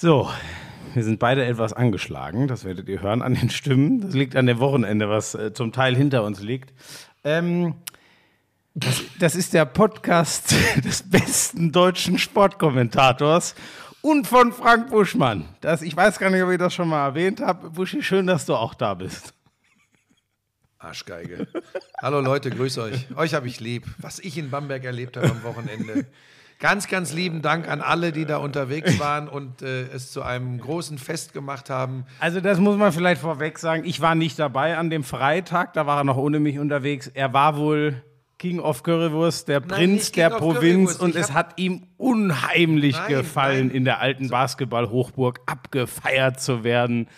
So, wir sind beide etwas angeschlagen, das werdet ihr hören an den Stimmen. Das liegt an dem Wochenende, was äh, zum Teil hinter uns liegt. Ähm, das, das ist der Podcast des besten deutschen Sportkommentators und von Frank Buschmann. Das, ich weiß gar nicht, ob ich das schon mal erwähnt habe. Buschi, schön, dass du auch da bist. Arschgeige. Hallo Leute, grüß euch. Euch habe ich lieb. Was ich in Bamberg erlebt habe am Wochenende. Ganz, ganz lieben Dank an alle, die da unterwegs waren und äh, es zu einem großen Fest gemacht haben. Also das muss man vielleicht vorweg sagen. Ich war nicht dabei an dem Freitag, da war er noch ohne mich unterwegs. Er war wohl King of Currywurst, der Nein, Prinz der Provinz und es hat ihm unheimlich Nein, gefallen, nein. in der alten Basketball-Hochburg abgefeiert zu werden.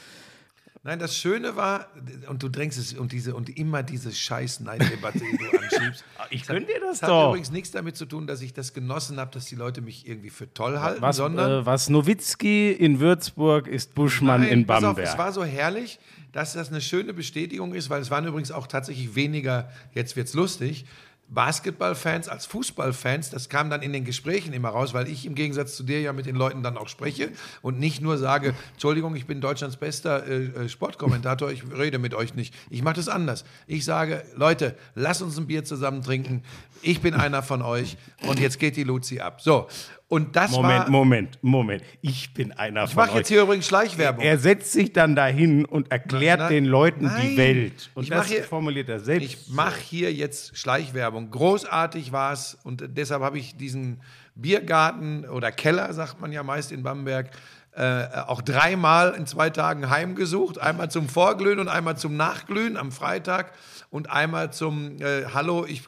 Nein, das Schöne war, und du drängst es und diese und immer diese scheiß Neiddebatte, die du anschiebst. Ich Das hat- gönn dir das Das hat doch. übrigens nichts damit zu tun, dass ich das genossen habe, dass die Leute mich irgendwie für toll halten, Was, sondern äh, was Nowitzki in Würzburg ist Buschmann Nein, in pass Bamberg. Auf, es war so herrlich, dass das eine schöne Bestätigung ist, weil es waren übrigens auch tatsächlich weniger, jetzt wird's lustig, Basketballfans als Fußballfans. Das kam dann in den Gesprächen immer raus, weil ich im Gegensatz zu dir ja mit den Leuten dann auch spreche und nicht nur sage, Entschuldigung, ich bin Deutschlands bester äh, äh, Sportkommentator, ich rede mit euch nicht. Ich mache das anders. Ich sage, Leute, lass uns ein Bier zusammen trinken. Ich bin einer von euch und jetzt geht die Luzi ab. So. Und das Moment, war. Moment, Moment. Ich bin einer Ich von mache euch. jetzt hier übrigens Schleichwerbung. er setzt sich dann dahin und erklärt Nein, den Leuten nein. die Welt. Und Ich das mach hier- formuliert er selbst. Ich mache hier jetzt Schleichwerbung. Großartig war es und deshalb habe ich diesen Biergarten oder Keller, sagt man ja meist in Bamberg, äh, auch dreimal in zwei Tagen heimgesucht. Einmal zum Vorglühen und einmal zum Nachglühen am Freitag und einmal zum äh, Hallo, ich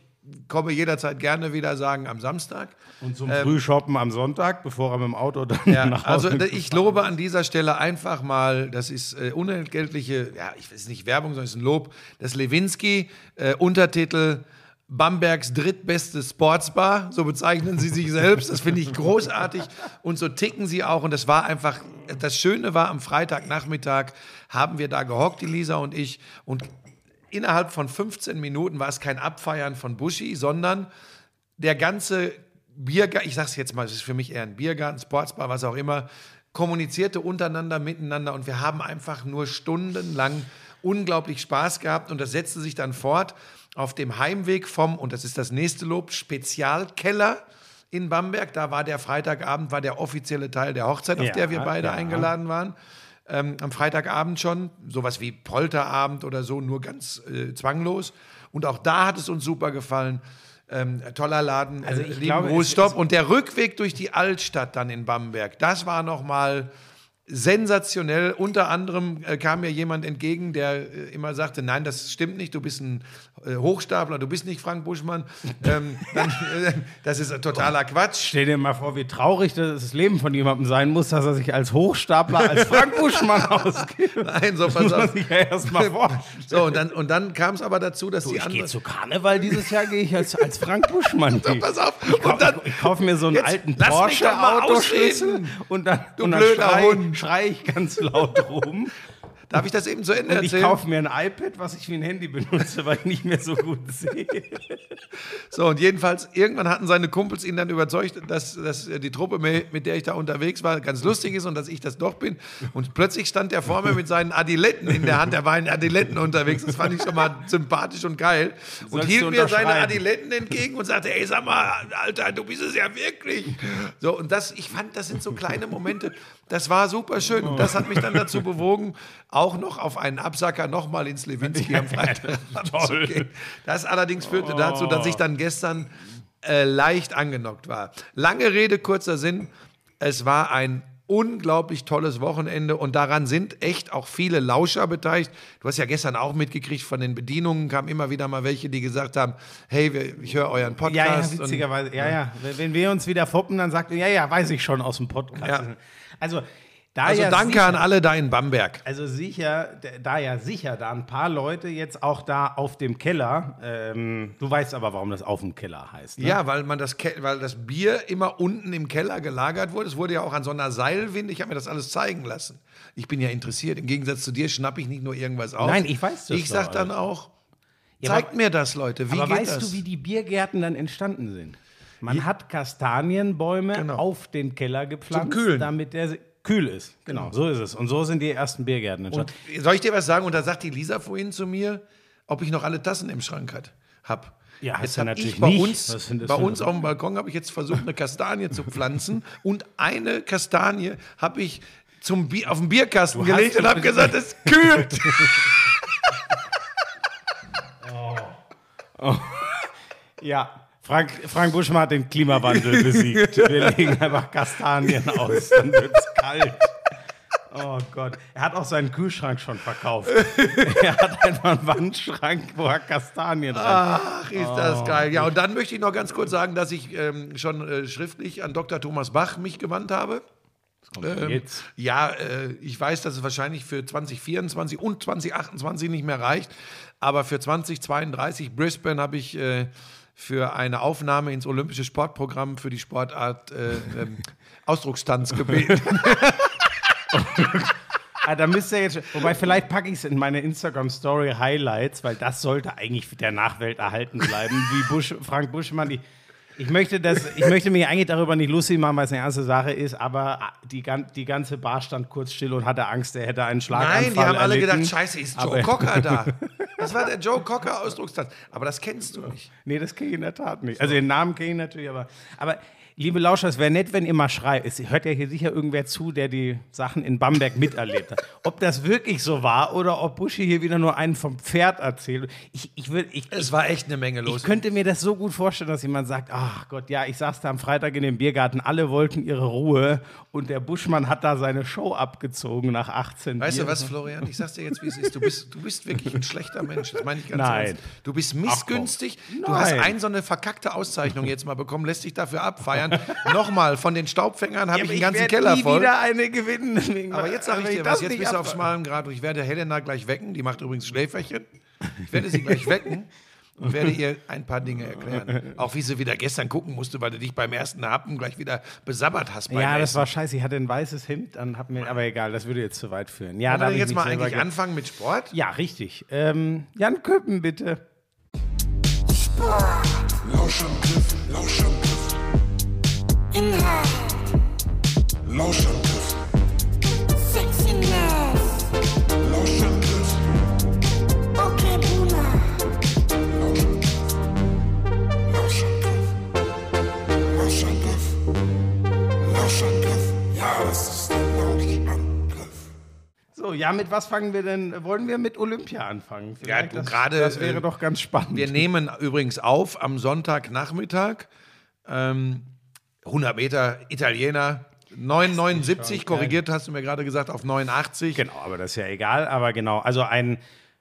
komme jederzeit gerne wieder sagen am Samstag. Und zum Frühshoppen am Sonntag, bevor er mit dem Auto dann Ja, nach Hause also ich lobe an dieser Stelle einfach mal, das ist äh, unentgeltliche, ja, ich weiß nicht Werbung, sondern es ist ein Lob, das Lewinsky, äh, Untertitel Bambergs drittbeste Sportsbar, so bezeichnen sie sich selbst, das finde ich großartig. Und so ticken sie auch. Und das war einfach, das Schöne war am Freitagnachmittag haben wir da gehockt, die Lisa und ich. Und innerhalb von 15 Minuten war es kein Abfeiern von Buschi, sondern der ganze Biergarten, ich sag's jetzt mal, es ist für mich eher ein Biergarten, Sportsbar, was auch immer, kommunizierte untereinander, miteinander und wir haben einfach nur stundenlang unglaublich Spaß gehabt und das setzte sich dann fort auf dem Heimweg vom, und das ist das nächste Lob, Spezialkeller in Bamberg. Da war der Freitagabend, war der offizielle Teil der Hochzeit, auf Ja, der wir beide ja. eingeladen waren. Ähm, am Freitagabend schon, sowas wie Polterabend oder so, nur ganz äh, zwanglos. Und auch da hat es uns super gefallen. Ähm, toller Laden, Also äh, ich lieben glaube, es- Und der Rückweg durch die Altstadt dann in Bamberg, das war nochmal sensationell. Unter anderem äh, kam mir jemand entgegen, der äh, immer sagte, nein, das stimmt nicht, du bist ein äh, Hochstapler, du bist nicht Frank Buschmann. ähm, dann, das ist totaler Quatsch. Stell dir mal vor, wie traurig das Leben von jemandem sein muss, dass er sich als Hochstapler, als Frank Buschmann ausgibt. Nein, so pass auf. ja erst mal vorstellen. So, und dann, und dann kam es aber dazu, dass die Ich gehe andere... zu Karneval dieses Jahr, gehe ich als, als Frank Buschmann. So, pass auf. Ich, kau- dann, ich, ich kaufe mir so einen Jetzt alten Porsche-Autoschlüssel und dann, Du und dann blöder Hund. Schrei ich ganz laut rum. darf ich das eben zu Ende Und ich erzählen? kaufe mir ein iPad, was ich wie ein Handy benutze, weil ich nicht mehr so gut sehe. So, und jedenfalls, irgendwann hatten seine Kumpels ihn dann überzeugt, dass, dass die Truppe, mi- mit der ich da unterwegs war, ganz lustig ist und dass ich das doch bin. Und plötzlich stand er vor mir mit seinen Adiletten in der Hand. Er war in Adiletten unterwegs. Das fand ich schon mal sympathisch und geil. Und Sollst hielt mir seine. Adiletten entgegen und sagte, ey, sag mal, Alter, du bist es ja wirklich. So, und das, ich fand, das sind so kleine Momente. Das war super schön. Und das hat mich dann dazu bewogen, auch noch auf einen Absacker nochmal ins Lewinsky am Freitag zu gehen. Das allerdings führte dazu, dass ich dann gestern äh, leicht angenockt war. Lange Rede, kurzer Sinn. Es war ein unglaublich tolles Wochenende und daran sind echt auch viele Lauscher beteiligt. Du hast ja gestern auch mitgekriegt, von den Bedienungen kamen immer wieder mal welche, die gesagt haben, hey, ich höre euren Ja, ja, Podcast. und- witzigerweise. Ja, ja. Wenn wir uns wieder foppen, dann sagt er, ja, ja, weiß ich schon aus dem Podcast. Ja. Also, da also ja danke sicher, an alle da in Bamberg. Also sicher, da ja sicher, da ein paar Leute jetzt auch da auf dem Keller, ähm, du weißt aber, warum das auf dem Keller heißt. Ne? Ja, weil man das, Ke- weil das Bier immer unten im Keller gelagert wurde. Es wurde ja auch an so einer Seilwinde. Ich habe mir das alles zeigen lassen. Ich bin ja interessiert. Im Gegensatz zu dir schnappe ich nicht nur irgendwas auf. Nein, ich weiß das Ich sag doch dann auch, Ja, zeigt aber- mir das, Leute. Wie aber geht weißt das? du, wie die Biergärten dann entstanden sind? Man hat Kastanienbäume Genau. auf den Keller gepflanzt, damit der kühl ist. Genau, so ist es. Und so sind die ersten Biergärten entstanden. Und soll ich dir was sagen? Und da sagt die Lisa vorhin zu mir, ob ich noch alle Tassen im Schrank hat, hab. Ja, jetzt du hab natürlich ich bei nicht. uns, bei uns auf dem Balkon habe ich jetzt versucht, eine Kastanie zu ppflanzen. Und eine Kastanie habe ich zum Bier, auf den Bierkasten Du gelegt und habe gesagt, es kühlt. Ja, Frank, Frank Buschmann hat den Klimawandel besiegt. Wir legen einfach Kastanien aus, dann wird es kalt. Oh Gott. Er hat auch seinen Kühlschrank schon verkauft. er hat einfach einen Wandschrank, wo er Kastanien rein. Ach, ist Oh, das geil. Ja, und dann möchte ich noch ganz kurz sagen, dass ich ähm, schon äh, schriftlich an Dr. Thomas Bach mich gewandt habe. Ähm, Jetzt. Ja, äh, ich weiß, dass es wahrscheinlich für 2024 und 2028 nicht mehr reicht, aber für 2032 Brisbane habe ich äh, für eine Aufnahme ins olympische Sportprogramm für die Sportart äh, ähm, Ausdruckstanz gebeten. Ah, da müsst ihr jetzt, wobei vielleicht packe ich es in meine Instagram-Story Highlights, weil das sollte eigentlich der Nachwelt erhalten bleiben, wie Busch, Frank Buschmann. Die, ich, möchte das, ich möchte mich eigentlich darüber nicht lustig machen, weil es eine ernste Sache ist, aber die, die ganze Bar stand kurz still und hatte Angst, er hätte einen Schlaganfall Nein, die haben alle erlitten. gedacht, scheiße, ist Joe Aber- Cocker da. Das war der Joe Cocker Ausdruckstanz. Aber das kennst du nicht. Nee, das kenne ich in der Tat nicht. Also den Namen kenne ich natürlich, aber. Aber liebe Lauscher, es wäre nett, wenn ihr mal schreibt. Es hört ja hier sicher irgendwer zu, der die Sachen in Bamberg miterlebt hat. Ob das wirklich so war oder ob Buschi hier wieder nur einen vom Pferd erzählt. Ich, ich, würd, ich, Es war echt eine Menge ich los. könnte mir das so gut vorstellen, dass jemand sagt, ach Gott, ja, ich saß da am Freitag in dem Biergarten, alle wollten ihre Ruhe und der Buschmann hat da seine Show abgezogen nach 18 Weißt du Bier. was, Florian? Ich sag's dir jetzt, wie es ist. Du bist, du bist wirklich ein schlechter Mensch. Das meine ich ganz Nein. ernst. Du bist missgünstig. Du Nein. hast ein so eine verkackte Auszeichnung jetzt mal bekommen, lässt dich dafür abfeiern. Nochmal, von den Staubfängern habe Ja, ich einen ganzen werd Keller nie voll. wieder eine gewinnen. Aber jetzt sage ich dir das was, jetzt bist du auf schmalem Grad. Ich werde Helena gleich wecken, die macht übrigens Schläferchen. Ich werde sie gleich wecken und werde ihr ein paar Dinge erklären. Auch wie sie wieder gestern gucken musste, weil du dich beim ersten Happen gleich wieder besabbert hast beim Ja, das Essen. war scheiße. Ich hatte ein weißes Hemd, dann hab mir, aber egal, das würde jetzt zu weit führen. Ja, Wollen wir ich jetzt mal eigentlich ge- anfangen mit Sport? Ja, richtig. Ähm, Jan Köppen, bitte. Lauschangriff, Lauschangriff. Inhalt, Lauschangriff, Sexiness, Lauschangriff, okay Boomer, Lauschangriff. Lauschangriff. Lauschangriff. Ja, das ist der Lauschangriff. So, ja, mit was fangen wir denn? Wollen wir mit Olympia anfangen? Vielleicht du, das, gerade, Das wäre äh, doch ganz spannend. Wir nehmen übrigens auf am Sonntagnachmittag. Ähm, 100 Meter Italiener. 9,79 korrigiert, hast du mir gerade gesagt, auf 89. Genau, aber das ist ja egal. Aber genau, also ein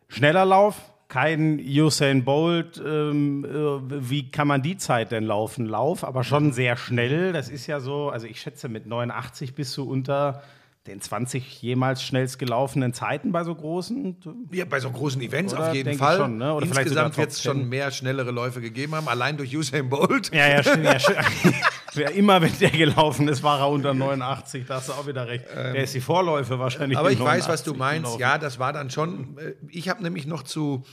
schneller Lauf, kein Usain Bolt. Ähm, äh, wie kann man die Zeit denn laufen? Lauf, aber schon sehr schnell. Das ist ja so, also ich schätze, mit 89 bist du unter den 20 jemals schnellst gelaufenen Zeiten bei so großen. Ja, bei so großen Events Oder? auf jeden Fall. schon, ne? Oder Insgesamt wird es Top 10. schon mehr schnellere Läufe gegeben haben, allein durch Usain Bolt. Ja, ja, stimmt. Ja, Ja, immer wenn der gelaufen ist, war er unter 89. Da hast du auch wieder recht. der ist die Vorläufe wahrscheinlich. Aber ich weiß, was du 89 meinst. gelaufen. Ja, das war dann schon. äh, Ich habe nämlich noch zu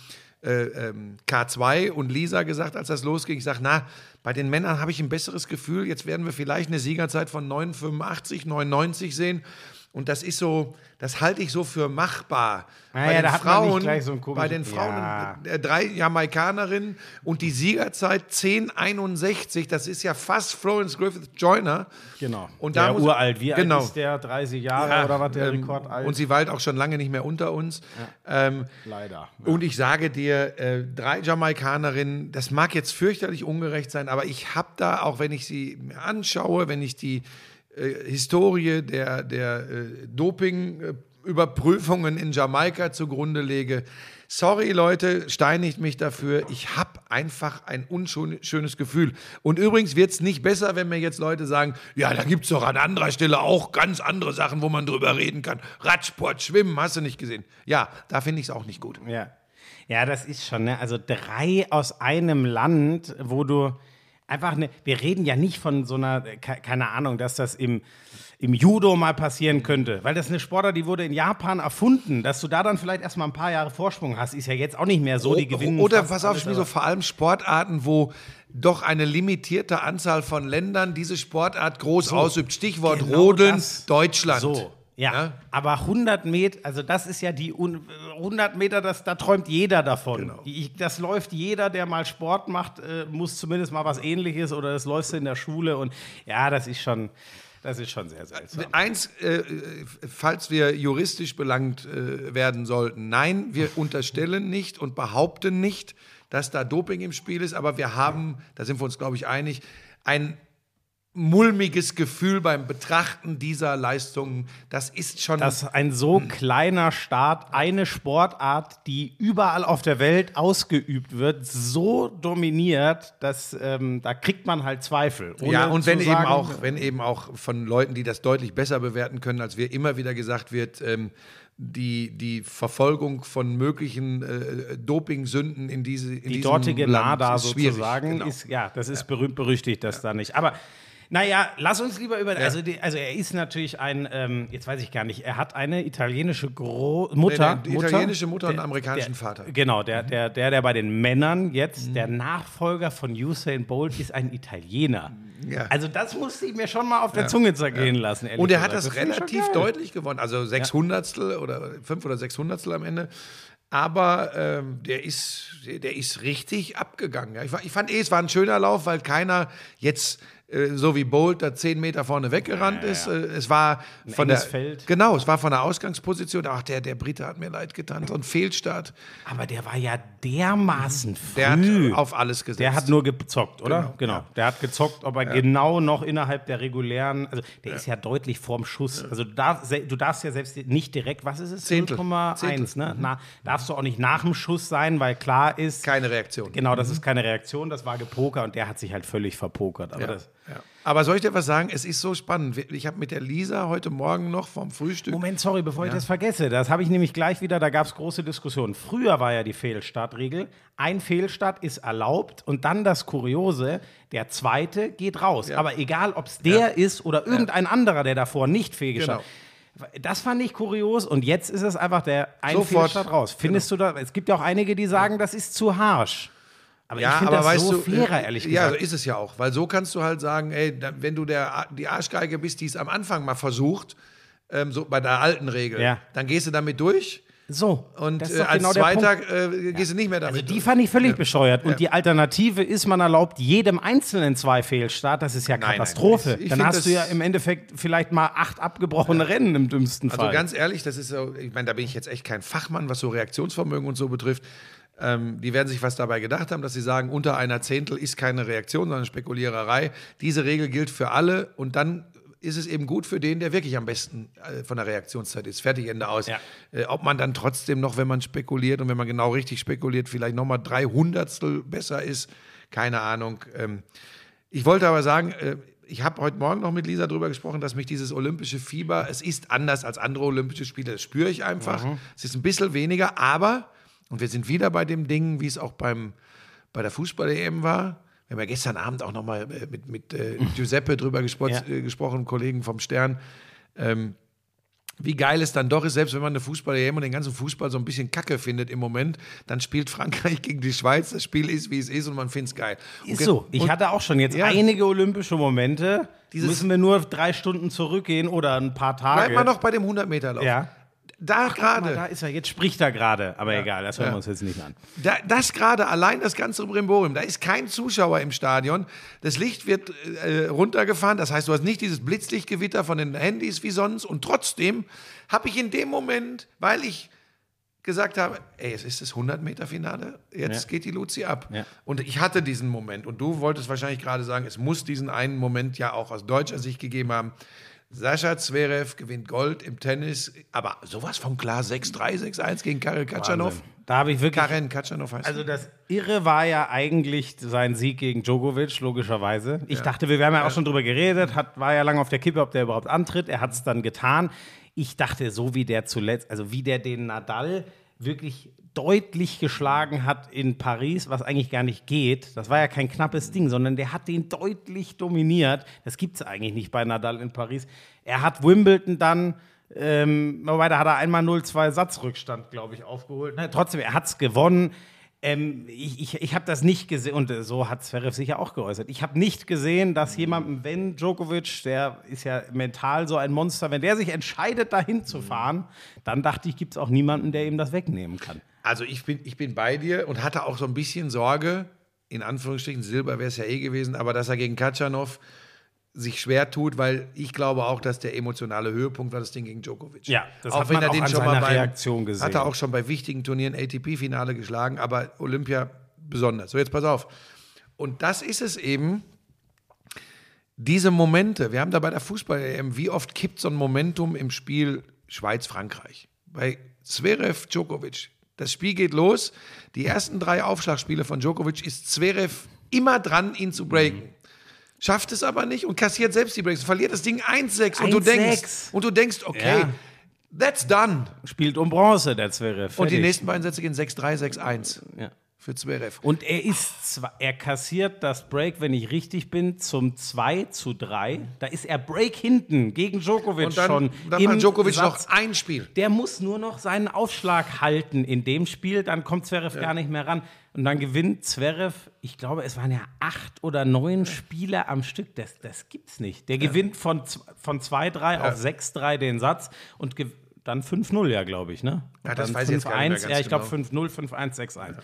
äh, ähm, K2 und Lisa gesagt, als das losging. Ich sage, na, bei den Männern habe ich ein besseres Gefühl. Jetzt werden wir vielleicht eine Siegerzeit von 9,85, 9,90 sehen. Und das ist so, das halte ich so für machbar. Ah bei ja, den Frauen, so bei den Frauen, Ja. äh, drei Jamaikanerinnen und die Siegerzeit 10,61. Das ist ja fast Florence Griffith Joyner. Genau. Und der da muss- uralt. Wie genau. alt ist der? 30 Jahre Ja, oder was der ähm, Rekord alt? Und sie weilt auch schon lange nicht mehr unter uns. Ähm, Leider. Und ich sage dir, äh, drei Jamaikanerinnen, das mag jetzt fürchterlich ungerecht sein, aber ich habe da, auch wenn ich sie mir anschaue, wenn ich die Historie der, der äh, Doping-Überprüfungen in Jamaika zugrunde lege, sorry Leute, steinigt mich dafür, ich habe einfach ein unschönes Gefühl. Und übrigens wird es nicht besser, wenn mir jetzt Leute sagen, ja, da gibt es doch an anderer Stelle auch ganz andere Sachen, wo man drüber reden kann. Radsport, Schwimmen, hast du nicht gesehen. Ja, da finde ich es auch nicht gut. Ja. Ja, das ist schon, ne? Also drei aus einem Land, wo du. Einfach eine, wir reden ja nicht von so einer, äh, ke- keine Ahnung, dass das im, im Judo mal passieren könnte, weil das ist eine Sportart, die wurde in Japan erfunden, dass du da dann vielleicht erstmal ein paar Jahre Vorsprung hast, ist ja jetzt auch nicht mehr so, die gewinnen. Oder pass auf, alles, aber- vor allem Sportarten, wo doch eine limitierte Anzahl von Ländern diese Sportart groß ausübt. Stichwort Genau Rodeln, das. Deutschland. So, ja. Ja? Aber 100 Meter, also das ist ja die un 100 Meter, das, da träumt jeder davon. Genau. Ich, das läuft jeder, der mal Sport macht, äh, muss zumindest mal was Ähnliches oder das läufst du in der Schule und ja, das ist schon, das ist schon sehr seltsam. Eins, äh, äh, falls wir juristisch belangt äh, werden sollten. Nein, wir unterstellen nicht und behaupten nicht, dass da Doping im Spiel ist, aber wir haben, da sind wir uns, glaube ich, einig, ein mulmiges Gefühl beim Betrachten dieser Leistungen. Das ist schon. Dass ein so kleiner Staat eine Sportart, die überall auf der Welt ausgeübt wird, so dominiert, dass ähm, da kriegt man halt Zweifel. Ja, und wenn eben, sagen- auch, wenn eben auch von Leuten, die das deutlich besser bewerten können, als wir immer wieder gesagt wird, ähm, die, die Verfolgung von möglichen äh, Dopingsünden in diese in die diesem dortige Land Nada ist sozusagen Genau. ist, ja, das ist berühmt berüchtigt, das da nicht. Aber naja, lass uns lieber über. Also, die, also er ist natürlich ein, ähm, jetzt weiß ich gar nicht, er hat eine italienische Gro Mutter. Nee, nee, italienische Mutter und einen amerikanischen Vater. Genau, der, der, der, der bei den Männern jetzt, der Mhm. Nachfolger von Usain Bolt ist ein Italiener. Ja. Also das musste ich mir schon mal auf der Zunge zergehen lassen. Und er hat das schon relativ deutlich gewonnen, also sechs Hundertstel oder fünf oder sechs Hundertstel am Ende. Aber ähm, der, ist, der ist richtig abgegangen. Ja. Ich, ich fand eh, es war ein schöner Lauf, weil keiner jetzt so wie Bolt da zehn Meter vorne weggerannt ist. Äh, Es war von der Feld. genau, es war von der Ausgangsposition. Ach, der der Brite hat mir leid getan, so ein Fehlstart. Aber der war ja dermaßen früh. Der hat auf alles gesetzt. Der hat nur gezockt, oder? Genau, Genau. ja. Der hat gezockt, aber genau noch innerhalb der regulären, also der ist ja deutlich vorm Schuss. Also du darfst, du darfst ja selbst nicht direkt, was ist es? Zehntel. 0,1, ne? Na, darfst du auch nicht nach dem Schuss sein, weil klar ist, keine Reaktion. genau, das ist keine Reaktion, das war Gepoker und der hat sich halt völlig verpokert. Aber das, Ja. Aber soll ich dir was sagen? Es ist so spannend. Ich habe mit der Lisa heute Morgen noch vom Frühstück Moment, sorry, bevor ich das vergesse. Das habe ich nämlich gleich wieder, da gab es große Diskussionen. Früher war ja die Fehlstartregel, ein Fehlstart ist erlaubt und dann das Kuriose, der zweite geht raus. Aber egal, ob es der ist oder irgendein anderer, der davor nicht fehlgestartet Das fand ich kurios und jetzt ist es einfach der ein Sofort. Genau. Fehlstart raus. Findest du da, es gibt ja auch einige, die sagen, das ist zu harsch. Aber ich Ja, finde aber das weißt so du, fairer, äh, ehrlich Ja, gesagt. so ist es ja auch. Weil so kannst du halt sagen, ey, wenn du der, die Arschgeige bist, die es am Anfang mal versucht, ähm, so bei der alten Regel, Ja. dann gehst du damit durch so. und äh, als genau. Zweiter äh, gehst du nicht mehr damit Also die durch. fand ich völlig bescheuert. Und Ja. die Alternative ist, man erlaubt jedem Einzelnen zwei Fehlstart. Das ist ja nein. Katastrophe. Ich- ich Dann hast du ja im Endeffekt vielleicht mal acht abgebrochene Rennen im dümmsten Also Fall. ganz ehrlich, das ist so, ich meine, da bin ich jetzt echt kein Fachmann, was so Reaktionsvermögen und so betrifft. Ähm, die werden sich was dabei gedacht haben, dass sie sagen, unter einer Zehntel ist keine Reaktion, sondern Spekuliererei. Diese Regel gilt für alle und dann ist es eben gut für den, der wirklich am besten äh, von der Reaktionszeit ist. Fertig, Ende aus. Ja. Äh, ob man dann trotzdem noch, wenn man spekuliert und wenn man genau richtig spekuliert, vielleicht nochmal drei Hundertstel besser ist, keine Ahnung. Ähm, ich wollte aber sagen, äh, ich habe heute Morgen noch mit Lisa darüber gesprochen, dass mich dieses olympische Fieber, es ist anders als andere olympische Spiele, das spüre ich einfach. Es ist ein bisschen weniger, aber, und wir sind wieder bei dem Ding, wie es auch beim, bei der Fußball-EM war. Wir haben ja gestern Abend auch nochmal mit, mit äh, Giuseppe drüber Ja. äh, gesprochen, Kollegen vom Stern. Ähm, wie geil es dann doch ist, selbst wenn man eine Fußball-EM und den ganzen Fußball so ein bisschen kacke findet im Moment, dann spielt Frankreich gegen die Schweiz, das Spiel ist, wie es ist und man findet es geil. Ist so. Ich hatte auch schon jetzt Ja. einige olympische Momente. Dieses- müssen wir nur drei Stunden zurückgehen oder ein paar Tage. Bleib mal noch bei dem 100-Meter-Lauf. Ja. Da gerade, da ist er, jetzt spricht er gerade. Aber egal, das hören Ja. wir uns jetzt nicht an. da, das gerade, allein das ganze Brimborium, da ist kein Zuschauer im Stadion. Das Licht wird äh, runtergefahren, das heißt, du hast nicht dieses Blitzlichtgewitter von den Handys wie sonst. Und trotzdem habe ich in dem Moment, weil ich gesagt habe, ey, es ist das 100-Meter-Finale, jetzt Ja. geht die Luzi ab. Ja. Und ich hatte diesen Moment. Und du wolltest wahrscheinlich gerade sagen, es muss diesen einen Moment ja auch aus deutscher Sicht gegeben haben. Sascha Zverev gewinnt Gold im Tennis, aber sowas von klar 6-3, 6-1 gegen Karel Katschanov. Da habe ich wirklich. Karen Katschanov heißt Also das Irre war ja eigentlich sein Sieg gegen Djokovic, logischerweise. Ich dachte, wir, wir haben ja auch schon drüber geredet, hat, war ja lange auf der Kippe, ob der überhaupt antritt. Er hat es dann getan. Ich dachte, so wie der zuletzt, also wie der den Nadal wirklich deutlich geschlagen hat in Paris, was eigentlich gar nicht geht. Das war ja kein knappes Ding, sondern der hat den deutlich dominiert. Das gibt es eigentlich nicht bei Nadal in Paris. Er hat Wimbledon dann, ähm, wobei da hat er einmal 0-2 Satzrückstand, glaube ich, aufgeholt. Ne? Trotzdem, er hat es gewonnen. Ähm, ich ich, ich habe das nicht gesehen, und äh, so hat Zverev sicher auch geäußert. Ich habe nicht gesehen, dass jemandem, wenn Djokovic, der ist ja mental so ein Monster, wenn der sich entscheidet, dahin zu fahren, dann dachte ich, gibt es auch niemanden, der ihm das wegnehmen kann. Also ich bin, ich bin bei dir und hatte auch so ein bisschen Sorge, in Anführungsstrichen, Silber wäre es ja eh gewesen, aber dass er gegen Katschanov sich schwer tut, weil ich glaube auch, dass der emotionale Höhepunkt war das Ding gegen Djokovic. Ja, das hat man auch an seiner Reaktion gesehen. Hat er auch schon bei wichtigen Turnieren ATP-Finale geschlagen, aber Olympia besonders. So, jetzt pass auf. Und das ist es eben, diese Momente. Wir haben da bei der Fußball-EM, wie oft kippt so ein Momentum im Spiel Schweiz-Frankreich? Bei Zverev, Djokovic. Das Spiel geht los. Die ersten drei Aufschlagspiele von Djokovic ist Zverev immer dran, ihn zu breaken. Schafft es aber nicht und kassiert selbst die Breaks. Verliert das Ding 1-6 und du 1-6. denkst, und du denkst, okay, Ja. that's done. Spielt um Bronze, der Zverev. Und die nächsten beiden Sätze gehen 6-3, 6-1 Ja. Für Zverev. Und er ist er kassiert das Break, wenn ich richtig bin, zum 2 zu 3. Da ist er Break hinten gegen Djokovic Und dann, schon. dann macht Djokovic Satz. noch ein Spiel. Der muss nur noch seinen Aufschlag halten in dem Spiel, dann kommt Zverev gar nicht mehr ran. Und dann gewinnt Zverev, ich glaube, es waren ja acht oder neun Spiele am Stück. Das, das gibt's nicht. Der gewinnt von, z- von 2-3 auf 6-3 den Satz und gew- dann 5-0, ja, glaube ich, ne? Ja, das dann weiß ich jetzt gar nicht mehr 5-1, ganz ja, ich glaube genau. 5-0, 5-1, 6-1.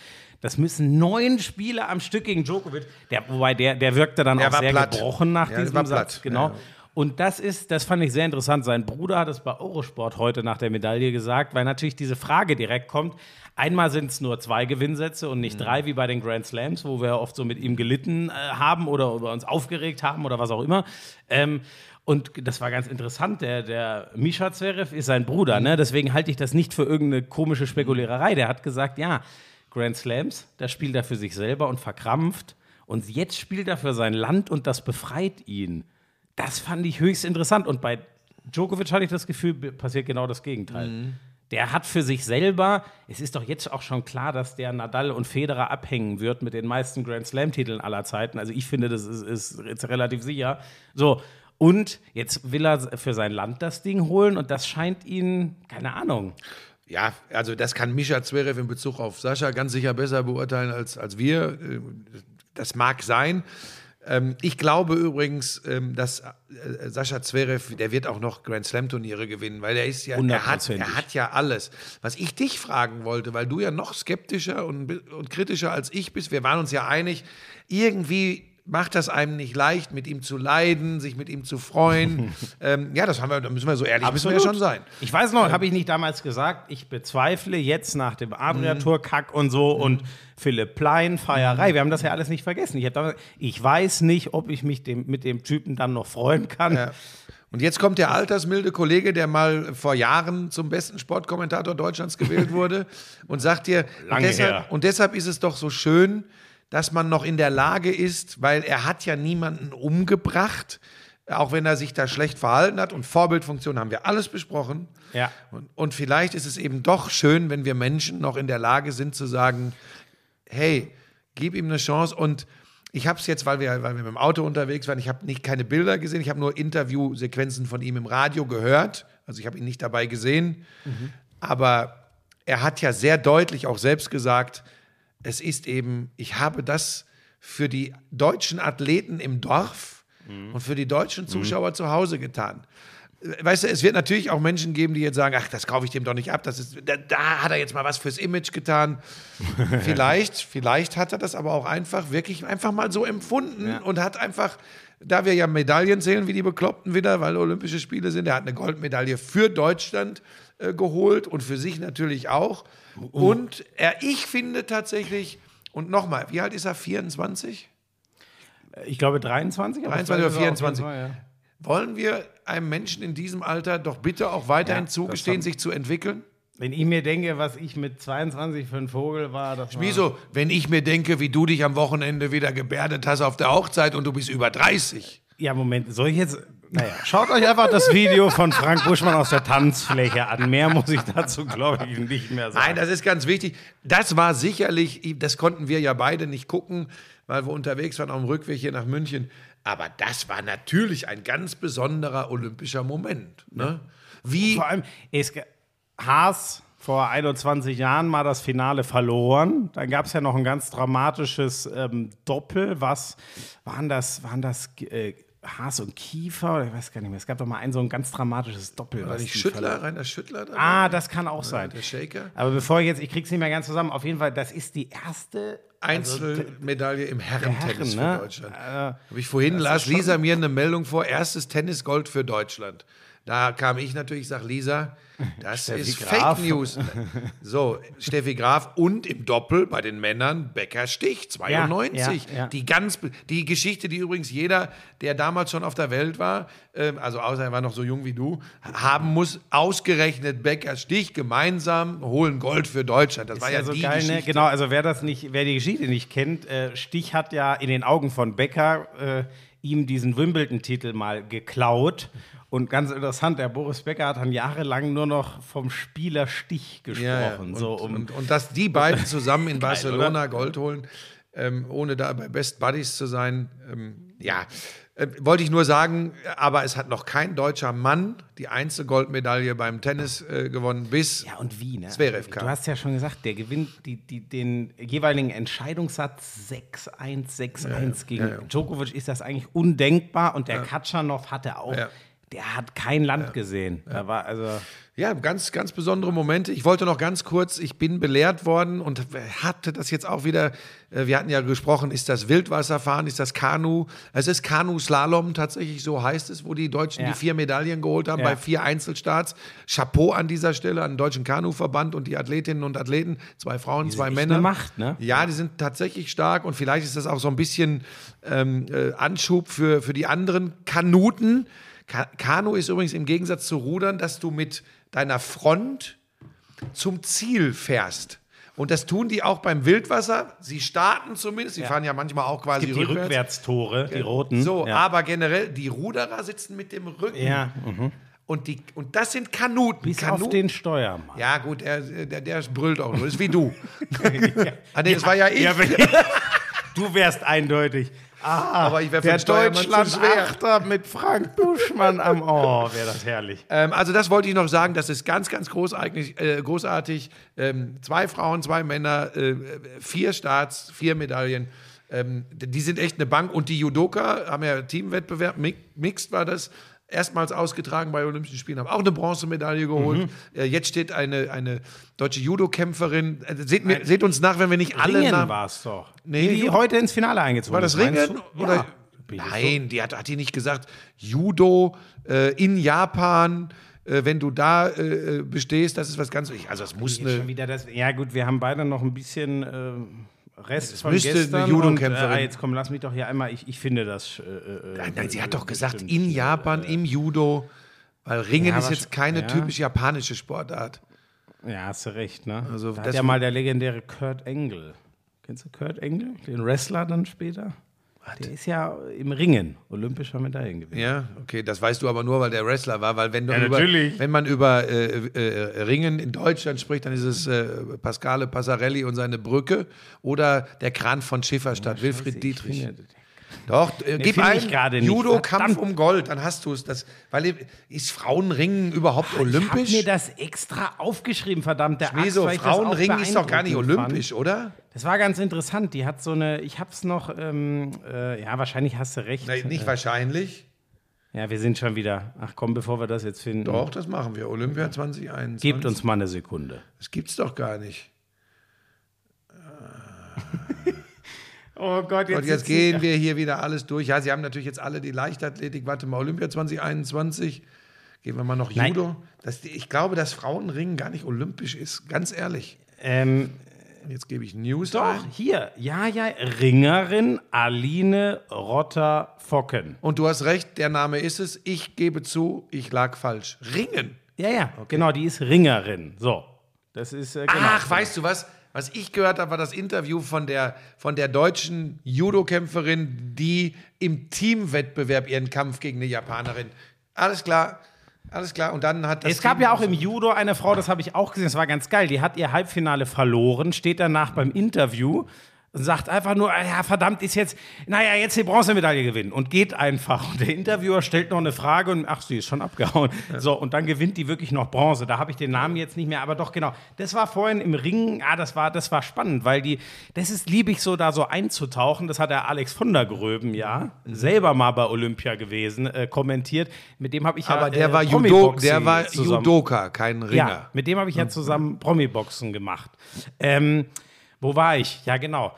Das müssen neun Spiele am Stück gegen Djokovic. Der, wobei der, der wirkte dann Der auch sehr platt. gebrochen nach Ja, diesem Satz. Genau. Ja, ja. Und das ist, das fand ich sehr interessant. Sein Bruder hat es bei Eurosport heute nach der Medaille gesagt, weil natürlich diese Frage direkt kommt. Einmal sind es nur zwei Gewinnsätze und Mhm. nicht drei, wie bei den Grand Slams, wo wir ja oft so mit ihm gelitten äh, haben oder über uns aufgeregt haben oder was auch immer. Ähm, und das war ganz interessant. Der, der Misha Zverev ist sein Bruder, Mhm. ne? deswegen halte ich das nicht für irgendeine komische Spekuliererei. Der hat gesagt, ja, Grand Slams, das spielt er für sich selber und verkrampft. Und jetzt spielt er für sein Land und das befreit ihn. Das fand ich höchst interessant. Und bei Djokovic hatte ich das Gefühl, passiert genau das Gegenteil. Der hat für sich selber, es ist doch jetzt auch schon klar, dass der Nadal und Federer abhängen wird mit den meisten Grand Slam-Titeln aller Zeiten. Also ich finde, das ist, ist jetzt relativ sicher. So, und jetzt will er für sein Land das Ding holen und das scheint ihn, keine Ahnung. Ja, also das kann Mischa Zverev in Bezug auf Sascha ganz sicher besser beurteilen als, als wir. Das mag sein. Ähm, Ich glaube übrigens, ähm, dass äh, Sascha Zverev, der wird auch noch Grand Slam Turniere gewinnen, weil er ist ja, er hat, er hat ja alles. Was ich dich fragen wollte, weil du ja noch skeptischer und, und kritischer als ich bist, wir waren uns ja einig, irgendwie macht das einem nicht leicht, mit ihm zu leiden, sich mit ihm zu freuen. ähm, ja, das haben wir, da müssen wir so ehrlich müssen wir ja schon sein. Ich weiß noch, habe ich nicht damals gesagt, ich bezweifle jetzt nach dem Adria-Tour-Kack und so und Philipp Plein, Feierei. Wir haben das ja alles nicht vergessen. Ich, damals, ich weiß nicht, ob ich mich dem, mit dem Typen dann noch freuen kann. Ja. Und jetzt kommt der altersmilde Kollege, der mal vor Jahren zum besten Sportkommentator Deutschlands gewählt wurde und sagt dir, und Lange deshalb, her. und deshalb ist es doch so schön, dass man noch in der Lage ist, weil er hat ja niemanden umgebracht, auch wenn er sich da schlecht verhalten hat und Vorbildfunktion haben wir alles besprochen. Ja. Und, und vielleicht ist es eben doch schön, wenn wir Menschen noch in der Lage sind zu sagen, hey, gib ihm eine Chance. Und ich habe es jetzt, weil wir, weil wir mit dem Auto unterwegs waren, ich habe nicht keine Bilder gesehen, ich habe nur Interviewsequenzen von ihm im Radio gehört, also ich habe ihn nicht dabei gesehen, aber er hat ja sehr deutlich auch selbst gesagt, es ist eben, ich habe das für die deutschen Athleten im Dorf und für die deutschen Zuschauer zu Hause getan. Weißt du, es wird natürlich auch Menschen geben, die jetzt sagen, ach, das kaufe ich dem doch nicht ab, das ist, da, da hat er jetzt mal was fürs Image getan. vielleicht, vielleicht hat er das aber auch einfach, wirklich einfach mal so empfunden und hat einfach, da wir ja Medaillen zählen wie die Bekloppten wieder, weil Olympische Spiele sind, er hat eine Goldmedaille für Deutschland äh, geholt und für sich natürlich auch. Und er, ich finde tatsächlich, und nochmal, wie alt ist er? 24? Ich glaube 23, aber 23 oder vielleicht ist er auch 24. ja. Wollen wir einem Menschen in diesem Alter doch bitte auch weiterhin Ja, zugestehen, sich zu entwickeln? Wenn ich mir denke, was ich mit 22 für ein Vogel war, das war Wieso, wenn ich mir denke, wie du dich am Wochenende wieder gebärdet hast auf der Hochzeit und du bist über 30? Ja, Moment, soll ich jetzt. Naja, schaut euch einfach das Video von Frank Buschmann aus der Tanzfläche an. Mehr muss ich dazu, glaube ich, nicht mehr sagen. Nein, das ist ganz wichtig. Das war sicherlich, das konnten wir ja beide nicht gucken, weil wir unterwegs waren auf dem Rückweg hier nach München. Aber das war natürlich ein ganz besonderer olympischer Moment. Ne? Wie, Vor allem, es, Haas vor 21 Jahren mal das Finale verloren. Dann gab es ja noch ein ganz dramatisches ähm, Doppel. Was waren das? Waren das äh, Haas und Kiefer? Oder ich weiß gar nicht mehr. Es gab doch mal ein so ein ganz dramatisches Doppel. war was nicht Schüttler, verloren- Rainer Schüttler? Da Ah, das kann auch sein. der Shaker. Aber bevor ich jetzt, ich krieg's nicht mehr ganz zusammen. Auf jeden Fall, das ist die erste Einzelmedaille im Herrentennis Herren, ne? für Deutschland. Äh, Habe ich vorhin, las Lisa mir eine Meldung vor, erstes Tennisgold für Deutschland. Da kam ich natürlich, sag Lisa, das ist Graf. Fake News. So, Steffi Graf und im Doppel bei den Männern Becker Stich, 92. ja, ja. Die ganz, die Geschichte, die übrigens jeder, der damals schon auf der Welt war, ähm, also außer er war noch so jung wie du, haben muss, ausgerechnet Becker Stich gemeinsam holen Gold für Deutschland. Das war ja, ja so die geil, ne? Geschichte. Genau, also wer das nicht, wer die Geschichte nicht kennt, äh, Stich hat ja in den Augen von Becker äh, ihm diesen Wimbledon-Titel mal geklaut. Und ganz interessant, der Boris Becker hat dann jahrelang nur noch vom Spieler Stich gesprochen. Ja, ja. Und, so um, und, und dass die beiden zusammen in Geil, Barcelona oder? Gold holen, ähm, ohne da bei Best Buddies zu sein, ähm, ja, äh, wollte ich nur sagen, aber es hat noch kein deutscher Mann die Einzelgoldmedaille beim Tennis äh, gewonnen, bis ja, und wie, ne? Zverev kam. Du hast ja schon gesagt, der gewinnt die, die, den jeweiligen Entscheidungssatz 6-1, 6-1 gegen ja, ja. Djokovic ist das eigentlich undenkbar. Und der Katschanov hatte auch, Ja. Der hat kein Land gesehen. Da war also. Ja, ganz, ganz besondere Momente. Ich wollte noch ganz kurz, ich bin belehrt worden und hatte das jetzt auch wieder, äh, wir hatten ja gesprochen, ist das Wildwasserfahren, ist das Kanu? Es ist Kanu-Slalom tatsächlich, so heißt es, wo die Deutschen Ja. die vier Medaillen geholt haben Ja. bei vier Einzelstarts. Chapeau an dieser Stelle an den Deutschen Kanuverband und die Athletinnen und Athleten, zwei Frauen, zwei echt Männer. Macht, ne? Ja, die sind tatsächlich stark und vielleicht ist das auch so ein bisschen ähm, äh, Anschub für, für die anderen Kanuten. Ka Kanu ist übrigens im Gegensatz zu Rudern, dass du mit deiner Front zum Ziel fährst. Und das tun die auch beim Wildwasser. Sie starten zumindest, sie fahren ja manchmal auch quasi gibt die rückwärts. Rückwärtstore, die roten. So, ja. aber generell, die Ruderer sitzen mit dem Rücken. Ja, mhm. Und, die, und das sind Kanuten. bis Kanu auf den Steuermann. ja, gut, er, der, der brüllt auch nur. Das ist wie du. ah, nee, das war ja ich. Ja, wenn- du wärst eindeutig. Ah, Aber ich wär für zu Deutschland schwer. Achter mit Frank Buschmann am Oh, wäre das herrlich. Ähm, also das wollte ich noch sagen, das ist ganz, ganz großartig. Äh, großartig. Ähm, zwei Frauen, zwei Männer, äh, vier Starts, vier Medaillen. Ähm, die sind echt eine Bank. Und die Judoka haben ja Teamwettbewerb, Mi- Mixed war das, erstmals ausgetragen bei Olympischen Spielen, haben auch eine Bronzemedaille geholt. Mhm. Äh, jetzt steht eine, eine deutsche Judo-Kämpferin. Äh, seht, mir, seht uns nach, wenn wir nicht alle Ringen war es doch. Nee, die, die heute ins Finale eingezogen War das Ringen? Oder? Ja. Nein, die hat, hat die nicht gesagt, Judo äh, in Japan, äh, wenn du da äh, bestehst, das ist was ganz. Also es muss eine. das, ja gut, wir haben beide noch ein bisschen äh, Rest von müsste eine gestern. Judokämpferin- Und, äh, jetzt komm, lass mich doch hier einmal, ich, ich finde das. Äh, äh, Nein, nein, sie hat doch gesagt, bestimmt. in Japan, im Judo. Weil Ringen Ja, ist jetzt keine ja. typisch japanische Sportart. Ja, hast du recht, ne? Also da das- hat ja mal der legendäre Kurt Engel. Kennst du Kurt Engel? Den Wrestler dann später? Der ist ja im Ringen olympischer Medaillengewinner. Ja, okay, das weißt du aber nur, weil der Wrestler war, weil wenn, du Ja, über, wenn man über äh, äh, Ringen in Deutschland spricht, dann ist es äh, Pascale Passarelli und seine Brücke oder der Kran von Schifferstadt, Wilfried Ich Dietrich. finde- Doch, äh, gib finde ein. Judo-Kampf um Gold, dann hast du es. Das, weil ist Frauenringen überhaupt Ich habe olympisch? mir das extra aufgeschrieben, verdammt. Der Axt, das auch Frauenringen ist doch gar nicht beeindruckend fand. olympisch, oder? Das war ganz interessant. Die hat so eine, ich hab's noch, ähm, äh, ja, wahrscheinlich hast du recht. Nein, nicht wahrscheinlich. Ja, wir sind schon wieder. Ach komm, bevor wir das jetzt finden. Doch, das machen wir. Olympia 2021. Gebt uns mal eine Sekunde. Das gibt's doch gar nicht. Oh Gott, Und jetzt gehen wir hier wieder alles durch. Ja, Sie haben natürlich jetzt alle die Leichtathletik. Warte mal, Olympia 2021. Gehen wir mal noch Nein. Judo. Das, ich glaube, dass Frauenringen gar nicht olympisch ist. Ganz ehrlich. Ähm, Jetzt gebe ich News doch, ein. hier. Ja, ja. Ringerin Aline Rotter-Focken. Und du hast recht, der Name ist es. Ich gebe zu, ich lag falsch. Ringen. Ja, ja. Genau, die ist Ringerin. So. Das ist, äh, genau. Ach, weißt du was? Was ich gehört habe, war das Interview von der, von der deutschen Judo-Kämpferin, die im Teamwettbewerb ihren Kampf gegen eine Japanerin. Alles klar, alles klar. Und dann hat das Es gab Team- ja auch im Judo eine Frau, das habe ich auch gesehen, das war ganz geil. Die hat ihr Halbfinale verloren, steht danach beim Interview und sagt einfach nur, ja, verdammt, ist jetzt, naja, jetzt die Bronzemedaille gewinnen und geht einfach. Und der Interviewer stellt noch eine Frage und ach, sie ist schon abgehauen. So, und dann gewinnt die wirklich noch Bronze. Da habe ich den Namen jetzt nicht mehr, aber doch genau. Das war vorhin im Ring, ah, das war, das war spannend, weil die, das ist liebig so, da so einzutauchen. Das hat der Alex von der Gröben, ja, selber mal bei Olympia gewesen, äh, kommentiert. Mit dem habe ich ja Aber der äh, war, Judo, der war zusammen- Judoka, kein Ringer. ja, mit dem habe ich ja zusammen Promi-Boxen gemacht. Ähm, wo war ich? Ja, genau.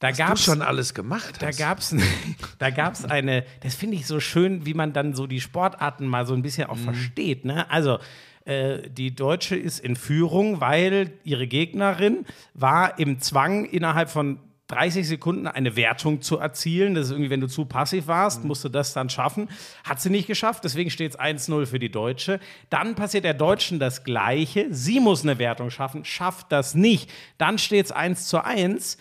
Da Du gab es schon alles gemacht da hast. gab's, da gab's eine, das finde ich so schön, wie man dann so die Sportarten mal so ein bisschen auch versteht. Ne? Also, äh, die Deutsche ist in Führung, weil ihre Gegnerin war im Zwang, innerhalb von 30 Sekunden eine Wertung zu erzielen. Das ist irgendwie, wenn du zu passiv warst, musst du das dann schaffen. Hat sie nicht geschafft, deswegen steht es 1-0 für die Deutsche. Dann passiert der Deutschen das Gleiche. Sie muss eine Wertung schaffen, schafft das nicht. Dann steht es 1 zu 1.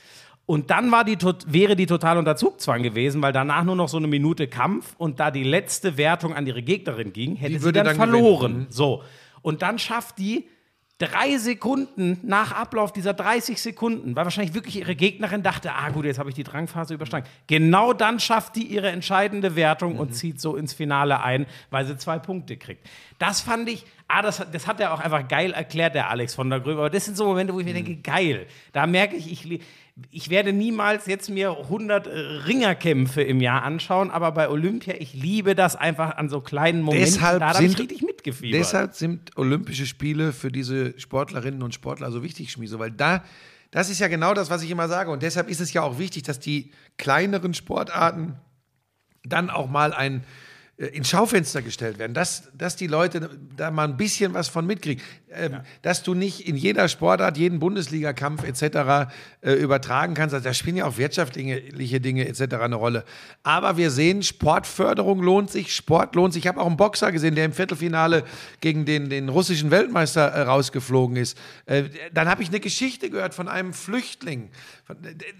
Und dann war die, wäre die total unter Zugzwang gewesen, weil danach nur noch so eine Minute Kampf und da die letzte Wertung an ihre Gegnerin ging, hätte sie würde dann, dann verloren. gewinnen. So. Und dann schafft die drei Sekunden nach Ablauf dieser 30 Sekunden, weil wahrscheinlich wirklich ihre Gegnerin dachte, ah gut, jetzt habe ich die Drangphase überstanden. Genau dann schafft die ihre entscheidende Wertung und zieht so ins Finale ein, weil sie zwei Punkte kriegt. Das fand ich, ah, das, hat- das hat er auch einfach geil erklärt, der Alex von der Gröbe. Aber das sind so Momente, wo ich mir denke, geil. Da merke ich, ich, ich werde niemals jetzt mir 100 äh, Ringerkämpfe im Jahr anschauen, aber bei Olympia, ich liebe das einfach an so kleinen Momenten. Deshalb da habe ich sind- richtig mitgefiebert. Deshalb sind Olympische Spiele für diese Sportlerinnen und Sportler so wichtig, Schmieso, weil da, das ist ja genau das, was ich immer sage. Und deshalb ist es ja auch wichtig, dass die kleineren Sportarten dann auch mal ein ins Schaufenster gestellt werden, dass, dass die Leute da mal ein bisschen was von mitkriegen. Ähm, Dass du nicht in jeder Sportart jeden Bundesligakampf etc. Äh, übertragen kannst. Also da spielen ja auch wirtschaftliche Dinge etc. eine Rolle. Aber wir sehen, Sportförderung lohnt sich, Sport lohnt sich. Ich habe auch einen Boxer gesehen, der im Viertelfinale gegen den, den russischen Weltmeister äh, rausgeflogen ist. Äh, dann habe ich eine Geschichte gehört von einem Flüchtling.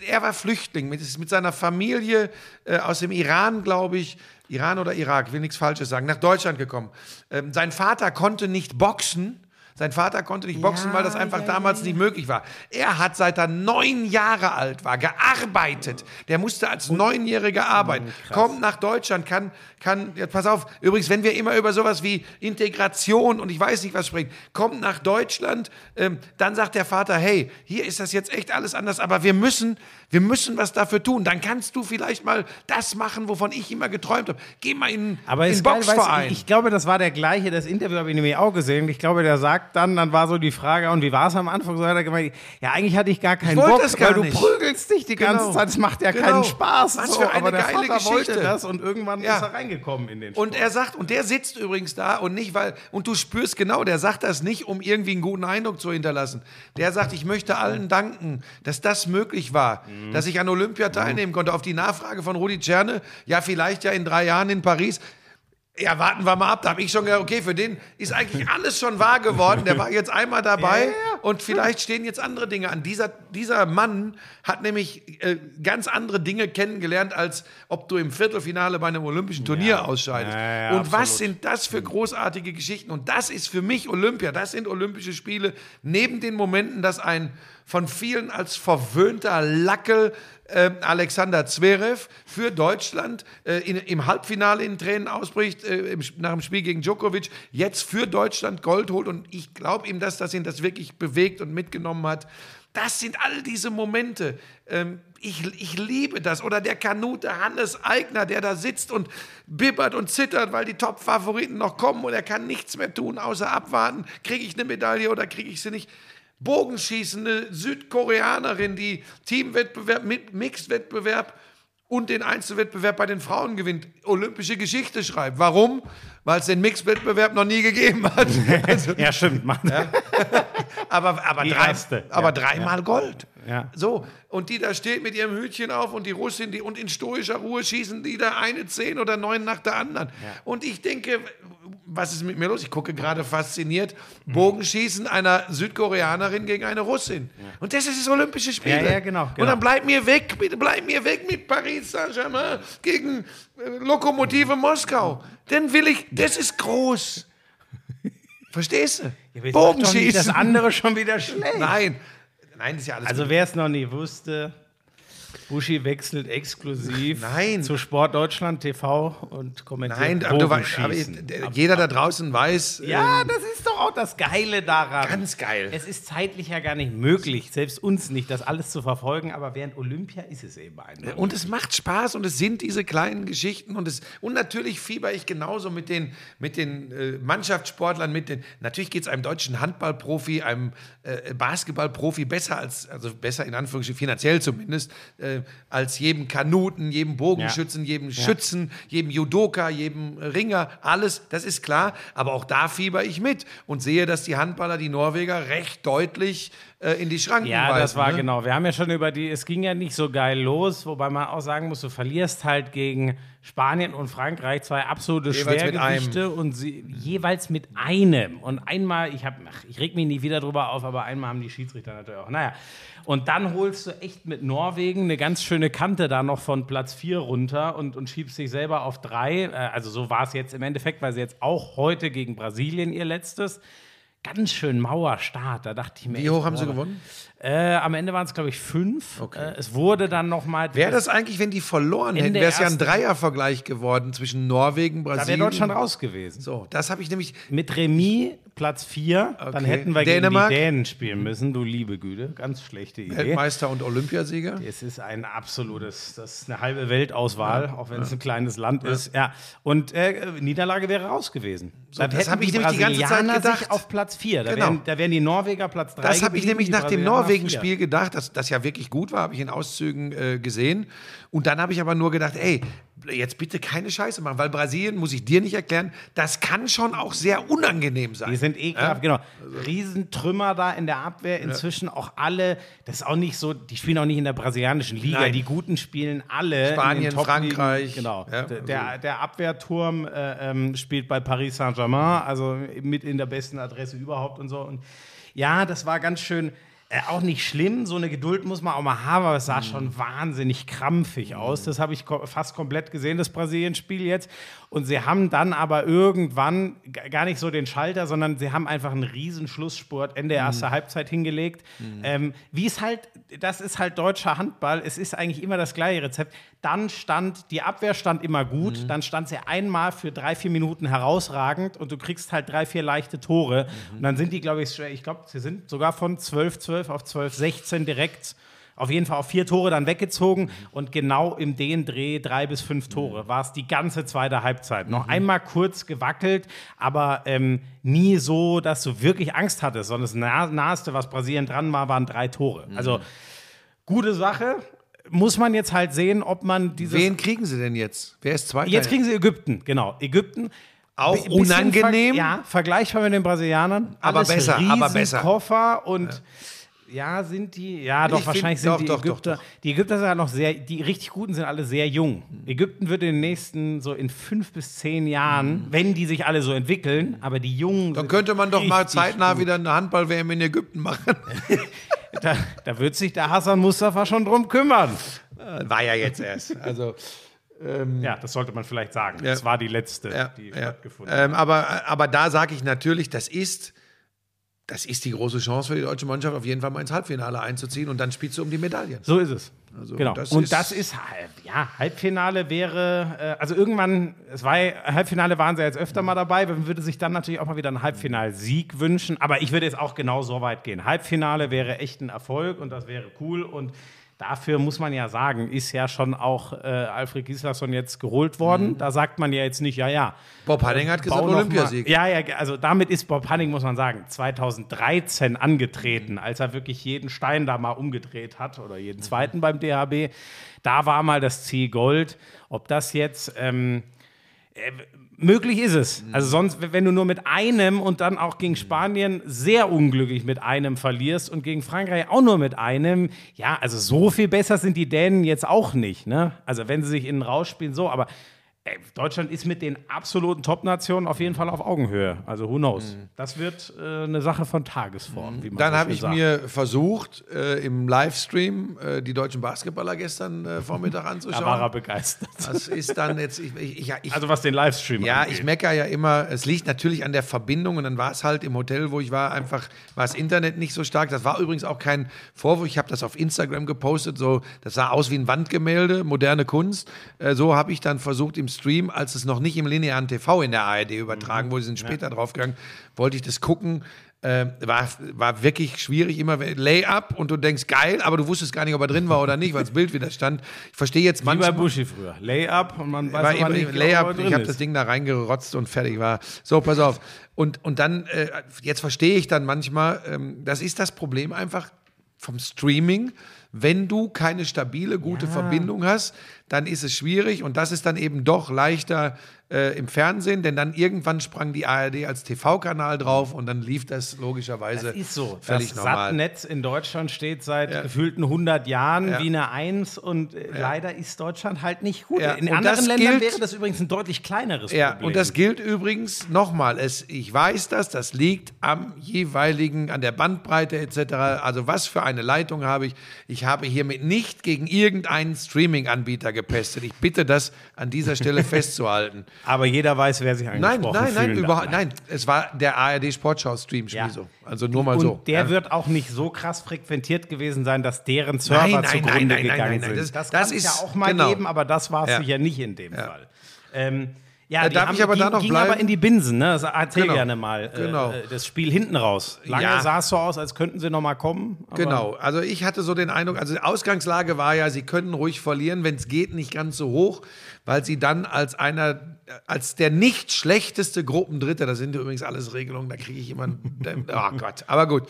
Er war Flüchtling mit, ist mit seiner Familie äh, aus dem Iran, glaube ich, Iran oder Irak, will nichts Falsches sagen, nach Deutschland gekommen. Ähm, sein Vater konnte nicht boxen. Sein Vater konnte nicht boxen, weil das einfach damals nicht möglich war. Er hat seit er neun Jahre alt war gearbeitet. Der musste als Neunjähriger arbeiten. Kommt nach Deutschland, kann, kann, jetzt pass auf, übrigens, wenn wir immer über sowas wie Integration und ich weiß nicht was sprechen, kommt nach Deutschland, ähm, dann sagt der Vater, hey, hier ist das jetzt echt alles anders, aber wir müssen, wir müssen was dafür tun. Dann kannst du vielleicht mal das machen, wovon ich immer geträumt habe. Geh mal in, Aber in ist geil, weißt du, Boxverein. ich, ich glaube, das war der gleiche, das Interview habe ich nämlich auch gesehen. Ich glaube, der sagt dann, dann war so die Frage, und wie war es am Anfang? So hat er gemeint, ja, eigentlich hatte ich gar keinen wollte Bock, gar weil du nicht. prügelst dich die ganze Genau. Zeit, es macht ja Genau. keinen Spaß. Was so, für eine geile Vater Geschichte. das und irgendwann Ja. ist er reingekommen in den Und Sport. er sagt, und der sitzt übrigens da und nicht, weil, und du spürst genau, der sagt das nicht, um irgendwie einen guten Eindruck zu hinterlassen. Der sagt, ich möchte allen danken, dass das möglich war, Mhm. Dass ich an Olympia teilnehmen konnte. Auf die Nachfrage von Rudi Czerne, ja, vielleicht ja in drei Jahren in Paris. Ja, warten wir mal ab. Da habe ich schon gedacht, okay, für den ist eigentlich alles schon wahr geworden. Der war jetzt einmal dabei und vielleicht stehen jetzt andere Dinge an. Dieser, dieser Mann hat nämlich äh, ganz andere Dinge kennengelernt, als ob du im Viertelfinale bei einem olympischen Turnier ausscheidest. Ja, ja, und was absolut. sind das für großartige Geschichten? Und das ist für mich Olympia. Das sind Olympische Spiele. Neben den Momenten, dass ein von vielen als verwöhnter Lackel äh, Alexander Zverev für Deutschland äh, in, im Halbfinale in Tränen ausbricht, äh, im, nach dem Spiel gegen Djokovic, jetzt für Deutschland Gold holt. Und ich glaube ihm, dass das ihn das wirklich bewegt und mitgenommen hat. Das sind all diese Momente. Ähm, ich, ich liebe das. Oder der Kanute Hannes Eigner, der da sitzt und bibbert und zittert, weil die Top-Favoriten noch kommen und er kann nichts mehr tun, außer abwarten. Kriege ich eine Medaille oder kriege ich sie nicht? Bogenschießende Südkoreanerin, die Teamwettbewerb mit Mixed-Wettbewerb und den Einzelwettbewerb bei den Frauen gewinnt, olympische Geschichte schreibt. Warum? Weil es den Mixed-Wettbewerb noch nie gegeben hat. Also, ja, stimmt. Mann. aber aber, Die drei, aber Ja, dreimal Gold. Ja. So, und die da steht mit ihrem Hütchen auf und die Russin, die und in stoischer Ruhe schießen die da eine zehn oder neun nach der anderen. Und ich denke, was ist mit mir los? Ich gucke gerade fasziniert Bogenschießen einer Südkoreanerin gegen eine Russin. Und das ist das Olympische Spiele. Ja, ja, genau, Und genau. dann bleib mir weg, bitte bleib mir weg mit Paris Saint-Germain gegen äh, Lokomotive Moskau. Dann will ich, das ist groß. Verstehst du? Ja, doch nicht, Das Bogenschießen. andere schon wieder schlecht. Nein. Nein, ist ja alles Also wer es noch nie wusste, Buschi wechselt exklusiv Nein. zu Sport Deutschland TV und kommentiert Nein, aber du weißt, aber ich- jeder da draußen weiß, ja, ähm, das ist doch auch das Geile daran. ganz geil. Es ist zeitlich ja gar nicht möglich, selbst uns nicht, das alles zu verfolgen, aber während Olympia ist es eben ein. Und es macht Spaß und es sind diese kleinen Geschichten und es und natürlich fieber ich genauso mit den mit den äh, Mannschaftssportlern mit den natürlich geht es einem deutschen Handballprofi, einem äh, Basketballprofi besser als also besser in Anführungsstrichen finanziell zumindest äh, als jedem Kanuten, jedem Bogenschützen, jedem Schützen, jedem Judoka, jedem Ringer, alles, das ist klar, aber auch da fieber ich mit und sehe, dass die Handballer, die Norweger recht deutlich äh, in die Schranken Ja, weisen. das war ne? genau. Wir haben ja schon über die, es ging ja nicht so geil los, wobei man auch sagen muss, du verlierst halt gegen Spanien und Frankreich zwei absolute Jeweils Schwergewichte und sie jeweils mit einem. Und einmal, ich hab, ach, ich reg mich nicht wieder drüber auf, aber einmal haben die Schiedsrichter natürlich auch. Naja. Und dann holst du echt mit Norwegen eine ganz schöne Kante da noch von Platz 4 runter und, und schiebst dich selber auf drei. Äh, Also so war es jetzt im Endeffekt, weil sie jetzt auch heute gegen Brasilien ihr letztes. Ganz schön Mauerstart. Da dachte ich mir. Wie echt, hoch haben sie boah, gewonnen? äh, am Ende waren es, glaube ich, fünf. Okay. Äh, es wurde dann nochmal. Wäre das eigentlich, wenn die verloren hätten, wäre es ja ein Dreiervergleich geworden zwischen Norwegen, Da wäre Brasilien. Deutschland raus gewesen. So, das habe ich nämlich. Mit Remis Platz 4, dann Okay. hätten wir Dänemark? gegen die Dänen spielen müssen, du liebe Güte. Ganz schlechte Idee. Weltmeister und Olympiasieger. Es ist ein absolutes, das ist eine halbe Weltauswahl, auch wenn es ein kleines Land ist. Ja. Und äh, Niederlage wäre raus gewesen. Dann das hätten hab ich nämlich die ganze Zeit gedacht. auf Platz 4. Da, Genau. wären, da wären die Norweger Platz 3. Das habe ich nämlich nach dem Norwegen-Spiel Spiel gedacht, das, das ja wirklich gut war, habe ich in Auszügen äh, gesehen. Und dann habe ich aber nur gedacht, ey, jetzt bitte keine Scheiße machen, weil Brasilien, muss ich dir nicht erklären, das kann schon auch sehr unangenehm sein. Die sind ekelhaft, genau. Riesentrümmer da in der Abwehr. Inzwischen auch alle, das ist auch nicht so, die spielen auch nicht in der brasilianischen Liga. Nein. Die Guten spielen alle. Spanien. Frankreich. Genau. Ja, der, der, der Abwehrturm äh, ähm, spielt bei Paris Saint-Germain, also mit in der besten Adresse überhaupt und so. Und ja, das war ganz schön. Äh, auch nicht schlimm, so eine Geduld muss man auch mal haben, aber es sah schon wahnsinnig krampfig aus. Das habe ich fast komplett gesehen, das Brasilien-Spiel jetzt. Und sie haben dann aber irgendwann gar nicht so den Schalter, sondern sie haben einfach einen riesen Schlussspurt Ende der ersten Halbzeit hingelegt. Ähm, wie es halt, das ist halt deutscher Handball, es ist eigentlich immer das gleiche Rezept. Dann stand, die Abwehr stand immer gut, dann stand sie einmal für drei, vier Minuten herausragend und du kriegst halt drei, vier leichte Tore. Und dann sind die, glaube ich, ich glaube, sie sind sogar von 12-12 auf 12-16 direkt auf jeden Fall auf vier Tore dann weggezogen und genau im den Dreh drei bis fünf Tore war es die ganze zweite Halbzeit. Noch einmal kurz gewackelt, aber ähm, nie so, dass du wirklich Angst hattest, sondern das nah Naheste, was Brasilien dran war, waren drei Tore. Also gute Sache. Muss man jetzt halt sehen, ob man dieses. Wen kriegen sie denn jetzt? Wer ist Zweiter? Jetzt kriegen sie Ägypten, genau. Ägypten. Auch unangenehm? Ver ja, vergleichbar mit den Brasilianern. Aber Alles besser, aber besser. Riesenkoffer und ja. Sind die, ja doch, Ich wahrscheinlich find- sind doch, die doch, Ägypter, doch. die Ägypter sind halt noch sehr, die richtig Guten sind alle sehr jung. Ägypten wird in den nächsten, so in fünf bis zehn Jahren, wenn die sich alle so entwickeln, aber die Jungen Mhm. Dann könnte man doch mal zeitnah gut. wieder eine Handball-WM in Ägypten machen. Da, da wird sich der Hassan Mustafa schon drum kümmern. War ja jetzt erst. Also, Ja, das sollte man vielleicht sagen. Ja. Das war die letzte, ja, die ja. stattgefunden hat. Ähm, aber, aber da sage ich natürlich, das ist, das ist die große Chance für die deutsche Mannschaft, auf jeden Fall mal ins Halbfinale einzuziehen und dann spielst du um die Medaillen. So ist es. Also, genau. das und ist- das ist, ja, Halbfinale wäre, äh, also irgendwann, es war, Halbfinale waren sie jetzt öfter mal dabei, man würde sich dann natürlich auch mal wieder einen Halbfinalsieg wünschen, aber ich würde jetzt auch genau so weit gehen. Halbfinale wäre echt ein Erfolg und das wäre cool und dafür muss man ja sagen, ist ja schon auch äh, Alfred Gislason jetzt geholt worden. Da sagt man ja jetzt nicht, ja, ja. Bob Hanning hat gesagt, Bau noch Olympiasieg. Mal, ja, ja, also damit ist Bob Hanning, muss man sagen, 2013 angetreten, als er wirklich jeden Stein da mal umgedreht hat oder jeden zweiten beim DHB. Da war mal das Ziel Gold. Ob das jetzt ähm, äh, möglich ist es. Also sonst, wenn du nur mit einem und dann auch gegen Spanien sehr unglücklich mit einem verlierst und gegen Frankreich auch nur mit einem, ja, also so viel besser sind die Dänen jetzt auch nicht. Ne? Also wenn sie sich innen rausspielen, so, aber Ey, Deutschland ist mit den absoluten Top-Nationen auf jeden Fall auf Augenhöhe. Also who knows? Das wird äh, eine Sache von Tagesform. Wie man Dann so habe ich sagt. mir versucht, äh, im Livestream äh, die deutschen Basketballer gestern äh, Vormittag Da war er anzuschauen. begeistert. Das ist dann jetzt, ich, ich, ich, ich Also was den Livestream Ja, angeht. ich meckere ja immer, es liegt natürlich an der Verbindung und dann war es halt im Hotel, wo ich war, einfach war das Internet nicht so stark. Das war übrigens auch kein Vorwurf, ich habe das auf Instagram gepostet, so, das sah aus wie ein Wandgemälde, moderne Kunst. Äh, so habe ich dann versucht im Stream, als es noch nicht im linearen TV in der ARD übertragen wurde, sind später draufgegangen, wollte ich das gucken. Äh, war, war wirklich schwierig, immer Layup und du denkst geil, aber du wusstest gar nicht, ob er drin war oder nicht, weil das Bild wieder stand. Ich verstehe jetzt Wie bei manchmal. Buschi früher. Layup und man weiß immer nicht, er Layup, ich habe das Ding da reingerotzt und fertig war. So, pass auf. Und, und dann, äh, jetzt verstehe ich dann manchmal, ähm, das ist das Problem einfach vom Streaming. Wenn du keine stabile, gute Verbindung hast, dann ist es schwierig und das ist dann eben doch leichter äh, im Fernsehen, denn dann irgendwann sprang die ARD als TV-Kanal drauf und dann lief das logischerweise Das ist so. völlig das normal. Sattnetz in Deutschland steht seit gefühlten 100 Jahren Ja. wie eine Eins und äh, leider ist Deutschland halt nicht gut. Ja, In und anderen das Ländern gilt- wäre das übrigens ein deutlich kleineres Ja, Problem. und das gilt übrigens nochmal. Ich weiß das, das liegt am jeweiligen, an der Bandbreite etc. Also was für eine Leitung habe ich? Ich habe hiermit nicht gegen irgendeinen Streaming-Anbieter gepestet. Ich bitte das an dieser Stelle festzuhalten. aber jeder weiß, wer sich Nein, angesprochen nein, nein, fühlen überhaupt, nein. Es war der ARD Sportschau-Stream, Ja. so. Also nur mal und so. der ja. wird auch nicht so krass frequentiert gewesen sein, dass deren Server Nein, nein, zugrunde nein, nein, gegangen nein, nein, sind. das- das das kann es ja auch mal genau. geben, aber das war es Ja. sicher nicht in dem Fall. Ähm, ja, Äh, die darf haben, ich aber die, da noch ging bleiben? aber in die Binsen, ne? Das erzähl Genau. gerne mal. Äh, Genau. äh, das Spiel hinten raus. Lange Ja. sah es so aus, als könnten sie noch mal kommen. Genau, also ich hatte so den Eindruck, also die Ausgangslage war ja, sie können ruhig verlieren, wenn es geht, nicht ganz so hoch, weil sie dann als einer, als der nicht schlechteste Gruppendritte, das sind übrigens alles Regelungen, da kriege ich immer, oh Gott, aber gut.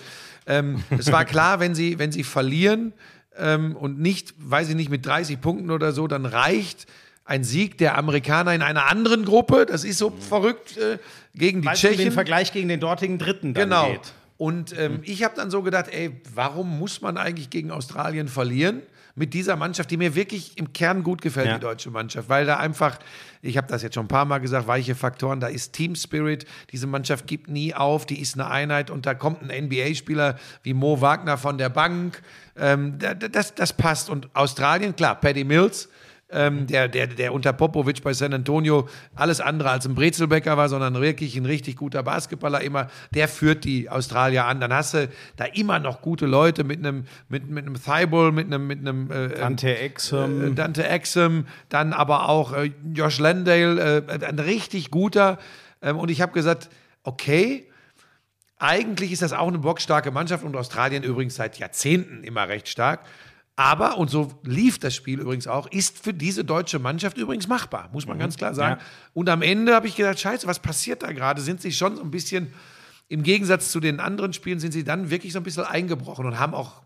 Ähm, es war klar, wenn sie, wenn sie verlieren ähm, und nicht, weiß ich nicht, mit 30 Punkten oder so, dann reicht ein Sieg der Amerikaner in einer anderen Gruppe, das ist so verrückt, äh, gegen die Weil Tschechen. den Vergleich gegen den dortigen Dritten dann Genau. geht. Und ähm, ich habe dann so gedacht, ey, warum muss man eigentlich gegen Australien verlieren? Mit dieser Mannschaft, die mir wirklich im Kern gut gefällt, Ja. die deutsche Mannschaft, weil da einfach, ich habe das jetzt schon ein paar Mal gesagt, weiche Faktoren, da ist Team Spirit, diese Mannschaft gibt nie auf, die ist eine Einheit und da kommt ein NBA-Spieler wie Mo Wagner von der Bank, ähm, da- da- das, das passt. Und Australien, klar, Paddy Mills, ähm, der, der, der unter Popovic bei San Antonio alles andere als ein Brezelbäcker war, sondern wirklich ein richtig guter Basketballer immer, der führt die Australier an. Dann hast du da immer noch gute Leute mit einem mit, mit einem Thibault, mit einem mit einem äh, Dante Exum. äh, Dante Exum, dann aber auch äh, Josh Landale, äh, ein richtig guter. Ähm, und ich habe gesagt, okay, eigentlich ist das auch eine bockstarke Mannschaft und Australien übrigens seit Jahrzehnten immer recht stark. Aber, und so lief das Spiel übrigens auch, ist für diese deutsche Mannschaft übrigens machbar, muss man ganz klar sagen. Ja. Und am Ende habe ich gedacht, scheiße, was passiert da gerade? Sind sie schon so ein bisschen, im Gegensatz zu den anderen Spielen, sind sie dann wirklich so ein bisschen eingebrochen und haben auch,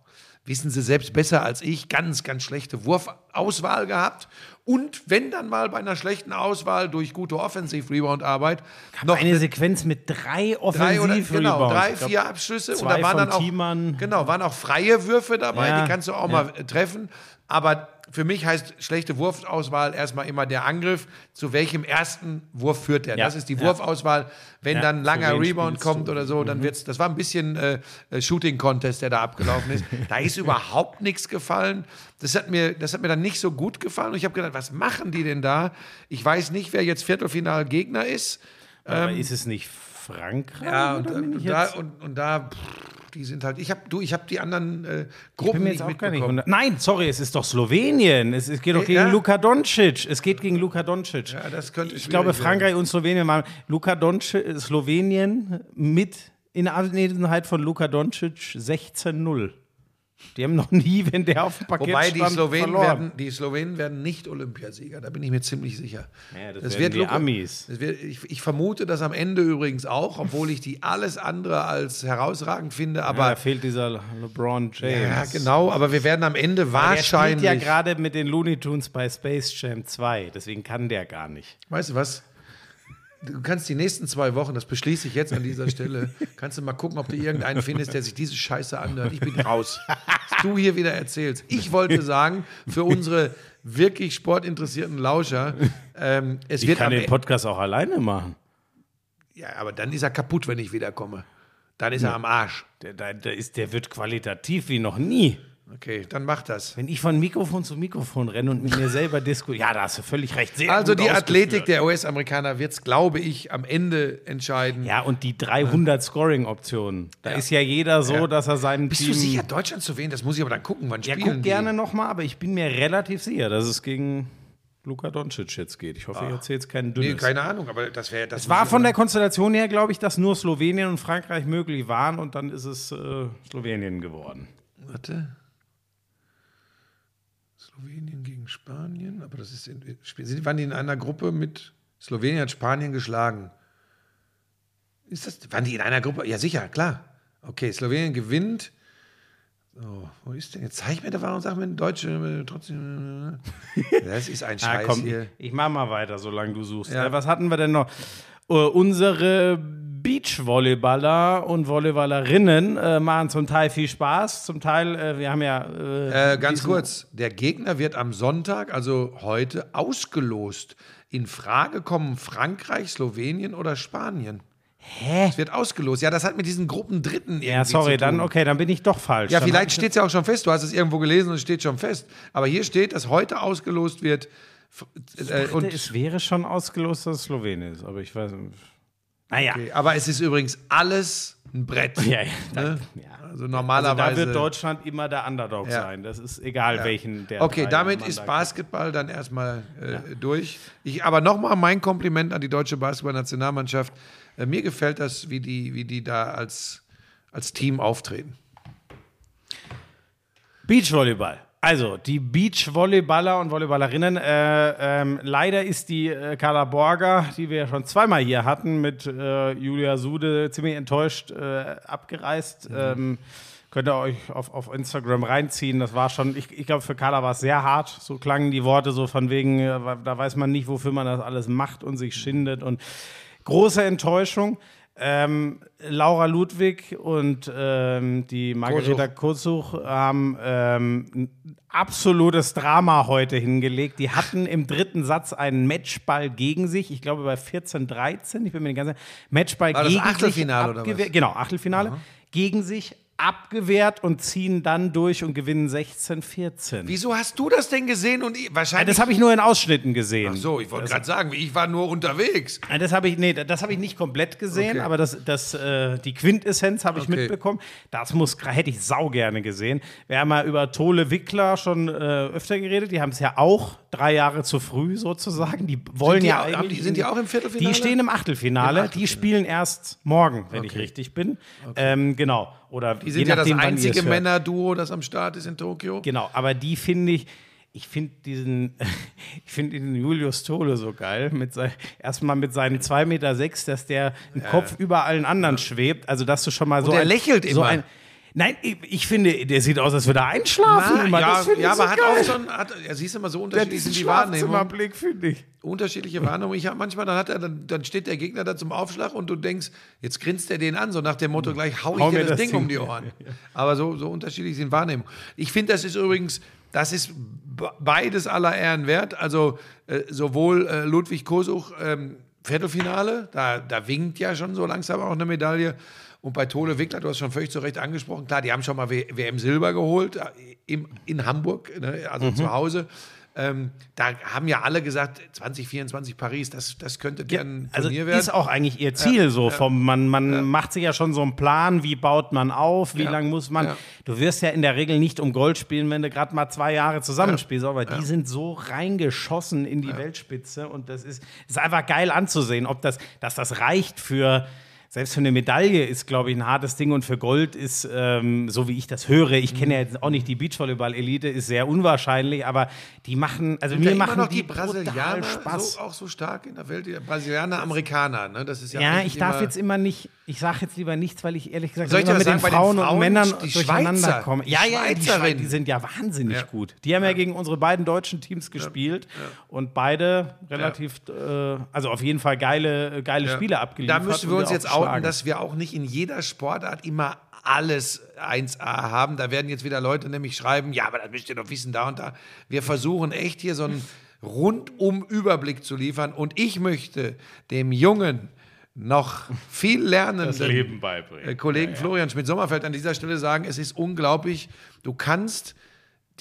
wissen sie selbst besser als ich, ganz, ganz schlechte Wurfauswahl gehabt. Und wenn dann mal bei einer schlechten Auswahl durch gute Offensive-Rebound-Arbeit noch Eine Sequenz mit drei drei offensiv genau, drei, vier Abschlüsse und da waren dann auch Thiemann. genau, waren auch freie Würfe dabei, Ja, die kannst du auch ja. mal treffen, aber für mich heißt schlechte Wurfauswahl erstmal immer der Angriff, zu welchem ersten Wurf führt der. Ja, Das ist die ja. Wurfauswahl. Wenn Ja, dann langer Rebound kommt du? oder so, dann wird's, das war ein bisschen äh, äh, Shooting Contest, der da abgelaufen ist. da ist überhaupt nichts gefallen. Das hat mir, das hat mir dann nicht so gut gefallen. Und ich habe gedacht, was machen die denn da? Ich weiß nicht, wer jetzt Viertelfinalgegner ist. Aber ist es nicht Frankreich? Ja, und, und, da, und, und da, pff, die sind halt, ich habe du, ich habe die anderen äh, Ich Gruppen bin mir jetzt auch gar nicht. Nein, sorry, es ist doch Slowenien. Es, es geht doch Äh, gegen ja. Luka Doncic. Es geht gegen Luka Doncic. Ja, das könnte ich glaube, Frankreich und Slowenien waren Luka Doncic, äh, Slowenien mit in Abwesenheit von Luka Doncic 16-0. Die haben noch nie, wenn der auf dem Parkett Wobei die stand, Slowenen, verloren. werden, die Slowenen werden nicht Olympiasieger, da bin ich mir ziemlich sicher. Ja, das werden die Luka- Amis. Das wird, ich, ich vermute das am Ende übrigens auch, obwohl ich die alles andere als herausragend finde. Ja, Aber da fehlt dieser LeBron James. ja, genau. Aber wir werden am Ende Der wahrscheinlich. spielt ja gerade mit den Looney Tunes bei Space Jam 2, deswegen kann der gar nicht. weißt du was? Du kannst die nächsten zwei Wochen, das beschließe ich jetzt an dieser Stelle, kannst du mal gucken, ob du irgendeinen findest, der sich diese Scheiße anhört. Ich bin raus. Was du hier wieder erzählst. Ich wollte sagen, für unsere wirklich sportinteressierten Lauscher, ähm, es Ich wird kann am den E- Podcast auch alleine machen. Ja, aber dann ist er kaputt, wenn ich wiederkomme. Dann ist er am Arsch. Der, der, der, ist, der wird qualitativ wie noch nie. Okay, dann mach das. Wenn ich von Mikrofon zu Mikrofon renne und mit mir selber diskutiere, ja, da hast du völlig recht. Sehr Also die Athletik der US-Amerikaner wird es, glaube ich, am Ende entscheiden. Ja, und die 300 Scoring-Optionen. Da Ja. ist ja jeder so, Ja. dass er seinen Bist Team... du sicher, Deutschland zu wählen? Das muss ich aber dann gucken, wann Ja, spielen guck die? gerne nochmal, aber ich bin mir relativ sicher, dass es gegen Luka Doncic jetzt geht. Ich hoffe, ich erzähle jetzt keinen dünnes. Nee, keine Ahnung, aber das wäre das es war von der Konstellation her, glaube ich, dass nur Slowenien und Frankreich möglich waren und dann ist es äh, Slowenien geworden. Warte. Slowenien gegen Spanien, aber das ist in, sind- waren die in einer Gruppe mit Slowenien hat Spanien geschlagen. Ist das waren die in einer Gruppe? Ja, sicher, klar. Okay, Slowenien gewinnt. So, wo ist denn? Jetzt zeig mir da warum sag mir Deutsche trotzdem. Das ist ein Ah, Scheiß komm, hier. ich, mach mal weiter, solange du suchst. Ja. Äh, was hatten wir denn noch? Äh, unsere Beachvolleyballer und Volleyballerinnen äh, machen zum Teil viel Spaß, zum Teil, äh, wir haben ja. Äh, Äh, ganz kurz, der Gegner wird am Sonntag, also heute, ausgelost. In Frage kommen Frankreich, Slowenien oder Spanien. Hä? Es wird ausgelost. Ja, das hat mit diesen Gruppen Dritten Ja, irgendwie sorry, zu tun. dann, okay, dann bin ich doch falsch. Ja, Dann vielleicht steht es ja auch schon fest. Du hast es irgendwo gelesen und es steht schon fest. Aber hier steht, dass heute ausgelost wird. Äh, Und und, es wäre schon ausgelost, dass es Slowenien ist, aber ich weiß nicht. Naja. okay, aber es ist übrigens alles ein Brett. Ja, ja, da, Ne? ja. Also Also normalerweise. da wird Deutschland immer der Underdog Ja. sein. Das ist egal, welchen der. Okay, drei damit ist da- Basketball dann erstmal äh, durch. Ich, aber nochmal mein Kompliment an die deutsche Basketballnationalmannschaft. Äh, mir gefällt das, wie die, wie die da als, als Team auftreten. Beachvolleyball. Also, die Beachvolleyballer und Volleyballerinnen. Äh, ähm, leider ist die äh, Carla Borger, die wir ja schon zweimal hier hatten, mit äh, Julia Sude ziemlich enttäuscht äh, abgereist. Ähm, könnt ihr euch auf, auf Instagram reinziehen. Das war schon, ich, ich glaube, für Carla war es sehr hart. So klangen die Worte so von wegen, äh, da weiß man nicht, wofür man das alles macht und sich schindet. Und große Enttäuschung. Ähm, Laura Ludwig und ähm, die Margareta Kurzuch haben ähm, ein absolutes Drama heute hingelegt. Die hatten im dritten Satz einen Matchball gegen sich. Ich glaube bei 14, 13. Ich bin mir nicht ganz sicher. Matchball War das gegen Achtelfinale sich oder was? Genau, Achtelfinale. Gegen sich abgewehrt und ziehen dann durch und gewinnen 16, 14. Wieso hast du das denn gesehen? Und ich, wahrscheinlich. Das habe ich nur in Ausschnitten gesehen. Ach so, ich wollte gerade sagen, ich war nur unterwegs. Das habe ich, nee, das habe ich nicht komplett gesehen, Okay. aber das, das, äh, die Quintessenz habe ich Okay. mitbekommen. Das muss, hätte ich sau gerne gesehen. Wir haben ja über Tole Wickler schon äh, öfter geredet. Die haben es ja auch drei Jahre zu früh sozusagen. Die wollen die ja eigentlich. die- sind die auch im Viertelfinale? Die stehen im Achtelfinale. Im Achtelfinale. Die spielen erst morgen, wenn ich Okay. richtig bin. Ähm, genau. Oder Die sind ja das einzige Männerduo, das am Start ist in Tokio. Genau, aber die finde ich, ich finde diesen, ich finde diesen Julius Tole so geil. Mit sein, erstmal mit seinen 2,6 Meter, sechs, dass der im Kopf über allen anderen schwebt. Also, dass du schon mal so. der ein, lächelt so immer. Ein, nein, ich, ich finde, der sieht aus, als würde er einschlafen. Na, immer. ja, das ja ich so aber hat geil. auch so ein, hat, ja, siehst du mal, so der hat unterschiedlich diesen sind die Wahrnehmung. Schlafzimmerblick, finde ich. Unterschiedliche Wahrnehmung. Ich habe manchmal, dann, hat er, dann, dann steht der Gegner da zum Aufschlag und du denkst, jetzt grinst er den an, so nach dem Motto, gleich hau ich Hau dir das, das Ding um die Ohren. Aber so, so unterschiedlich sind Wahrnehmungen. Ich finde, das ist übrigens, das ist be- beides aller Ehren wert. Also äh, sowohl äh, Ludwig Kosuch, ähm, Viertelfinale, da, da winkt ja schon so langsam auch eine Medaille. Und bei Tole Wickler, du hast schon völlig zu Recht angesprochen, klar, die haben schon mal WM Silber geholt äh, im, in Hamburg, ne, also Mhm. zu Hause. Ähm, da haben ja alle gesagt, 2024 Paris, das, das könnte deren Also Turnier werden. ist auch eigentlich ihr Ziel so vom man man macht sich ja schon so einen Plan, wie baut man auf, wie Ja. lange muss man. Ja. Du wirst ja in der Regel nicht um Gold spielen, wenn du gerade mal zwei Jahre zusammenspielst, aber die sind so reingeschossen in die Weltspitze und das ist ist einfach geil anzusehen, ob das dass das reicht für selbst für eine Medaille ist, glaube ich, ein hartes Ding und für Gold ist, ähm, so wie ich das höre, ich kenne ja jetzt auch nicht die Beachvolleyball-Elite, ist sehr unwahrscheinlich, aber die machen, also mir ja immer machen noch die, die Brasilianer Spaß. so, auch so stark in der Welt? Die Brasilianer, Amerikaner, ne? Das ist ja, Ja, ich darf jetzt immer nicht, ich sage jetzt lieber nichts, weil ich ehrlich gesagt Soll ich dir immer mit den sagen, den Frauen, und Frauen, Männern die durcheinander Schweizer, komme. die Ja, ja, die, Schweizerinnen. die sind ja wahnsinnig Ja. gut. Die haben ja. gegen unsere beiden deutschen Teams gespielt und beide relativ, äh, also auf jeden Fall geile, geile Spiele abgeliefert. Da müssen wir und uns auch jetzt outen, dass wir auch nicht in jeder Sportart immer alles 1A haben. Da werden jetzt wieder Leute nämlich schreiben, ja, aber das müsst ihr doch wissen, da und da. Wir versuchen echt hier so einen rundum Überblick zu liefern und ich möchte dem Jungen noch viel lernenden Das Leben beibringen. äh, Kollegen Florian Schmidt-Sommerfeld an dieser Stelle sagen, es ist unglaublich, du kannst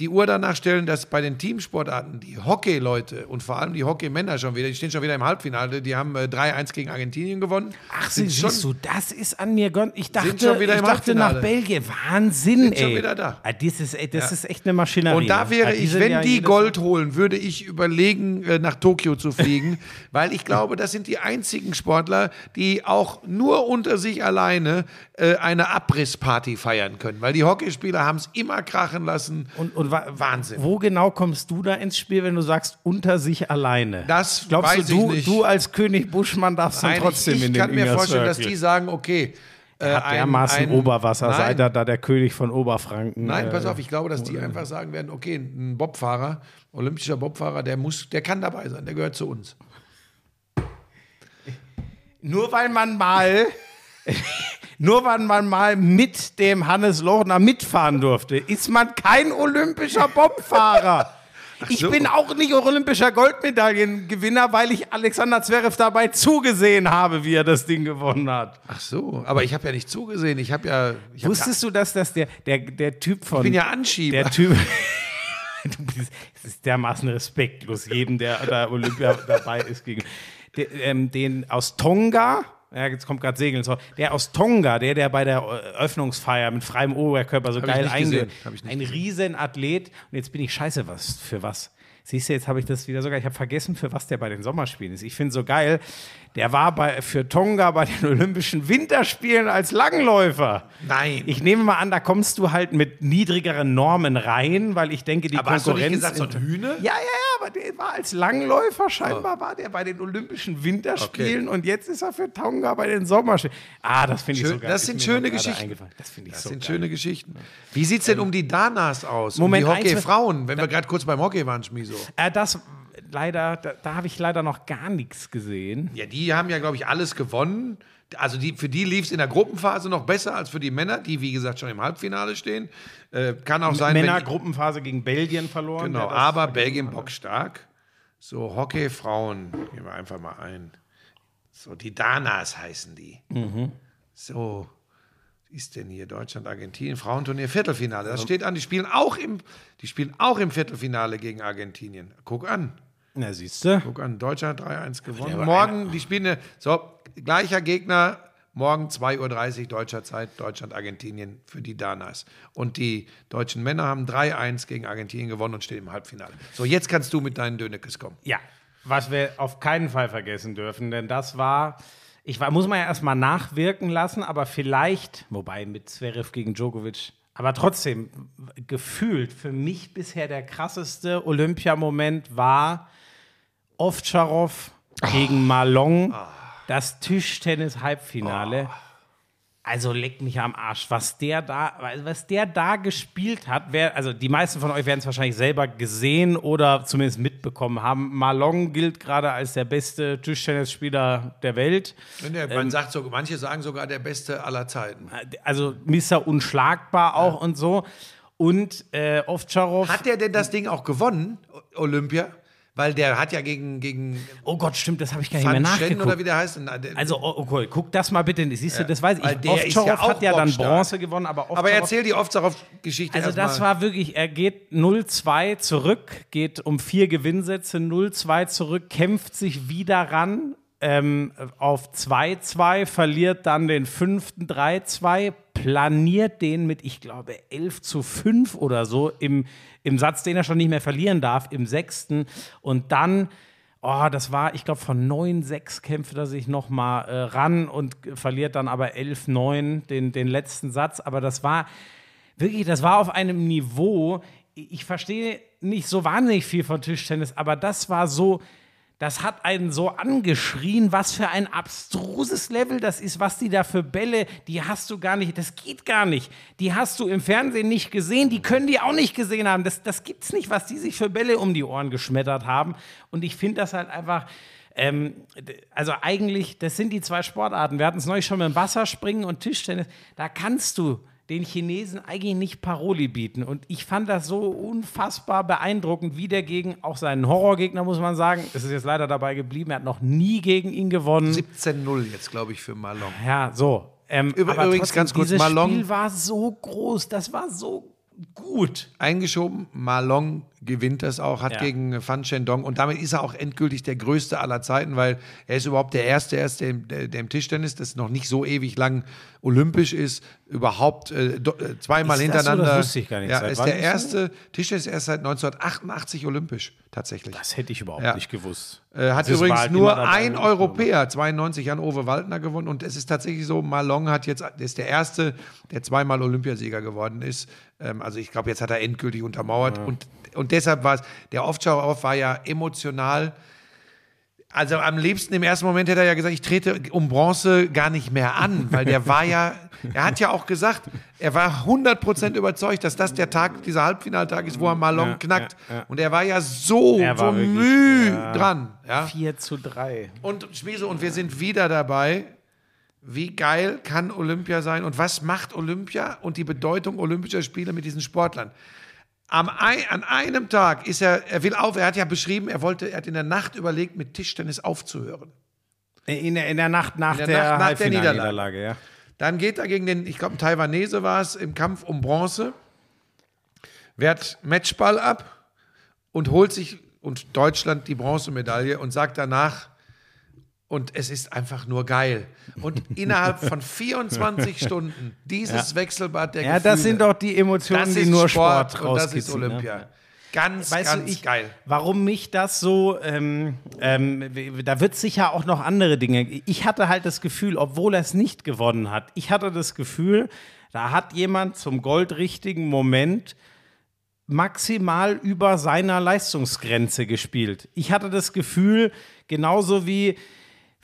die Uhr danach stellen, dass bei den Teamsportarten die Hockey-Leute und vor allem die Hockey-Männer schon wieder, die stehen schon wieder im Halbfinale, die haben äh, 3-1 gegen Argentinien gewonnen. Ach, Sind siehst schon- du, das ist an mir gönnt. Ich dachte, ich dachte nach. Belgien. Wahnsinn, Sind ey. schon wieder da. Ah, das ist, ey, das Ja. ist echt eine Maschinerie. Und da ne? wäre Ah, ich, wenn ja die Gold holen, würde ich überlegen, äh, nach Tokio zu fliegen, weil ich glaube, das sind die einzigen Sportler, die auch nur unter sich alleine äh, eine Abrissparty feiern können, weil die Hockeyspieler haben es immer krachen lassen. Und, und wa- Wahnsinn. Wo genau kommst du da ins Spiel, wenn du sagst, unter sich alleine? Das Glaubst weiß du, du, ich nicht. du als König Buschmann darfst dann trotzdem ich, ich in den kann mir vorstellen, dass die sagen, okay, äh, hat ein- dermaßen ein- Oberwasser, Nein, seid ihr da der König von Oberfranken. Nein, äh, pass auf, ich glaube, dass die einfach sagen werden, okay, ein Bobfahrer, olympischer Bobfahrer, der muss, der kann dabei sein, der gehört zu uns. Nur weil man mal, nur weil man mal mit dem Hannes Lochner mitfahren durfte, ist man kein olympischer Bobfahrer. Ich so. bin auch nicht olympischer Goldmedaillengewinner, weil ich Alexander Zverev dabei zugesehen habe, wie er das Ding gewonnen hat. Ach so, aber ich habe ja nicht zugesehen, ich habe ja, ich, hab Wusstest du, dass das der, der, der Typ von. ich bin ja Anschieber. Der Typ. du bist, es ist dermaßen respektlos, jedem, der da Olympia dabei ist, gegen. Der, ähm, den aus Tonga, ja, jetzt kommt gerade Segeln, so, der aus Tonga, der, der bei der Öffnungsfeier mit freiem Oberkörper so Hab geil nicht einge... gesehen, hab ich nicht Ein riesen Athlet. Und jetzt bin ich scheiße, was für was. Siehst du, jetzt habe ich das wieder sogar, ich habe vergessen, für was der bei den Sommerspielen ist. Ich finde so geil, der war bei, für Tonga bei den Olympischen Winterspielen als Langläufer. Nein. Ich nehme mal an, da kommst du halt mit niedrigeren Normen rein, weil ich denke, die aber hast du Konkurrenz. nicht gesagt, so ein Hühne? ja, ja, ja, aber der war als Langläufer scheinbar war der bei den Olympischen Winterspielen und jetzt ist er für Tonga bei den Sommerspielen. Ah, das finde ich Schön- so geil. das sind schöne Geschichten. Das finde ich Das so sind geil. schöne Geschichten. Wie sieht es denn um die Danas aus? Moment, um die Hockey-Frauen, wenn wir gerade kurz beim Hockey waren, Schmiso. Äh, das leider, da, da habe ich leider noch gar nichts gesehen. Ja, die haben ja, glaube ich, alles gewonnen. Also die, für die lief es in der Gruppenphase noch besser als für die Männer, die, wie gesagt, schon im Halbfinale stehen. Äh, kann auch sein, Männer wenn, Gruppenphase gegen Belgien verloren. Genau, aber Belgien bockstark. So, Hockey-Frauen, gehen wir einfach mal ein. So, die Danas heißen die. Mhm. So, ist denn hier Deutschland, Argentinien, Frauenturnier, Viertelfinale. Das steht an, die spielen auch im, die spielen auch im Viertelfinale gegen Argentinien. Guck an. Na, siehst du? Guck an, Deutschland 3-1 gewonnen. Morgen, die spielen, eine- so, gleicher Gegner, morgen 2.30 Uhr deutscher Zeit, Deutschland, Argentinien für die Danas. Und die deutschen Männer haben 3-1 gegen Argentinien gewonnen und stehen im Halbfinale. So, jetzt kannst du mit deinen Dönekes kommen. Ja, was wir auf keinen Fall vergessen dürfen, denn das war, ich war, muss man ja erstmal nachwirken lassen, aber vielleicht, wobei mit Zverev gegen Djokovic, aber trotzdem, gefühlt für mich bisher der krasseste Olympiamoment war Ovtcharov gegen Malong, das Tischtennis-Halbfinale. Also leck mich am Arsch, was der da, was der da gespielt hat. Wer, also die meisten von euch werden es wahrscheinlich selber gesehen oder zumindest mitbekommen haben. Malong gilt gerade als der beste Tischtennisspieler der Welt. Man sagt so, manche sagen sogar der beste aller Zeiten. Also Mr. Unschlagbar auch und so. Und äh, Ovtcharov. Hat der denn das Ding auch gewonnen, Olympia? Weil der hat ja gegen, gegen oh Gott, stimmt, das habe ich gar nicht mehr Van Schen nachgeguckt. oder wie der heißt. Der- Also, oh, okay, guck das mal bitte. Siehst du, das weiß ich. der ja Ovtcharov auch hat ja dann. Bronze gewonnen, aber Ovtcharov aber erzähl die Ovtcharov-Geschichte Also das war wirklich, er geht 0-2 zurück, geht um vier Gewinnsätze 0-2 zurück, kämpft sich wieder ran ähm, auf 2-2, verliert dann den fünften 3-2, planiert den mit, ich glaube, 11 zu 5 oder so im, im Satz, den er schon nicht mehr verlieren darf, im sechsten. Und dann oh, das war, ich glaube, von 9-6 kämpft er sich nochmal äh, ran und verliert dann aber 11-9 den, den letzten Satz. Aber das war wirklich, das war auf einem Niveau, ich verstehe nicht so wahnsinnig viel von Tischtennis, aber das war so, das hat einen so angeschrien, was für ein abstruses Level das ist, was die da für Bälle, die hast du gar nicht, das geht gar nicht. Die hast du im Fernsehen nicht gesehen, die können die auch nicht gesehen haben. Das, das gibt's nicht, was die sich für Bälle um die Ohren geschmettert haben. Und ich finde das halt einfach. Ähm, also eigentlich, das sind die zwei Sportarten. Wir hatten es neulich schon mit dem Wasserspringen und Tischtennis. Da kannst du den Chinesen eigentlich nicht Paroli bieten. Und ich fand das so unfassbar beeindruckend, wie der gegen auch seinen Horrorgegner, muss man sagen. Es ist jetzt leider dabei geblieben, er hat noch nie gegen ihn gewonnen. 17-0 jetzt, glaube ich, für Malong. Ja, so. Ähm, übrigens trotzdem, ganz kurz, dieses Malong- Spiel war so groß, das war so gut. Eingeschoben, Malong gewinnt das auch, hat Ja. gegen Fan Shendong und damit ist er auch endgültig der größte aller Zeiten, weil er ist überhaupt der Erste, erst der, der, der im Tischtennis, das noch nicht so ewig lang olympisch ist, überhaupt äh, äh, zweimal Ist das so? hintereinander. Das wusste ich gar nicht. Ja, Seit ist der so? erste Tischtennis erst seit 1988 olympisch, tatsächlich. Das hätte ich überhaupt Ja. nicht gewusst. Äh, hat Das übrigens nur ein. Europäer, 92 Jan Ove Waldner gewonnen und es ist tatsächlich so, Malong hat jetzt, der ist der Erste, der zweimal Olympiasieger geworden ist. Ähm, also ich glaube, jetzt hat er endgültig untermauert und, und deshalb war es, der Off-Show-Off war ja emotional. Also am liebsten im ersten Moment hätte er ja gesagt, ich trete um Bronze gar nicht mehr an, weil der war ja, er hat ja auch gesagt, er war 100% überzeugt, dass das der Tag, dieser Halbfinaltag ist, wo er Malong Ja, knackt. ja, ja. Und er war ja so, war so wirklich, müh ja. dran. Ja? 4 zu 3. Und Schmieso, und wir sind wieder dabei. Wie geil kann Olympia sein und was macht Olympia und die Bedeutung Olympischer Spiele mit diesen Sportlern? Am ein, an einem Tag ist er, er will auf, er hat ja beschrieben, er wollte, er hat in der Nacht überlegt, mit Tischtennis aufzuhören. In der, in der Nacht nach der der, Nacht nach der Halbfinalniederlage, ja. Dann geht er gegen den, ich glaube, ein Taiwanese war es, im Kampf um Bronze, wehrt Matchball ab und holt sich und Deutschland die Bronzemedaille und sagt danach, und es ist einfach nur geil. Und innerhalb von 24 Stunden dieses Wechselbad der Ja, Gefühle, das sind doch die Emotionen, die nur Sport, Sport, und das ist ne? Olympia. Ganz, Weißt ganz du, ich, geil. warum mich das so, ähm, ähm, da wird sicher auch noch andere Dinge. Ich hatte halt das Gefühl, obwohl er es nicht gewonnen hat, ich hatte das Gefühl, da hat jemand zum goldrichtigen Moment maximal über seiner Leistungsgrenze gespielt. Ich hatte das Gefühl, genauso wie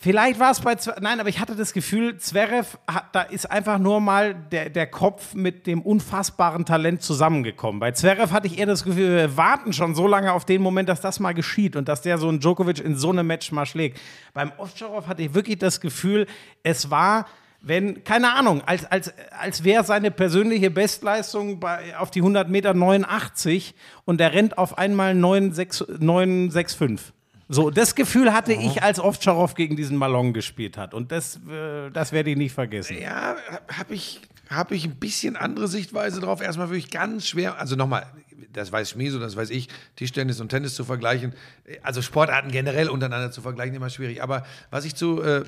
Vielleicht war es bei Zverev, nein, aber ich hatte das Gefühl, Zverev, hat, da ist einfach nur mal der, der Kopf mit dem unfassbaren Talent zusammengekommen. Bei Zverev hatte ich eher das Gefühl, wir warten schon so lange auf den Moment, dass das mal geschieht und dass der so einen Djokovic in so einem Match mal schlägt. Beim Ovtcharov hatte ich wirklich das Gefühl, es war wenn, keine Ahnung, als, als, als wäre seine persönliche Bestleistung bei, auf die 100 Meter 89 und er rennt auf einmal 9,6 9,65. So, das Gefühl hatte ich, als Ovtcharov gegen diesen Malon gespielt hat. Und das, äh, das werde ich nicht vergessen. Ja, habe ich, hab ich ein bisschen andere Sichtweise drauf. Erstmal wirklich ganz schwer, also nochmal, das weiß Schmieso, das weiß ich, Tischtennis und Tennis zu vergleichen, also Sportarten generell untereinander zu vergleichen, immer schwierig. Aber was ich zu, äh,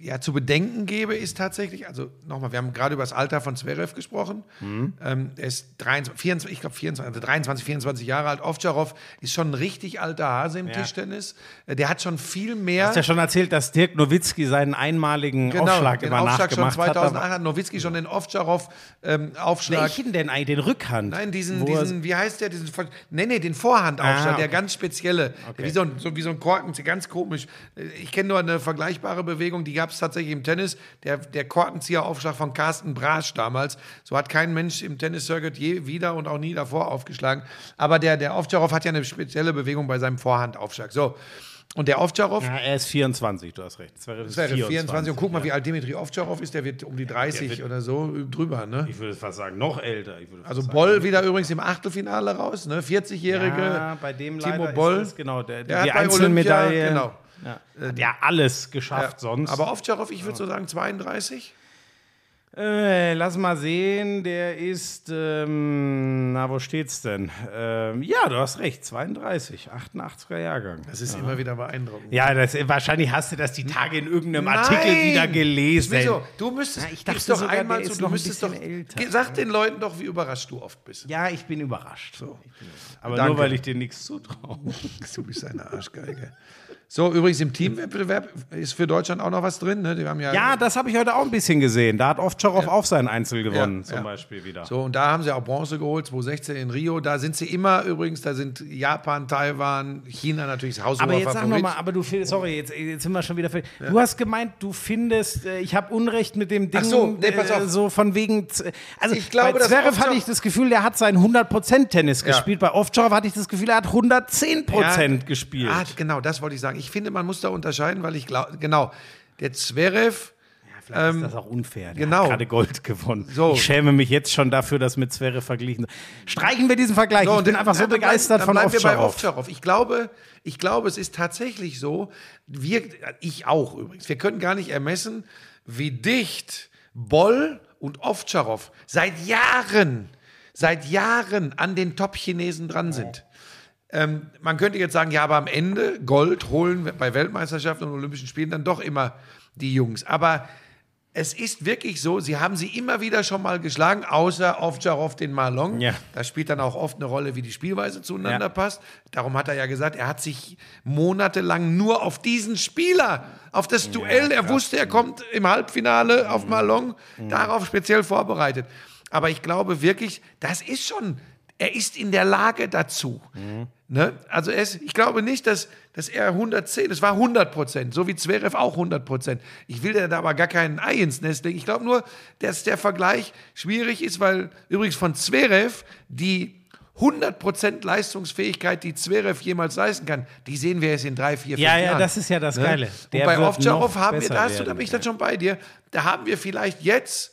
ja, zu bedenken gebe, ist tatsächlich, also nochmal, wir haben gerade über das Alter von Zverev gesprochen. Ähm, er ist 23, 24, ich glaube 24, also 23, 24 Jahre alt. Ovtcharov ist schon ein richtig alter Hase im Ja. Tischtennis. Äh, Der hat schon viel mehr. Du hast ja schon erzählt, dass Dirk Nowitzki seinen einmaligen Aufschlag den immer Aufschlag schon nachgemacht 2008 hat. Nowitzki schon den Ovtcharov-Aufschlag. Welchen denn eigentlich? Den Rückhand? Nein, diesen, diesen, wie heißt der? Diesen, nee, nee, den Vorhandaufschlag, Ah, der okay. ganz spezielle. Wie, so ein, so, wie so ein Korken, ganz komisch. Ich kenne nur eine vergleichbare Bewegung, die gab es tatsächlich im Tennis. Der, der Korkenzieheraufschlag von Carsten Brasch damals. So hat kein Mensch im Tennis-Circuit je wieder und auch nie davor aufgeschlagen. Aber der, der Ovtcharov hat ja eine spezielle Bewegung bei seinem Vorhandaufschlag. So. Und der Ovtcharov, Ja, er ist 24, du hast recht. Das wäre 24. Und guck mal, wie alt Dimitri Ovtcharov ist. Der wird um die 30 wird- oder so drüber, ne? Ich würde fast sagen, noch älter. Also Boll wieder übrigens im Achtelfinale raus, ne? 40-jährige Ja, bei dem leider Timo Boll. genau, der, Der die hat bei Einzelmedaille. Genau. Ja. Hat ja alles geschafft Ja. sonst. Aber Ovtcharov, ich würde so sagen 32. Äh, lass mal sehen, der ist, ähm, na, wo steht's denn? Ähm, ja, du hast recht, 32, 88er Jahrgang. Das ist immer wieder beeindruckend. Ja, das, wahrscheinlich hast du das die Tage in irgendeinem Nein! Artikel wieder gelesen. Wieso? Du müsstest, Ja, ich dachte doch sogar, einmal zu, ist du noch ein müsstest doch, bisschen älter. Sag den Leuten doch, wie überrascht du oft bist. Ja, ich bin überrascht. So. Aber Danke. nur, weil ich dir nichts zutraue. Du bist eine Arschgeige. So, übrigens im Teamwettbewerb ist für Deutschland auch noch was drin. Ne? Die haben ja, Ja, das habe ich heute auch ein bisschen gesehen. Da hat Ovtcharov auch sein Einzel gewonnen, Ja, zum ja. Beispiel wieder. So, und da haben sie auch Bronze geholt, 2016 in Rio. Da sind sie immer übrigens, da sind Japan, Taiwan, China natürlich das Aber jetzt sag Favorit. nochmal, aber du findest, sorry, jetzt, jetzt sind wir schon wieder. Für, Du hast gemeint, du findest, äh, ich habe Unrecht mit dem Ding, Ach so, nee, pass auf. äh, so von wegen. Also Ich glaube, bei Zverev hatte ich das Gefühl, der hat seinen 100% Tennis Ja. gespielt. Bei Ovtcharov hatte ich das Gefühl, er hat 110% gespielt. Ah, genau, das wollte ich sagen. Ich finde, man muss da unterscheiden, weil ich glaube, genau, der Zverev, Vielleicht ist das auch unfair. Der genau. hat gerade Gold gewonnen. So. Ich schäme mich jetzt schon dafür, dass mit Zverev verglichen. Streichen wir diesen Vergleich. ich bin einfach so dann begeistert dann von bleiben wir bei Ovtcharov. Ovtcharov. Ich glaube, ich glaube, es ist tatsächlich so, wir, ich auch übrigens, wir können gar nicht ermessen, wie dicht Boll und Ovtcharov seit Jahren, seit Jahren an den Top-Chinesen dran sind. Ähm, man könnte jetzt sagen, ja, aber am Ende Gold holen bei Weltmeisterschaften und Olympischen Spielen dann doch immer die Jungs. Aber es ist wirklich so, sie haben sie immer wieder schon mal geschlagen, außer Ovtcharov den Malong. Ja. Da spielt dann auch oft eine Rolle, wie die Spielweise zueinander Ja. passt. Darum hat er ja gesagt, er hat sich monatelang nur auf diesen Spieler, auf das Duell, er wusste, er kommt im Halbfinale auf Malong, darauf speziell vorbereitet. Aber ich glaube wirklich, das ist schon, er ist in der Lage dazu. Ne? Also ist, ich glaube nicht, dass, dass er 110, es war 100 Prozent, so wie Zverev auch 100 Prozent. Ich will da aber gar keinen Ei ins Nest legen. Ich glaube nur, dass der Vergleich schwierig ist, weil übrigens von Zverev die 100% Leistungsfähigkeit, die Zverev jemals leisten kann, die sehen wir jetzt in drei, vier, Ja, fünf ja, Jahren. das ist ja das Ne? Geile. Und Der bei Ovtcharov haben wir, da, hast du, da bin ich dann schon bei dir, da haben wir vielleicht jetzt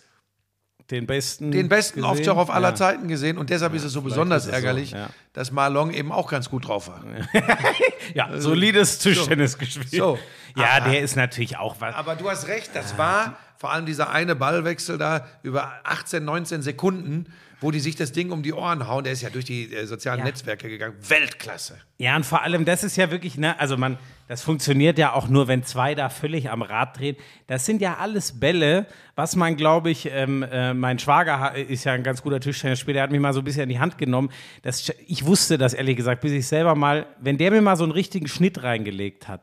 Den besten. den besten gesehen. Ovtcharov aller Ja. Zeiten gesehen und deshalb ist es so besonders es so, ärgerlich, ja. dass Malong eben auch ganz gut drauf war. Ja, solides Tischtennis gespielt. So. Ja, Aber- der ist natürlich auch was. Aber du hast recht, das war vor allem dieser eine Ballwechsel da über 18, 19 Sekunden, wo die sich das Ding um die Ohren hauen. Der ist ja durch die äh, sozialen Ja. Netzwerke gegangen. Weltklasse. Ja, und vor allem, das ist ja wirklich, ne, also man, das funktioniert ja auch nur, wenn zwei da völlig am Rad drehen. Das sind ja alles Bälle, was man, glaube ich, ähm, äh, mein Schwager ist ja ein ganz guter Tischtennisspieler, der hat mich mal so ein bisschen in die Hand genommen. Das, ich wusste das ehrlich gesagt, bis ich selber mal, wenn der mir mal so einen richtigen Schnitt reingelegt hat.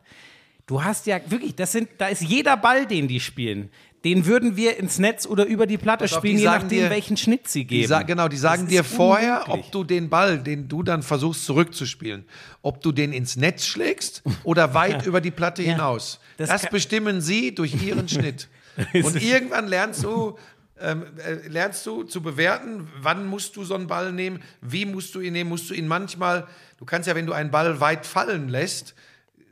Du hast ja wirklich, das sind, da ist jeder Ball, den die spielen. Den würden wir ins Netz oder über die Platte die spielen, je sagen nachdem, dir- welchen Schnitt sie geben. Die genau, die sagen dir vorher, unmöglich. ob du den Ball, den du dann versuchst zurückzuspielen, ob du den ins Netz schlägst oder weit über die Platte hinaus. Das Das, bestimmen sie durch ihren Schnitt. Und irgendwann lernst du, ähm, äh, lernst du zu bewerten, wann musst du so einen Ball nehmen, wie musst du ihn nehmen, musst du ihn manchmal, du kannst ja, wenn du einen Ball weit fallen lässt,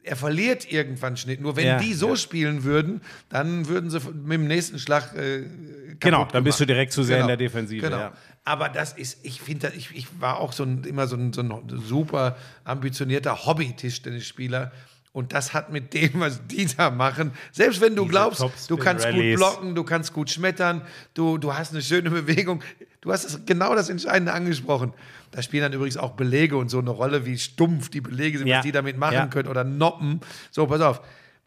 er verliert irgendwann Schnitt. Nur wenn Ja, die so ja. spielen würden, dann würden sie mit dem nächsten Schlag äh, Genau, dann bist du gemacht. direkt zu sehr in der Defensive, Genau. ja. Aber das ist, ich finde, ich, ich war auch so ein, immer so ein, so ein super ambitionierter Hobby-Tischtennisspieler. Und das hat mit dem, was die da machen, selbst wenn du glaubst, du kannst gut blocken, du kannst gut schmettern, du, du hast eine schöne Bewegung. Du hast genau das Entscheidende angesprochen. Da spielen dann übrigens auch Belege und so eine Rolle, wie stumpf die Belege sind, Ja. was die damit machen Ja. können oder Noppen. So, pass auf.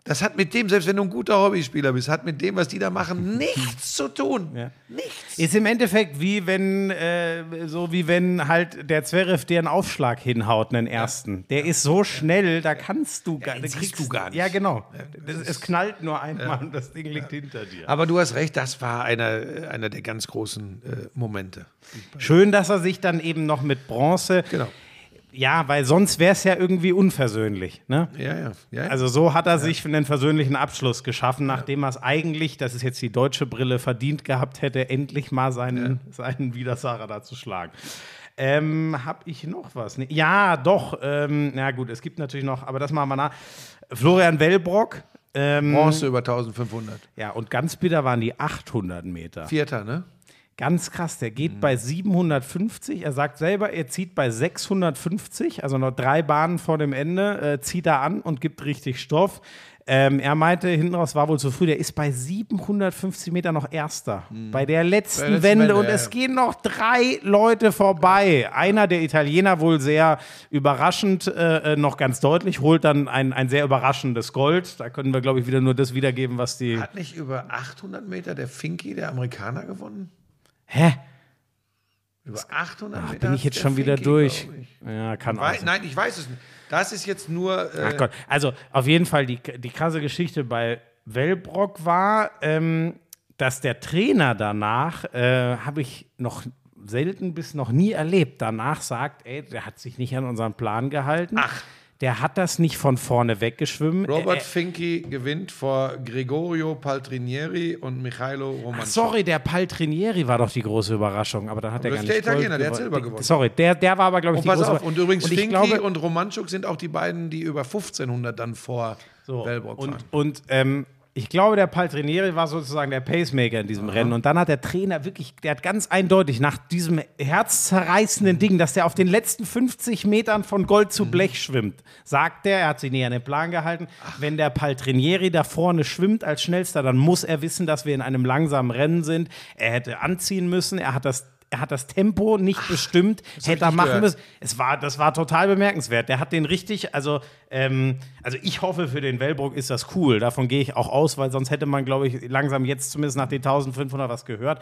Das hat mit dem, selbst wenn du ein guter Hobbyspieler bist, hat mit dem, was die da machen, nichts zu tun. Ja. Nichts. Ist im Endeffekt wie wenn, äh, so wie wenn halt der Zverev dir einen Aufschlag hinhaut, einen ersten. Der ist so schnell, da kannst du gar, da siehst du gar nicht. Ja, genau. Das, es knallt nur einmal und das Ding liegt hinter dir. Aber du hast recht, das war einer, einer der ganz großen äh, Momente. Schön, dass er sich dann eben noch mit Bronze. Genau. Ja, weil sonst wäre es ja irgendwie unversöhnlich. Ne? Ja, ja. ja, ja. Also so hat er sich einen versöhnlichen Abschluss geschaffen, nachdem er es eigentlich, das ist jetzt die deutsche Brille, verdient gehabt hätte, endlich mal seinen, seinen Widersacher da zu schlagen. Ähm, hab ich noch was? Nee, ja, doch. Ähm, na gut, es gibt natürlich noch, aber das machen wir nach. Florian Wellbrock. Ähm, Bronze über 1500. ja, und ganz bitter waren die 800 Meter. Vierter, ne? Ganz krass, der Mhm. geht bei 750. Er sagt selber, er zieht bei 650, also noch drei Bahnen vor dem Ende, äh, zieht er an und gibt richtig Stoff. Ähm, er meinte, hinten raus war wohl zu früh, der ist bei 750 Meter noch Erster. Bei der letzten, Mhm. Bei der letzten Wende Wende, und ja, es gehen noch drei Leute vorbei. Einer der Italiener wohl sehr überraschend, äh, äh, noch ganz deutlich, holt dann ein, ein sehr überraschendes Gold. Da können wir, glaube ich, wieder nur das wiedergeben, was die. Hat nicht über 800 Meter der Finky, der Amerikaner, gewonnen? Hä? Über 800 Meter. Bin ich jetzt schon wieder Finky, durch? Ja, kann auch sein. Nein, ich weiß es nicht. Das ist jetzt nur. Äh, Ach Gott. Also auf jeden Fall die, die krasse Geschichte bei Wellbrock war, ähm, dass der Trainer danach, äh, habe ich noch selten bis noch nie erlebt, danach sagt, ey, der hat sich nicht an unseren Plan gehalten. Ach. Der hat das nicht von vorne weggeschwimmen. Robert Äh, Finky gewinnt vor Gregorio Paltrinieri und Michailo Ach, Romanchuk. sorry, der Paltrinieri war doch die große Überraschung, aber dann hat er das gar nicht der Italiener, der hat. Silber gewonnen. Sorry, der, der war aber, glaube ich, Und die pass große auf, und übrigens und ich Finky glaube, und Romanchuk sind auch die beiden, die über 1500 dann vor So, Wellbrock und, fahren. und ähm, ich glaube, der Paltrinieri war sozusagen der Pacemaker in diesem Rennen. Und dann hat der Trainer wirklich, der hat ganz eindeutig nach diesem herzzerreißenden Ding, dass der auf den letzten 50 Metern von Gold Mhm. zu Blech schwimmt, sagt er, er hat sich nicht an den Plan gehalten. Wenn der Paltrinieri da vorne schwimmt als schnellster, dann muss er wissen, dass wir in einem langsamen Rennen sind. Er hätte anziehen müssen, er hat das. Er hat das Tempo nicht bestimmt, hätte er machen gehört. müssen. Es war, das war total bemerkenswert. Der hat den richtig, also, ähm, also ich hoffe, für den Wellbrook ist das cool. Davon gehe ich auch aus, weil sonst hätte man, glaube ich, langsam jetzt zumindest nach den 1500 was gehört.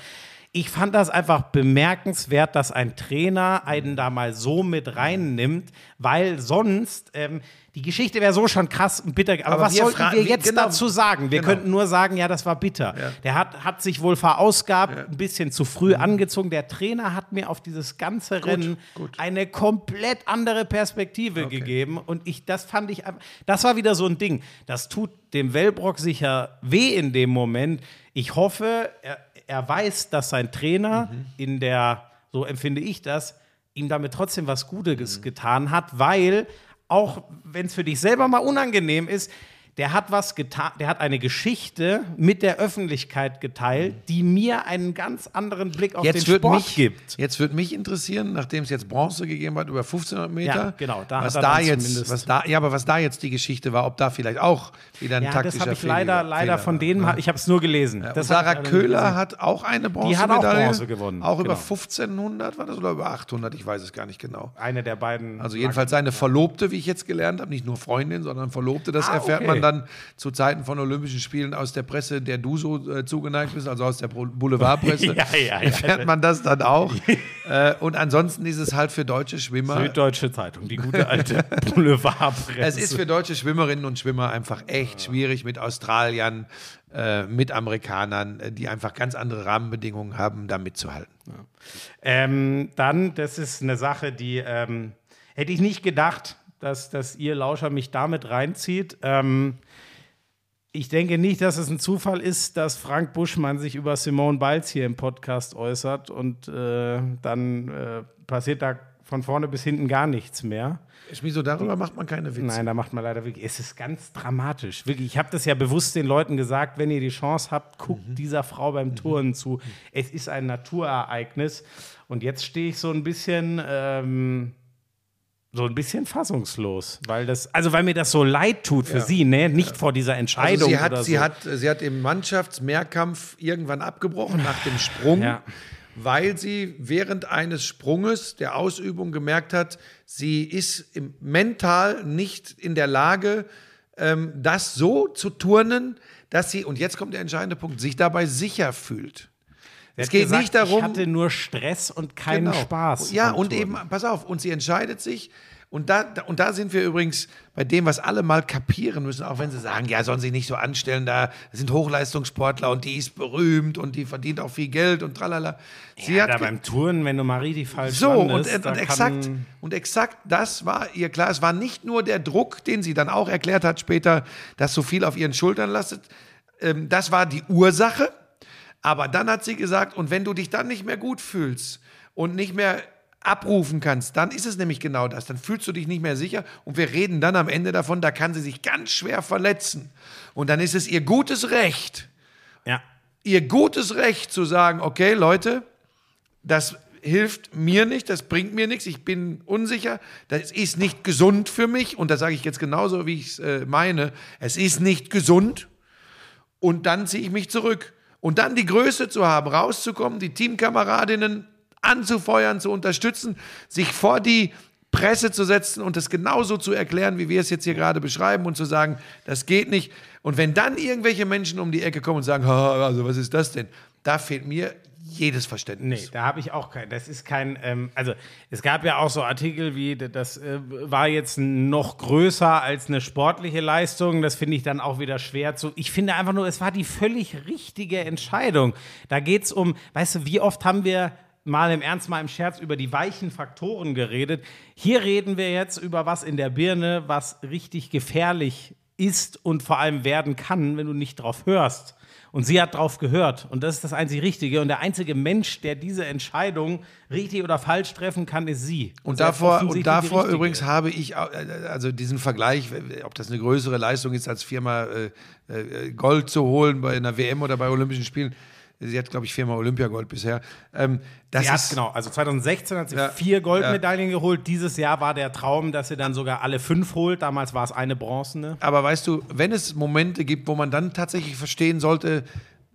Ich fand das einfach bemerkenswert, dass ein Trainer einen da mal so mit reinnimmt, weil sonst, ähm, die Geschichte wäre so schon krass und bitter. Aber, Aber was sollten wir jetzt genau. dazu sagen? Wir Genau. könnten nur sagen, ja, das war bitter. Der hat, hat sich wohl verausgabt, ein bisschen zu früh angezogen. Der Trainer hat mir auf dieses ganze Rennen gut. eine komplett andere Perspektive gegeben. Und ich, das fand ich, das war wieder so ein Ding. Das tut dem Wellbrock sicher weh in dem Moment. Ich hoffe, er, er weiß, dass sein Trainer in der, so empfinde ich das, ihm damit trotzdem was Gutes getan hat, weil auch wenn es für dich selber mal unangenehm ist, der hat was getan, der hat eine Geschichte mit der Öffentlichkeit geteilt, die mir einen ganz anderen Blick auf Jetzt den Sport mich, gibt. jetzt wird mich interessieren, nachdem es jetzt Bronze gegeben hat über 1500 Meter, Ja, genau, da was da jetzt, was da, ja, aber was da jetzt die Geschichte war, ob da vielleicht auch wieder ein Ja, das taktischer habe ich Fehler- leider, leider Fehler von war, denen, ne? ich habe es nur gelesen. Ja, Das Sarah leider Köhler hat auch eine Bronzemedaille. Die hat auch Bronze gewonnen, Auch über genau. 1500 war das oder über 800, ich weiß es gar nicht genau. Eine der beiden. Also jedenfalls seine Verlobte, wie ich jetzt gelernt habe, nicht nur Freundin, sondern Verlobte, das Ah, erfährt okay. man dann zu Zeiten von Olympischen Spielen aus der Presse, der du so äh, zugeneigt bist, also aus der Bou- Boulevardpresse, Ja, ja, ja. erfährt man das dann auch. äh, und ansonsten ist es halt für deutsche Schwimmer, Süddeutsche Zeitung, die gute alte Boulevardpresse. es ist für deutsche Schwimmerinnen und Schwimmer einfach echt schwierig mit Australiern, äh, mit Amerikanern, äh, die einfach ganz andere Rahmenbedingungen haben, da mitzuhalten. Ähm, dann, das ist eine Sache, die ähm, hätte ich nicht gedacht, dass, dass ihr Lauscher mich damit reinzieht. Ähm, ich denke nicht, dass es ein Zufall ist, dass Frank Buschmann sich über Simone Biles hier im Podcast äußert und äh, dann äh, passiert da von vorne bis hinten gar nichts mehr. Schmieso, darüber macht man keine Witze. Nein, da macht man leider wirklich. Es ist ganz dramatisch. Wirklich, ich habe das ja bewusst den Leuten gesagt, wenn ihr die Chance habt, guckt dieser Frau beim Touren zu. Es ist ein Naturereignis. Und jetzt stehe ich so ein bisschen. Ähm, so ein bisschen fassungslos, weil das, also weil mir das so leid tut für sie, ne? Nicht vor dieser Also Entscheidung sie hat, sie, so. hat, sie hat im Mannschaftsmehrkampf irgendwann abgebrochen nach dem Sprung, Ja. weil sie während eines Sprunges der Ausübung gemerkt hat, sie ist im, mental nicht in der Lage, ähm, das so zu turnen, dass sie, und jetzt kommt der entscheidende Punkt, sich dabei sicher fühlt. Sie Es geht gesagt, nicht darum, Ich hatte nur Stress und keinen Genau. Spaß. Ja, und Touren. eben, pass auf, und sie entscheidet sich, und da, und da sind wir übrigens bei dem, was alle mal kapieren müssen, auch wenn sie sagen, ja, sollen sie nicht so anstellen, da sind Hochleistungssportler und die ist berühmt und die verdient auch viel Geld und tralala. Sie ja, hat da beim Touren, wenn du mal richtig falsch so, und, landest, und, da exakt, und exakt das war ihr klar. Es war nicht nur der Druck, den sie dann auch erklärt hat später, dass so viel auf ihren Schultern lastet. Ähm, das war die Ursache. Aber dann hat sie gesagt, und wenn du dich dann nicht mehr gut fühlst und nicht mehr abrufen kannst, dann ist es nämlich genau das. Dann fühlst du dich nicht mehr sicher und wir reden dann am Ende davon, da kann sie sich ganz schwer verletzen. Und dann ist es ihr gutes Recht, Ja. ihr gutes Recht zu sagen, okay, Leute, Das hilft mir nicht, das bringt mir nichts, ich bin unsicher, das ist nicht gesund für mich und das sage ich jetzt genauso, wie ich es äh, meine. Es ist nicht gesund und dann ziehe ich mich zurück. Und dann die Größe zu haben, rauszukommen, die Teamkameradinnen anzufeuern, zu unterstützen, sich vor die Presse zu setzen und das genauso zu erklären, wie wir es jetzt hier gerade beschreiben und zu sagen, das geht nicht. Und wenn dann irgendwelche Menschen um die Ecke kommen und sagen, "Ha, also was ist das denn? Da fehlt mir jedes Nee, Verständnis. da habe ich auch kein. Das ist kein. Ähm, also, es gab ja auch so Artikel wie, das äh, war jetzt noch größer als eine sportliche Leistung. Das finde ich dann auch wieder schwer zu. Ich finde einfach nur, es war die völlig richtige Entscheidung. Da geht es um, weißt du, wie oft haben wir mal im Ernst, mal im Scherz über die weichen Faktoren geredet. Hier reden wir jetzt über was in der Birne, was richtig gefährlich ist und vor allem werden kann, wenn du nicht drauf hörst. Und sie hat drauf gehört. Und das ist das einzig Richtige. Und der einzige Mensch, der diese Entscheidung richtig oder falsch treffen kann, ist sie. Und hat davor, und davor übrigens habe ich, äh, also diesen Vergleich, ob das eine größere Leistung ist, als viermal äh, äh, Gold zu holen bei einer WM oder bei Olympischen Spielen. Sie hat, glaube ich, viermal Olympiagold bisher. Ähm, das Sie hat, ist, genau, also 2016 hat sie Ja, vier Goldmedaillen geholt. Dieses Jahr war der Traum, dass sie dann sogar alle fünf holt. Damals war es eine bronzene. Aber weißt du, wenn es Momente gibt, wo man dann tatsächlich verstehen sollte,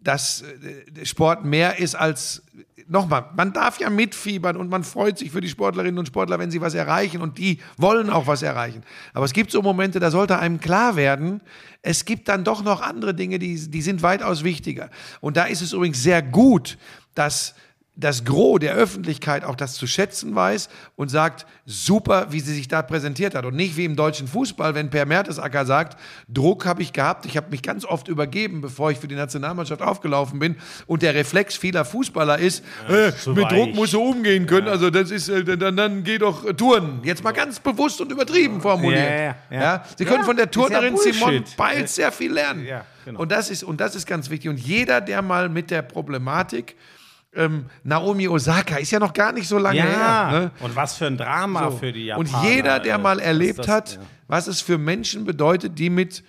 dass äh, Sport mehr ist als nochmal, man darf ja mitfiebern und man freut sich für die Sportlerinnen und Sportler, wenn sie was erreichen und die wollen auch was erreichen. Aber es gibt so Momente, da sollte einem klar werden, es gibt dann doch noch andere Dinge, die, die sind weitaus wichtiger. Und da ist es übrigens sehr gut, dass das Gros der Öffentlichkeit auch das zu schätzen weiß und sagt, super, wie sie sich da präsentiert hat. Und nicht wie im deutschen Fußball, wenn Per Mertesacker sagt, Druck habe ich gehabt, ich habe mich ganz oft übergeben, bevor ich für die Nationalmannschaft aufgelaufen bin. Und der Reflex vieler Fußballer ist, äh, zu mit weich. Druck musst du umgehen können. Also das ist, äh, dann, dann geh doch äh, Touren. Jetzt mal ganz bewusst und übertrieben formuliert. Ja, ja, ja. Sie können Ja, von der ja Turnerin Simone Bullshit. Biles sehr viel lernen. Ja, genau. Und das ist, und das ist ganz wichtig. Und jeder, der mal mit der Problematik ähm, Naomi Osaka ist ja noch gar nicht so lange Ja, her. Ne? und was für ein Drama So. für die und Japaner. jeder, der mal erlebt das- hat, ja. was es für Menschen bedeutet, die mit,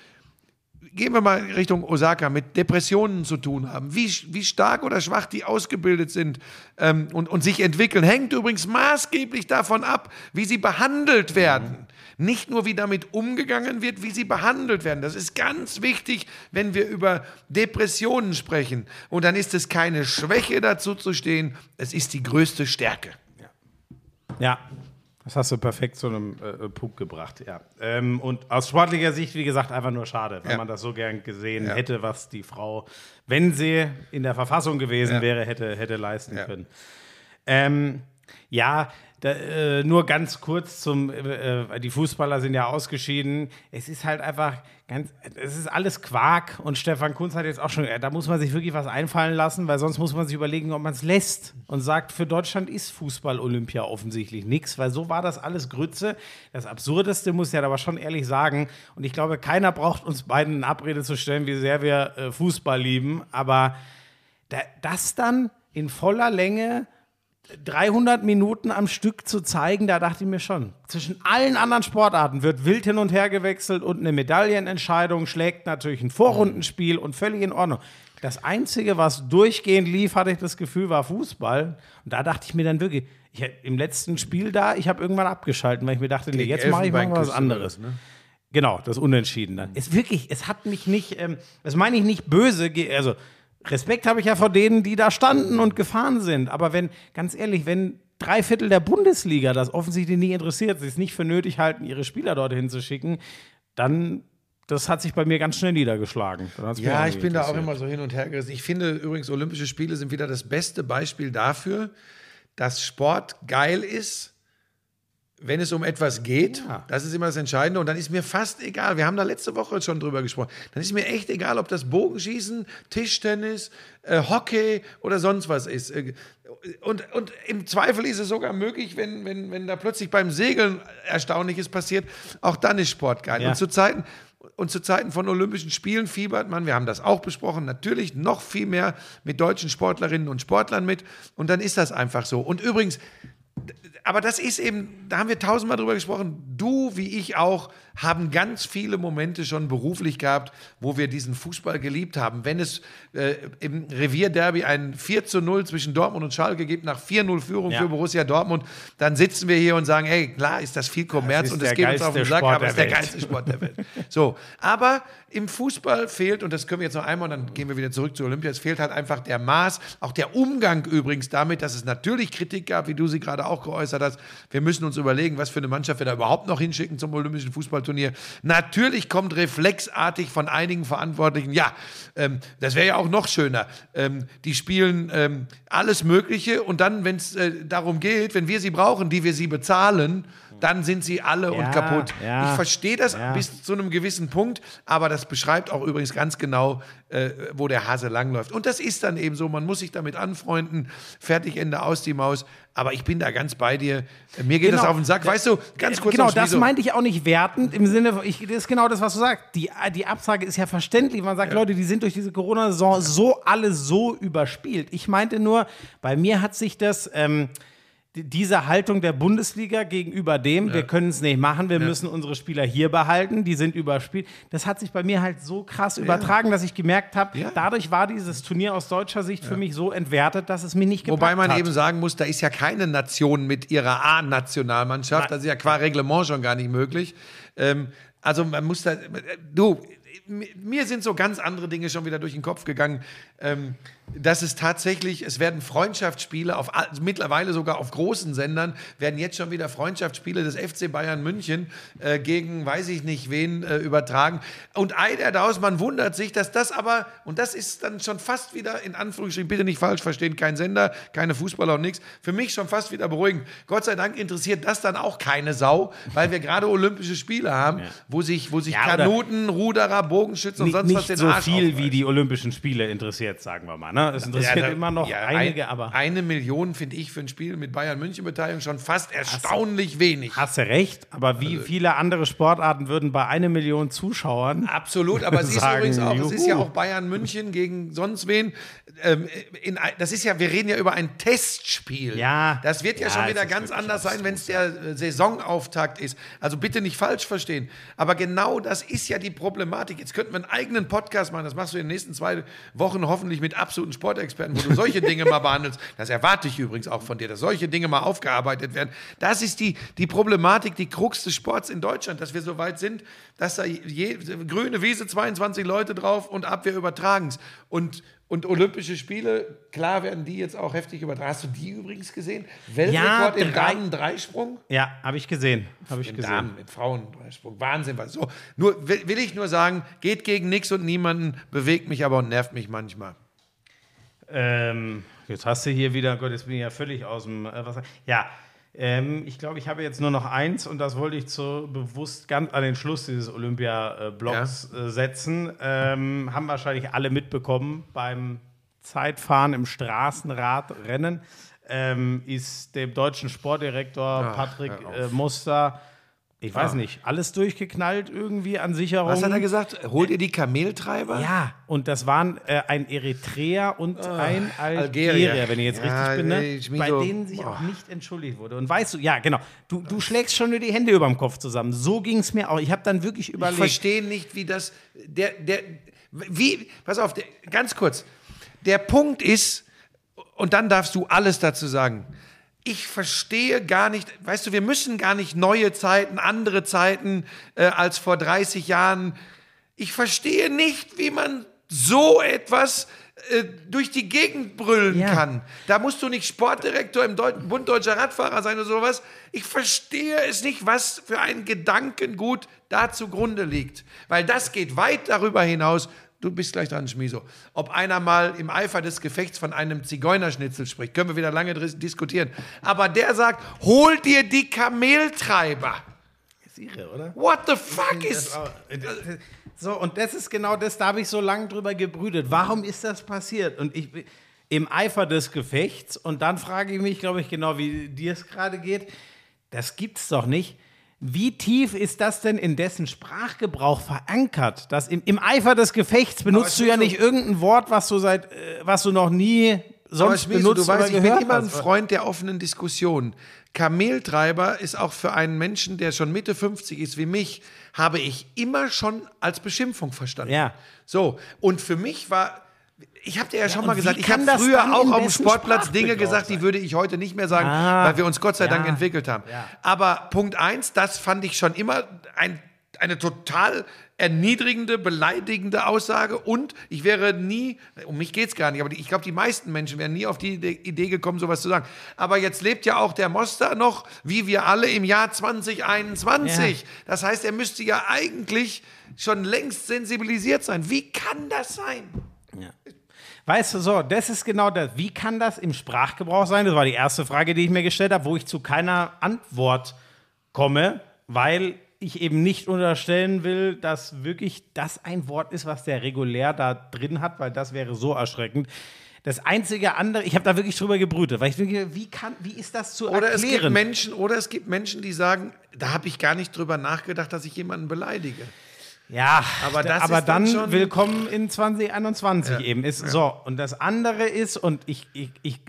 gehen wir mal Richtung Osaka, mit Depressionen zu tun haben, wie, wie stark oder schwach die ausgebildet sind ähm, und, und sich entwickeln, hängt übrigens maßgeblich davon ab, wie sie behandelt werden. Nicht nur, wie damit umgegangen wird, wie sie behandelt werden. Das ist ganz wichtig, wenn wir über Depressionen sprechen. Und dann ist es keine Schwäche, dazu zu stehen, es ist die größte Stärke. Ja, das hast du perfekt zu einem äh, Punkt gebracht, ja. Ähm, und aus sportlicher Sicht, wie gesagt, einfach nur schade, weil Ja. man das so gern gesehen Ja. hätte, was die Frau, wenn sie in der Verfassung gewesen Ja. wäre, hätte, hätte leisten können. Ähm, ja, da, äh, nur ganz kurz zum, äh, äh, die Fußballer sind ja ausgeschieden. Es ist halt einfach ganz, es ist alles Quark und Stefan Kunz hat jetzt auch schon, äh, da muss man sich wirklich was einfallen lassen, weil sonst muss man sich überlegen, ob man es lässt und sagt, für Deutschland ist Fußball Olympia offensichtlich nichts, weil so war das alles Grütze. Das Absurdeste muss ich ja aber schon ehrlich sagen und ich glaube, keiner braucht uns beiden in Abrede zu stellen, wie sehr wir äh, Fußball lieben, aber da, das dann in voller Länge 300 Minuten am Stück zu zeigen, da dachte ich mir schon, zwischen allen anderen Sportarten wird wild hin und her gewechselt und eine Medaillenentscheidung schlägt natürlich ein Vorrundenspiel und völlig in Ordnung. Das Einzige, was durchgehend lief, hatte ich das Gefühl, war Fußball. Und da dachte ich mir dann wirklich, ich, im letzten Spiel da, ich habe irgendwann abgeschalten, weil ich mir dachte, nee, jetzt mache ich mal was anderes. ne? Genau, das Unentschieden dann. Es wirklich, es hat mich nicht, ähm, das meine ich nicht böse, also Respekt habe ich ja vor denen, die da standen und gefahren sind. Aber wenn, ganz ehrlich, wenn drei Viertel der Bundesliga das offensichtlich nicht interessiert, sie es nicht für nötig halten, ihre Spieler dorthin zu schicken, dann, das hat sich bei mir ganz schnell niedergeschlagen. Ja, ich bin da auch immer so hin und her gerissen. Ich finde übrigens, Olympische Spiele sind wieder das beste Beispiel dafür, dass Sport geil ist, wenn es um etwas geht. Ja. Das ist immer das Entscheidende. Und dann ist mir fast egal, wir haben da letzte Woche schon drüber gesprochen, dann ist mir echt egal, ob das Bogenschießen, Tischtennis, äh, Hockey oder sonst was ist. Äh, Und, und im Zweifel ist es sogar möglich, wenn, wenn, wenn da plötzlich beim Segeln Erstaunliches passiert, auch dann ist Sport geil. Ja. Und zu Zeiten, und zu Zeiten von Olympischen Spielen fiebert man, wir haben das auch besprochen, natürlich noch viel mehr mit deutschen Sportlerinnen und Sportlern mit. Und dann ist das einfach so. Und übrigens, aber das ist eben, da haben wir tausendmal drüber gesprochen. Du, wie ich auch, haben ganz viele Momente schon beruflich gehabt, wo wir diesen Fußball geliebt haben. Wenn es äh, im Revierderby ein 4 zu 0 zwischen Dortmund und Schalke gibt, nach 4-0 Führung Ja. für Borussia Dortmund, dann sitzen wir hier und sagen, ey, klar ist das viel Kommerz ist und das der geht uns auf den Sack, aber es ist der geilste Sport der Welt. So, aber im Fußball fehlt, und das können wir jetzt noch einmal, und dann gehen wir wieder zurück zu Olympia, es fehlt halt einfach der Maß, auch der Umgang übrigens damit, dass es natürlich Kritik gab, wie du sie gerade auch geäußert hast. Wir müssen uns überlegen, was für eine Mannschaft wir da überhaupt noch hinschicken zum Olympischen Fußballturnier. Natürlich kommt reflexartig von einigen Verantwortlichen, ja, ähm, das wäre ja auch noch schöner. Ähm, die spielen ähm, alles Mögliche und dann, wenn es äh, darum geht, wenn wir sie brauchen, die wir sie bezahlen, dann sind sie alle Ja, und kaputt. ja. Ich verstehe das Ja. bis zu einem gewissen Punkt, aber das beschreibt auch übrigens ganz genau, äh, wo der Hase langläuft. Und das ist dann eben so, man muss sich damit anfreunden, fertig, Ende aus die Maus. Aber ich bin da ganz bei dir. Mir geht das Genau. auf den Sack. Weißt du, ganz kurz Genau, das meinte ich auch nicht wertend im Sinne, von- ich, das ist genau das, was du sagst. Die, die Absage ist ja verständlich. Man sagt, Leute, die sind durch diese Corona-Saison so alle so überspielt. Ich meinte nur, bei mir hat sich das. Ähm, diese Haltung der Bundesliga gegenüber dem, wir können es nicht machen, wir müssen unsere Spieler hier behalten, die sind überspielt. Das hat sich bei mir halt so krass übertragen, dass ich gemerkt habe, Ja. dadurch war dieses Turnier aus deutscher Sicht für mich so entwertet, dass es mir nicht gepackt Wobei man hat. eben sagen muss, da ist ja keine Nation mit ihrer A-Nationalmannschaft. Das ist ja qua Reglement schon gar nicht möglich. Ähm, also man muss da, du, mir sind so ganz andere Dinge schon wieder durch den Kopf gegangen. Ähm, dass es tatsächlich, es werden Freundschaftsspiele auf mittlerweile sogar auf großen Sendern werden jetzt schon wieder Freundschaftsspiele des FC Bayern München äh, gegen weiß ich nicht wen äh, übertragen. Und Eider Daus, man wundert sich, dass das aber, und das ist dann schon fast wieder in Anführungsstrichen, bitte nicht falsch verstehen, kein Sender, keine Fußballer und nichts, für mich schon fast wieder beruhigend. Gott sei Dank interessiert das dann auch keine Sau, weil wir gerade Olympische Spiele haben, wo sich, wo sich Ja, Kanuten, Ruderer, Bogenschützen und nicht, sonst was nicht den so Arsch viel wie aufreißen. die Olympischen Spiele interessiert, sagen wir mal. Ne? Es interessiert Ja, da- immer noch ja, einige, ein, aber Eine Million finde ich für ein Spiel mit Bayern München Beteiligung schon fast erstaunlich wenig. hast du recht. Aber wie Also viele andere Sportarten würden bei einer Million Zuschauern Absolut, aber es ist Sagen, übrigens auch, es ist ja juhu. auch Bayern München gegen sonst wen. Ähm, in, das ist ja, wir reden ja über ein Testspiel. Ja. Das wird ja, Ja, schon wieder ganz anders sein, wenn es der äh, Saisonauftakt ist. Also bitte nicht falsch verstehen. Aber genau das ist ja die Problematik. Jetzt könnten wir einen eigenen Podcast machen. Das machst du in den nächsten zwei Wochen hoffentlich mit absoluten Sportexperten, wo du solche Dinge mal behandelst. Das erwarte ich übrigens auch von dir, dass solche Dinge mal aufgearbeitet werden. Das ist die, die Problematik, die Krux des Sports in Deutschland, dass wir so weit sind, dass da je, grüne Wiese, 22 Leute drauf und Abwehr übertragen's. Und, und Olympische Spiele, klar werden die jetzt auch heftig übertragen. Hast du die übrigens gesehen? Weltrekord im drei- Damen-Dreisprung? Ja, habe ich gesehen. Habe ich Im gesehen. Damen, mit Frauen-Dreisprung. Wahnsinn. Was so. Nur will, will ich nur sagen, geht gegen nichts und niemanden, bewegt mich aber und nervt mich manchmal. Ähm, jetzt hast du hier wieder, Gott, jetzt bin ich ja völlig aus dem äh, Wasser. Ja, ähm, ich glaube, ich habe jetzt nur noch eins und das wollte ich zu bewusst ganz an den Schluss dieses Olympia-Blocks äh, setzen. Ähm, haben wahrscheinlich alle mitbekommen beim Zeitfahren im Straßenradrennen. Ähm, ist dem deutschen Sportdirektor Patrick hör auf. äh, Muster, ich weiß nicht, alles durchgeknallt irgendwie an Sicherungen. Was hat er gesagt? Holt ihr die Kameltreiber? Ja, und das waren äh, ein Eritreer und ein Algerier, Algerier. wenn ich jetzt Ja, richtig bin, ne? Bei denen sich auch nicht entschuldigt wurde. Und weißt du, ja, genau, du, du schlägst schon nur die Hände über dem Kopf zusammen. So ging es mir auch. Ich habe dann wirklich Ich überlegt. verstehe nicht, wie das. Der, der, wie, pass auf, der, ganz kurz. Der Punkt ist, und dann darfst du alles dazu sagen. Ich verstehe gar nicht, weißt du, wir müssen gar nicht neue Zeiten, andere Zeiten äh, als vor 30 Jahren. Ich verstehe nicht, wie man so etwas äh, durch die Gegend brüllen Ja. kann. Da musst du nicht Sportdirektor im Deu Bund Deutscher Radfahrer sein oder sowas. Ich verstehe es nicht, was für ein Gedankengut da zugrunde liegt. Weil das geht weit darüber hinaus. Du bist gleich dran, Schmiso. Ob einer mal im Eifer des Gefechts von einem Zigeunerschnitzel spricht, können wir wieder lange diskutieren. Aber der sagt, hol dir die Kameltreiber. ist irre, oder? What the fuck ist... So, und das ist genau das, da habe ich so lange drüber gebrütet. Warum ist das passiert? Und ich im Eifer des Gefechts, und dann frage ich mich, glaube ich, genau wie dir es gerade geht, das gibt's doch nicht. Wie tief ist das denn in dessen Sprachgebrauch verankert? Das im, Im Eifer des Gefechts benutzt du ja nicht irgendein Wort, was du seit, äh, was du noch nie sonst Schmieso, benutzt du weißt, ich bin immer ein. Freund der offenen Diskussion. Kameltreiber ist auch für einen Menschen, der schon Mitte 50 ist wie mich, habe ich immer schon als Beschimpfung verstanden. Ja. So, und für mich war, ich habe dir ja, schon mal gesagt, ich habe früher auch auf dem Sportplatz Dinge gesagt, die würde ich heute nicht mehr sagen, Ah, weil wir uns Gott sei Dank ja. entwickelt haben. Ja. Aber Punkt eins, das fand ich schon immer ein, eine total erniedrigende, beleidigende Aussage und ich wäre nie, um mich geht's gar nicht, aber ich glaube, die meisten Menschen wären nie auf die Idee, gekommen, sowas zu sagen. Aber jetzt lebt ja auch der Moster noch, wie wir alle im Jahr 2021. Ja. Das heißt, er müsste ja eigentlich schon längst sensibilisiert sein. Wie kann das sein? Weißt du, so, das ist genau das. Wie kann das im Sprachgebrauch sein? Das war die erste Frage, die ich mir gestellt habe, wo ich zu keiner Antwort komme, weil ich eben nicht unterstellen will, dass wirklich das ein Wort ist, was der regulär da drin hat, weil das wäre so erschreckend. Das einzige andere, ich habe da wirklich drüber gebrütet, weil ich denke, wie, kann, wie ist das zu Oder es gibt erklären? Menschen, oder es gibt Menschen, die sagen, da habe ich gar nicht drüber nachgedacht, dass ich jemanden beleidige. Ja, Aber das aber ist dann dann willkommen in 2021 Ja, eben. Ist so. Und das andere ist und ich ich, ich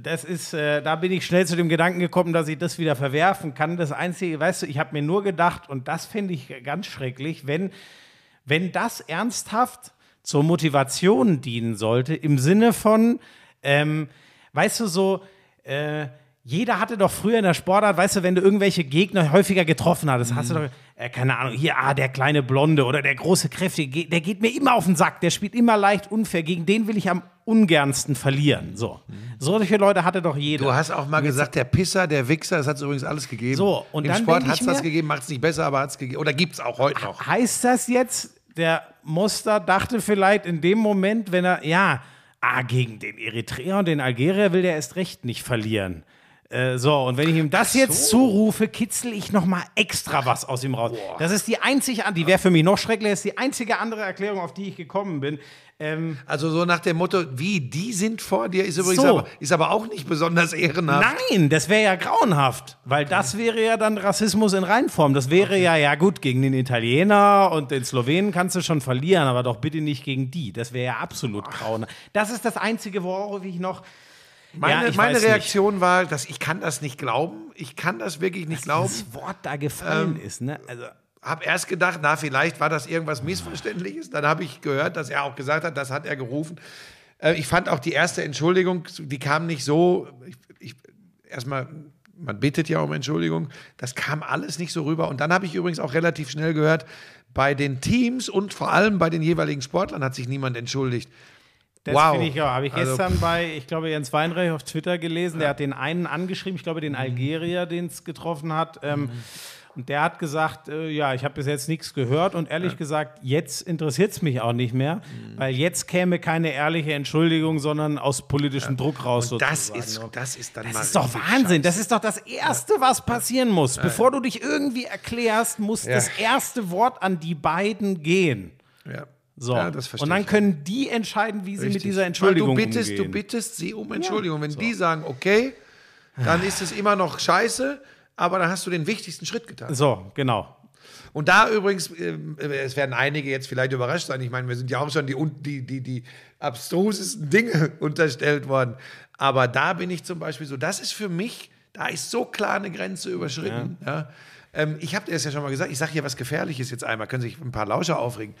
das ist äh, da bin ich schnell zu dem Gedanken gekommen, dass ich das wieder verwerfen kann. Das einzige, weißt du, ich habe mir nur gedacht und das finde ich ganz schrecklich, wenn wenn das ernsthaft zur Motivation dienen sollte im Sinne von ähm, weißt du so äh, jeder hatte doch früher in der Sportart, weißt du, wenn du irgendwelche Gegner häufiger getroffen hattest, hast du doch, äh, keine Ahnung, hier, ah, der kleine Blonde oder der große Kräftige, ge- der geht mir immer auf den Sack, der spielt immer leicht unfair, gegen den will ich am ungernsten verlieren. So. Solche Leute hatte doch jeder. Du hast auch mal gesagt, der Pisser, der Wichser, das hat es übrigens alles gegeben. So, und Im dann Sport hat es das gegeben, macht es nicht besser, aber hat es gegeben. Oder gibt es auch heute noch. Heißt das jetzt, der Muster dachte vielleicht in dem Moment, wenn er, ja, ah, gegen den Eritreer und den Algerier will der erst recht nicht verlieren. Äh, so, und wenn ich ihm das jetzt zurufe, kitzel ich noch mal extra was aus ihm raus. Das ist die einzige, die wäre für mich noch schrecklicher, ist die einzige andere Erklärung, auf die ich gekommen bin. Ähm, Also so nach dem Motto, wie, die sind vor dir, ist übrigens So. aber, ist aber auch nicht besonders ehrenhaft. Nein, das wäre ja grauenhaft, weil das wäre ja dann Rassismus in Reinform. Das wäre ja, ja gut, gegen den Italiener und den Slowenen kannst du schon verlieren, aber doch bitte nicht gegen die. Das wäre ja absolut grauenhaft. Das ist das Einzige, worauf ich noch. Meine, ja, meine weiß nicht. Reaktion war, dass ich kann das nicht glauben. Ich kann das wirklich nicht glauben. das Wort da gefallen ist, ne? Also, Habe erst gedacht, na, vielleicht war das irgendwas Missverständliches. Dann habe ich gehört, dass er auch gesagt hat, das hat er gerufen. Äh, ich fand auch die erste Entschuldigung, die kam nicht so. Erstmal, man bittet ja um Entschuldigung. Das kam alles nicht so rüber. Und dann habe ich übrigens auch relativ schnell gehört, bei den Teams und vor allem bei den jeweiligen Sportlern hat sich niemand entschuldigt. Das wow. finde ich auch. Habe ich Also- gestern bei, ich glaube, Jens Weinreich auf Twitter gelesen, der hat den einen angeschrieben, ich glaube, den Algerier, den es getroffen hat. Ähm, Und der hat gesagt, äh, ja, ich habe bis jetzt nichts gehört und ehrlich gesagt, jetzt interessiert es mich auch nicht mehr, Mhm. weil jetzt käme keine ehrliche Entschuldigung, sondern aus politischem Druck raus Das sozusagen. ist, das ist dann mal Das ist doch Wahnsinn. Das ist doch das Erste, was passieren muss. Bevor du dich irgendwie erklärst, muss Ja. das erste Wort an die beiden gehen. Ja. So. Ja, das verstehe und dann können die entscheiden, wie sie mit Richtig. dieser Entschuldigung Weil du bittest, umgehen. du bittest sie um Entschuldigung. Wenn die sagen, okay, dann ist es immer noch scheiße, aber dann hast du den wichtigsten Schritt getan. so, genau. Und da übrigens, äh, es werden einige jetzt vielleicht überrascht sein. Ich meine, wir sind ja auch schon die, die, die, die abstrusesten Dinge unterstellt worden. Aber da bin ich zum Beispiel so, das ist für mich, da ist so klar eine Grenze überschritten. Ja. Ähm, ich habe dir das ja schon mal gesagt, ich sage hier was Gefährliches jetzt einmal, können sich ein paar Lauscher aufregen.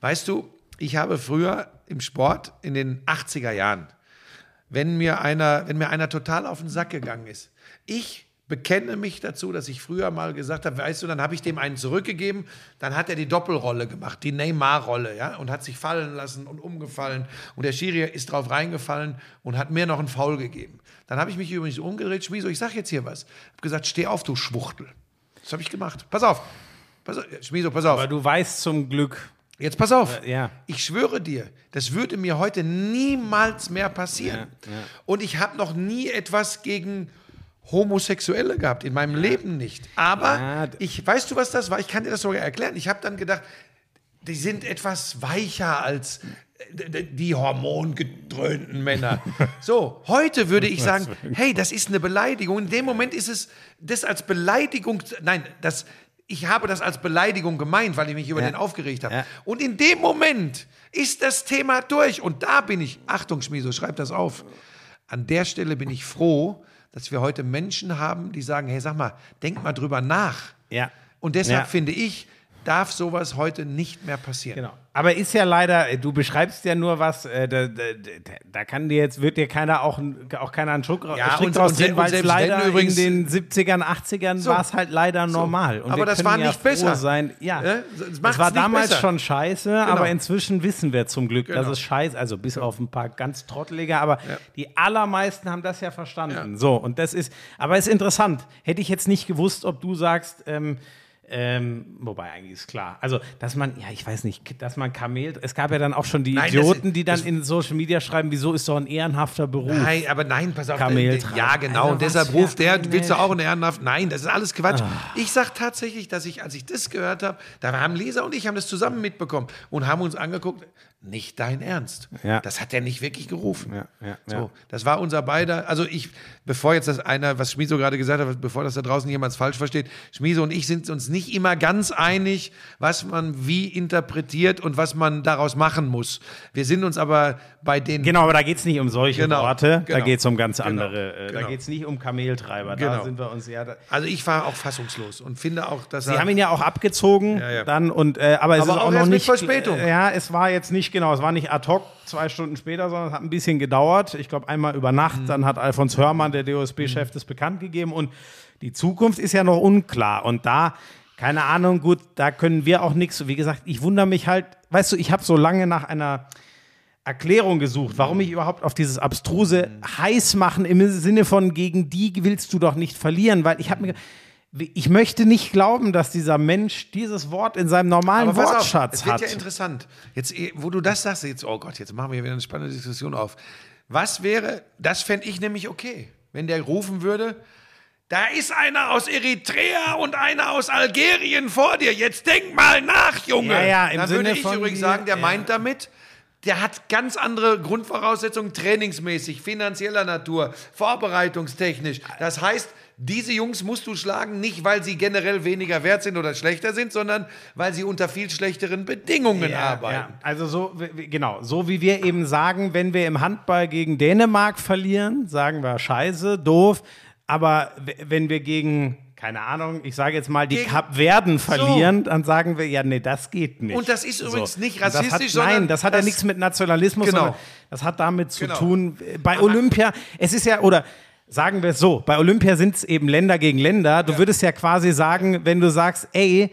Weißt du, ich habe früher im Sport in den 80er Jahren, wenn mir einer, wenn mir einer total auf den Sack gegangen ist, ich bekenne mich dazu, dass ich früher mal gesagt habe, weißt du, dann habe ich dem einen zurückgegeben, dann hat er die Doppelrolle gemacht, die Neymar-Rolle, ja, und hat sich fallen lassen und umgefallen und der Schiri ist drauf reingefallen und hat mir noch einen Foul gegeben. Dann habe ich mich übrigens umgedreht, Schmieso, ich sag jetzt hier was, habe gesagt, steh auf, du Schwuchtel. Das habe ich gemacht. Pass auf. Pass auf. Schmieso, pass auf. Aber du weißt zum Glück, Jetzt pass auf. Ja. Ich schwöre dir, das würde mir heute niemals mehr passieren. Ja, ja. Und ich habe noch nie etwas gegen Homosexuelle gehabt, in meinem Leben nicht. Aber ich, weißt du, was das war? Ich kann dir das sogar erklären. Ich habe dann gedacht, die sind etwas weicher als äh, die hormongedröhnten Männer. So, heute würde ich sagen, hey, das ist eine Beleidigung. In dem Moment ist es das als Beleidigung, nein, das ich habe das als Beleidigung gemeint, weil ich mich über Ja. den aufgeregt habe. Ja. Und in dem Moment ist das Thema durch. Und da bin ich, Achtung, Schmieso, schreib das auf. An der Stelle bin ich froh, dass wir heute Menschen haben, die sagen, hey, sag mal, denk mal drüber nach. Ja. Und deshalb Ja. finde ich, darf sowas heute nicht mehr passieren. Genau. Aber ist ja leider, du beschreibst ja nur was, äh, da, da, da, kann dir jetzt, wird dir keiner auch, auch keiner einen Strick, Ja, Strick und- draus ziehen, weil es leider übrigens- in den 70ern, 80ern So. war es halt leider normal. Und Aber das war ja nicht besser. Sein. Ja, Ja, das das war damals besser. schon scheiße, aber inzwischen wissen wir zum Glück, dass Genau. es scheiße, also bis auf ein paar ganz trottelige, aber die allermeisten haben das ja verstanden. So, und das ist, aber es ist interessant. Hätte ich jetzt nicht gewusst, ob du sagst, ähm, ähm, wobei eigentlich ist klar. Also, dass man, ja, ich weiß nicht, dass man Kamel, es gab ja dann auch schon die Nein, das- Idioten, die dann das- in Social Media schreiben, wieso ist doch ein ehrenhafter Beruf. Nein, aber nein, pass auf. Kameltreiber. Ja, genau. Also und deshalb ruft der, eine- willst du auch einen Ehrenhaft? Nein, das ist alles Quatsch. Ah. Ich sag tatsächlich, dass ich, als ich das gehört habe, da haben Leser und ich haben das zusammen mitbekommen und haben uns angeguckt, nicht dein Ernst. Ja. Das hat er nicht wirklich gerufen. Ja, ja, so, ja. das war unser beider, also ich, bevor jetzt das einer, was Schmieso gerade gesagt hat, bevor das da draußen jemand falsch versteht, Schmieso und ich sind uns nicht immer ganz einig, was man wie interpretiert und was man daraus machen muss. Wir sind uns aber bei den Genau, aber da geht es nicht um solche Genau, Worte, da genau. geht es um ganz Genau, andere. Äh, Da genau. geht es nicht um Kameltreiber, da Genau. sind wir uns ja. Da, Also ich war auch fassungslos und finde auch, dass Sie haben ihn ja auch abgezogen Ja, ja. dann und äh, aber es Aber ist auch auch noch erst mit nicht Verspätung. Äh, ja, es war jetzt nicht genau, es war nicht ad hoc zwei Stunden später, sondern es hat ein bisschen gedauert. Ich glaube einmal über Nacht. Mhm. Dann hat Alfons Hörmann, der DOSB-Chef, das bekannt gegeben und die Zukunft ist ja noch unklar und da keine Ahnung, gut, da können wir auch nichts. Wie gesagt, ich wundere mich halt, weißt du, ich habe so lange nach einer Erklärung gesucht, warum ich überhaupt auf dieses abstruse heiß machen im Sinne von gegen die willst du doch nicht verlieren, weil ich habe mir ich möchte nicht glauben, dass dieser Mensch dieses Wort in seinem normalen Aber pass auf, Wortschatz es wird hat. ja interessant. Jetzt, eh, wo du das sagst, jetzt, oh Gott, jetzt machen wir hier wieder eine spannende Diskussion auf. Was wäre, das fände ich nämlich okay, wenn der rufen würde, da ist einer aus Eritrea und einer aus Algerien vor dir. Jetzt denk mal nach, Junge. Ja, ja, im Dann Sinne würde ich übrigens sagen, der ja. meint damit, der hat ganz andere Grundvoraussetzungen, trainingsmäßig, finanzieller Natur, vorbereitungstechnisch. Das heißt, diese Jungs musst du schlagen, nicht weil sie generell weniger wert sind oder schlechter sind, sondern weil sie unter viel schlechteren Bedingungen Ja, arbeiten. ja. Also so, genau, so wie wir eben sagen, wenn wir im Handball gegen Dänemark verlieren, sagen wir scheiße, doof. Aber wenn wir gegen, keine Ahnung, ich sage jetzt mal, die Kapverden verlieren, dann sagen wir, ja, nee, das geht nicht. Und das ist übrigens nicht Und das rassistisch, hat, sondern Nein, das hat ja das- nichts mit Nationalismus, Genau. sondern das hat damit zu Genau. tun. äh, Bei Olympia, es ist ja, oder sagen wir es so, bei Olympia sind es eben Länder gegen Länder. Du würdest ja quasi sagen, wenn du sagst, ey,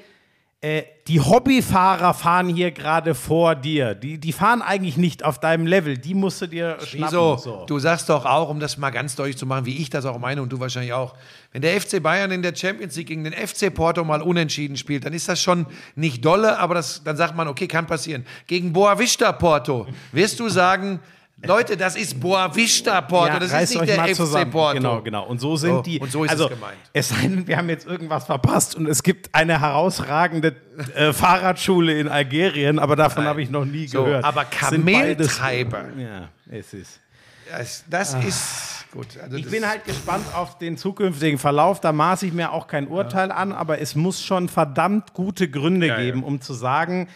äh, die Hobbyfahrer fahren hier gerade vor dir. Die, die fahren eigentlich nicht auf deinem Level. Die musst du dir schnappen. Wieso? So. Du sagst doch auch, um das mal ganz deutlich zu machen, wie ich das auch meine und du wahrscheinlich auch, wenn der FC Bayern in der Champions League gegen den FC Porto mal unentschieden spielt, dann ist das schon nicht dolle, aber das, dann sagt man, okay, kann passieren. Gegen Boavista Porto wirst du sagen, Leute, das ist Boavista Porto, Ja, das ist nicht der FC zusammen. Porto. Genau, genau. Und so sind So, die. und so ist es also, gemeint. Es sei denn, wir haben jetzt irgendwas verpasst und es gibt eine herausragende äh, Fahrradschule in Algerien, aber davon habe ich noch nie So, gehört. aber Es Kameltreiber, Ja, es ist. das, das ist gut. Also. Ich bin halt gespannt auf den zukünftigen Verlauf. Da maße ich mir auch kein Urteil an, aber es muss schon verdammt gute Gründe geben, um zu sagen,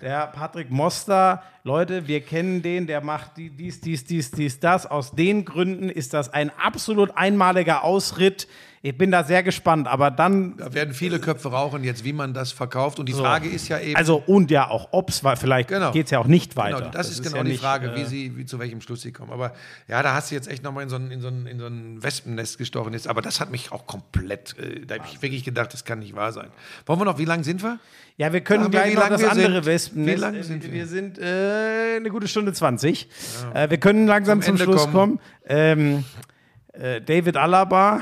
der Patrick Moster, Leute, wir kennen den, der macht die- dies, dies, dies, dies, das. Aus den Gründen ist das ein absolut einmaliger Ausritt. Ich bin da sehr gespannt, aber dann Da werden viele Köpfe rauchen jetzt, wie man das verkauft. Und die Frage ist ja eben. Also und ja auch ob's, weil vielleicht Genau. geht es ja auch nicht weiter. Genau, das, ist genau ja die nicht, Frage, äh, wie sie, wie, zu welchem Schluss sie kommen. Aber ja, da hast du jetzt echt nochmal in so ein, in so ein, in so ein Wespennest gestochen. Jetzt. Aber das hat mich auch komplett, äh, da habe ich wirklich gedacht, das kann nicht wahr sein. Wollen wir noch, wie lang sind wir? Ja, wir können wir, gleich wie noch das wir andere sind? Wespennest. Wie lang äh, sind wir? Wir sind äh, eine gute Stunde 20. Äh, wir können langsam Zum zum, Schluss kommen. kommen. Ähm, äh, David Alaba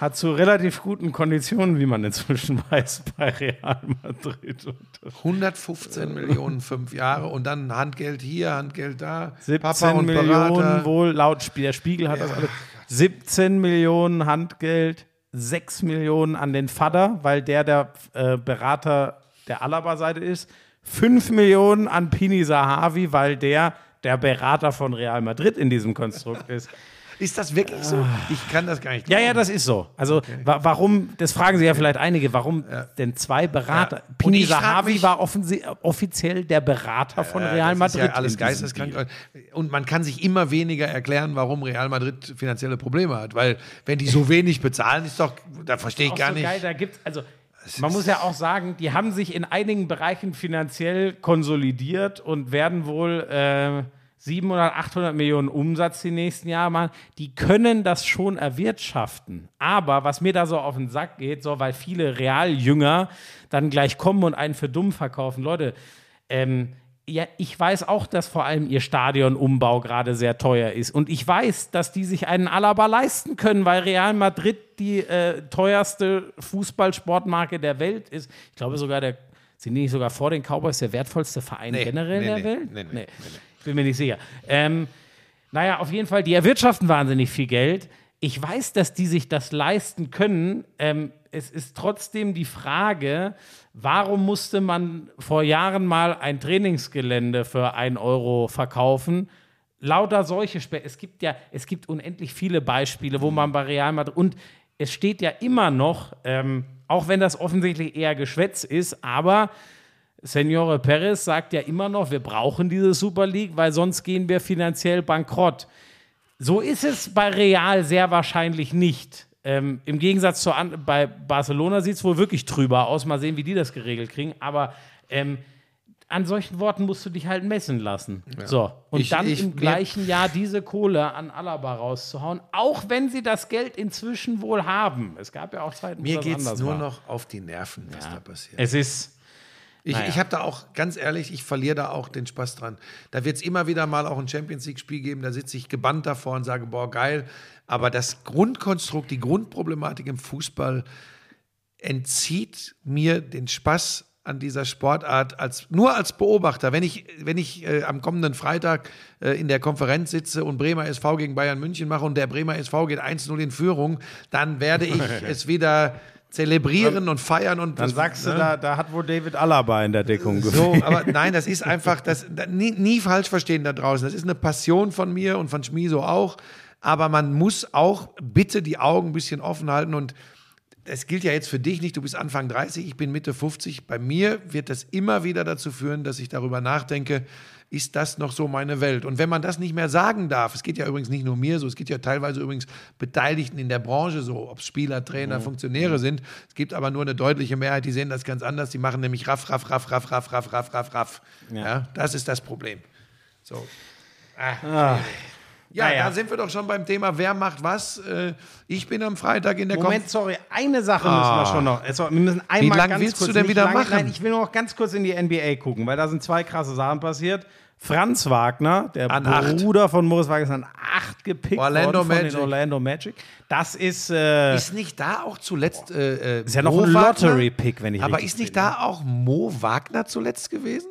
hat zu relativ guten Konditionen, wie man inzwischen weiß, bei Real Madrid. unter- 115 Millionen, fünf Jahre und dann Handgeld hier, Handgeld da. 17 Millionen wohl, laut der Spiegel hat das alles. 17 Millionen Handgeld, 6 Millionen an den Vater, weil der der äh, Berater der Alaba-Seite ist. 5 Millionen an Pini Sahavi, weil der der Berater von Real Madrid in diesem Konstrukt ist. Ist das wirklich so? Ich kann das gar nicht Ja, ja, das ist so. Also wa warum, das fragen sich ja vielleicht einige, warum denn zwei Berater? Ja. Pini Sahavi war offiziell der Berater von Real das Madrid. Ist ja alles geisteskrank. Und man kann sich immer weniger erklären, warum Real Madrid finanzielle Probleme hat. Weil, wenn die so wenig bezahlen, ist doch, da verstehe ich gar so nicht. geil, da gibt's, also man muss ja auch sagen, die haben sich in einigen Bereichen finanziell konsolidiert und werden wohl äh, 700, 800 Millionen Umsatz die nächsten Jahre machen. Die können das schon erwirtschaften. Aber was mir da so auf den Sack geht, so weil viele Realjünger dann gleich kommen und einen für dumm verkaufen, Leute, ähm, ja, ich weiß auch, dass vor allem ihr Stadionumbau gerade sehr teuer ist. Und ich weiß, dass die sich einen Alaba leisten können, weil Real Madrid die äh, teuerste Fußballsportmarke der Welt ist. Ich glaube sogar, der, sind die nicht sogar vor den Cowboys der wertvollste Verein Nee, generell nee, der nee, Welt? nee, nee, Ich bin mir nicht sicher. Ähm, naja, auf jeden Fall, die erwirtschaften wahnsinnig viel Geld. Ich weiß, dass die sich das leisten können. Ähm, es ist trotzdem die Frage, warum musste man vor Jahren mal ein Trainingsgelände für 1 Euro verkaufen? Lauter solche Spe Es gibt ja, es gibt unendlich viele Beispiele, wo man bei Real Madrid und es steht ja immer noch, ähm, auch wenn das offensichtlich eher Geschwätz ist, aber Senore Perez sagt ja immer noch, wir brauchen diese Super League, weil sonst gehen wir finanziell bankrott. So ist es bei Real sehr wahrscheinlich nicht. Ähm, Im Gegensatz zu an, bei Barcelona sieht es wohl wirklich trüber aus. Mal sehen, wie die das geregelt kriegen. Aber ähm, an solchen Worten musst du dich halt messen lassen. So. Und Ich- dann ich- im mir- gleichen Jahr diese Kohle an Alaba rauszuhauen, auch wenn sie das Geld inzwischen wohl haben. Es gab ja auch Zeiten, wo Mir das geht es anders nur war. noch auf die Nerven, was da passiert. Es ist. Ich, Naja. ich habe da auch, ganz ehrlich, ich verliere da auch den Spaß dran. Da wird es immer wieder mal auch ein Champions League-Spiel geben, da sitze ich gebannt davor und sage, boah, geil. Aber das Grundkonstrukt, die Grundproblematik im Fußball entzieht mir den Spaß an dieser Sportart als nur als Beobachter. Wenn ich, wenn ich äh, am kommenden Freitag äh, in der Konferenz sitze und Bremer SV gegen Bayern München mache und der Bremer SV geht 1-0 in Führung, dann werde ich es wieder zelebrieren und feiern und Dann das- sagst du, ne? da, da hat wohl David Alaba in der Deckung So, gefehlt. aber nein, das ist einfach, das, da, nie, nie falsch verstehen da draußen. Das ist eine Passion von mir und von Schmiso auch. Aber man muss auch bitte die Augen ein bisschen offen halten und das gilt ja jetzt für dich nicht, du bist Anfang 30, ich bin Mitte 50. Bei mir wird das immer wieder dazu führen, dass ich darüber nachdenke, ist das noch so meine Welt? Und wenn man das nicht mehr sagen darf, es geht ja übrigens nicht nur mir so, es geht ja teilweise übrigens Beteiligten in der Branche so, ob es Spieler, Trainer, Funktionäre sind. Es gibt aber nur eine deutliche Mehrheit, die sehen das ganz anders, die machen nämlich raff, raff, raff, raff, raff, raff, raff, raff, raff. Ja. das ist das Problem. So. Ah. Ja, Naja. da sind wir doch schon beim Thema, wer macht was. Äh, Ich bin am Freitag in der Moment, sorry, eine Sache müssen wir schon noch. Also, wir müssen einmal Ah. Wie lang ganz willst kurz, du denn wieder lange, machen? Nein, ich will noch ganz kurz in die NBA gucken, weil da sind zwei krasse Sachen passiert. Franz Wagner, der An acht. Bruder von Moritz Wagner, ist an acht gepickt Orlando worden von Magic. den Orlando Magic. Das ist, äh, Ist nicht da auch zuletzt. Äh, äh, ist ja noch Mo ein? Lottery-Pick, wenn ich Aber ist nicht bin, da auch Mo Wagner zuletzt gewesen?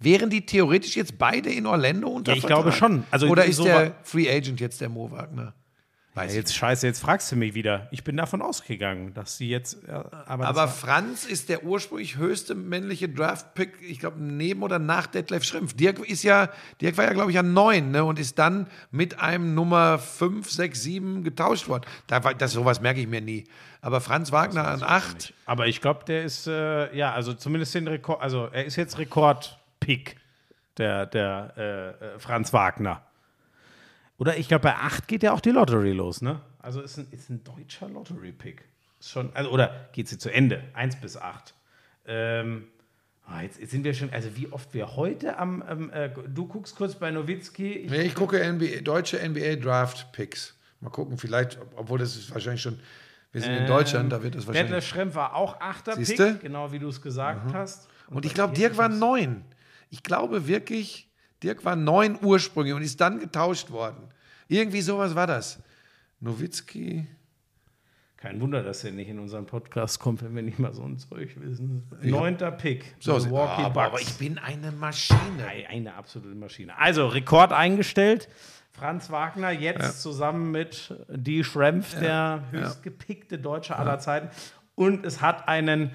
Wären die theoretisch jetzt beide in Orlando unter Ja, ich glaube schon. Also Oder ist so der Free Agent jetzt der Mo Wagner? Weiß Jetzt scheiße, jetzt fragst du mich wieder. Ich bin davon ausgegangen, dass sie jetzt. Ja, aber Aber Franz ist der ursprünglich höchste männliche Draft-Pick, ich glaube, neben oder nach Detlef Schrempf. Dirk ist ja, Dirk war ja, glaube ich, an neun, ne? Und ist dann mit einem Nummer 5, 6, 7 getauscht worden. Da das, sowas merke ich mir nie. Aber Franz Wagner an acht. Aber ich glaube, der ist, äh, ja, also zumindest den Rekord, also er ist jetzt Rekordpick, der, der äh, äh, Franz Wagner. Oder ich glaube, bei 8 geht ja auch die Lottery los, ne? Also ist ein, ist ein deutscher Lottery-Pick. Schon, also, oder geht sie zu Ende? 1 bis 8. Ähm, ah, jetzt, jetzt sind wir schon, also wie oft wir heute am, ähm, äh, du guckst kurz bei Nowitzki. Ich, Nee, ich gucke NBA, deutsche NBA Draft Picks. Mal gucken, vielleicht, ob- obwohl das ist wahrscheinlich schon, wir sind in Deutschland, da wird das Detlef wahrscheinlich. Schrempf war auch 8er Pick, Siehste? genau wie du es gesagt hast. Und ich glaube, Dirk war neun. Ich glaube wirklich, Dirk war neun ursprünglich und ist dann getauscht worden. Irgendwie sowas war das. Nowitzki. Kein Wunder, dass er nicht in unseren Podcast kommt, wenn wir nicht mal so ein Zeug wissen. Neunter Pick. So, Milwaukee aber, aber Bucks. ich bin eine Maschine. Ei- Eine absolute Maschine. Also, Rekord eingestellt. Franz Wagner jetzt zusammen mit Die Schrempf, der höchstgepickte Deutsche aller Zeiten. Und es hat einen,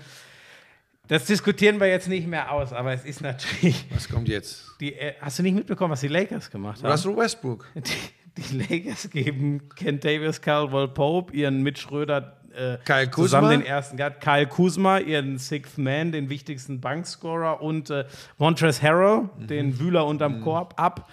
das diskutieren wir jetzt nicht mehr aus, aber es ist natürlich, Was kommt jetzt? die, äh, hast du nicht mitbekommen, was die Lakers gemacht haben? Russell Westbrook. Die, Die Lakers geben Kentavious Caldwell Pope, ihren Mitch Schröder äh, Kyle Kuzma. zusammen den ersten Guard, Kyle Kuzma, ihren Sixth Man, den wichtigsten Bankscorer und äh, Montrezl Harrell, den Wühler unterm Korb, ab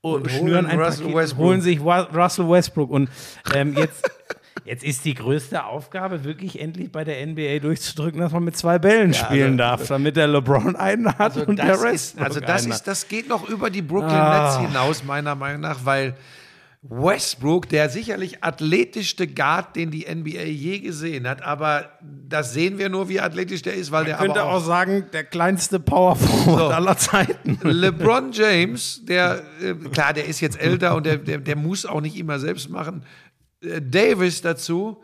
und, Und schnüren holen ein Russell Paket, Westbrook. holen sich Russell Westbrook und ähm, jetzt Jetzt ist die größte Aufgabe, wirklich endlich bei der NBA durchzudrücken, dass man mit zwei Bällen spielen darf, damit der LeBron einen hat Also und der Rest ist, also das, einen ist, das geht noch über die Brooklyn Ah. Nets hinaus, meiner Meinung nach, weil Westbrook, der sicherlich athletischste Guard, den die NBA je gesehen hat, aber das sehen wir nur, wie athletisch der ist, weil der könnte aber auch sagen, der kleinste Power Forward So. aller Zeiten. LeBron James, der, äh, klar, der ist jetzt älter und der, der, der muss auch nicht immer selbst machen. Äh, Davis dazu.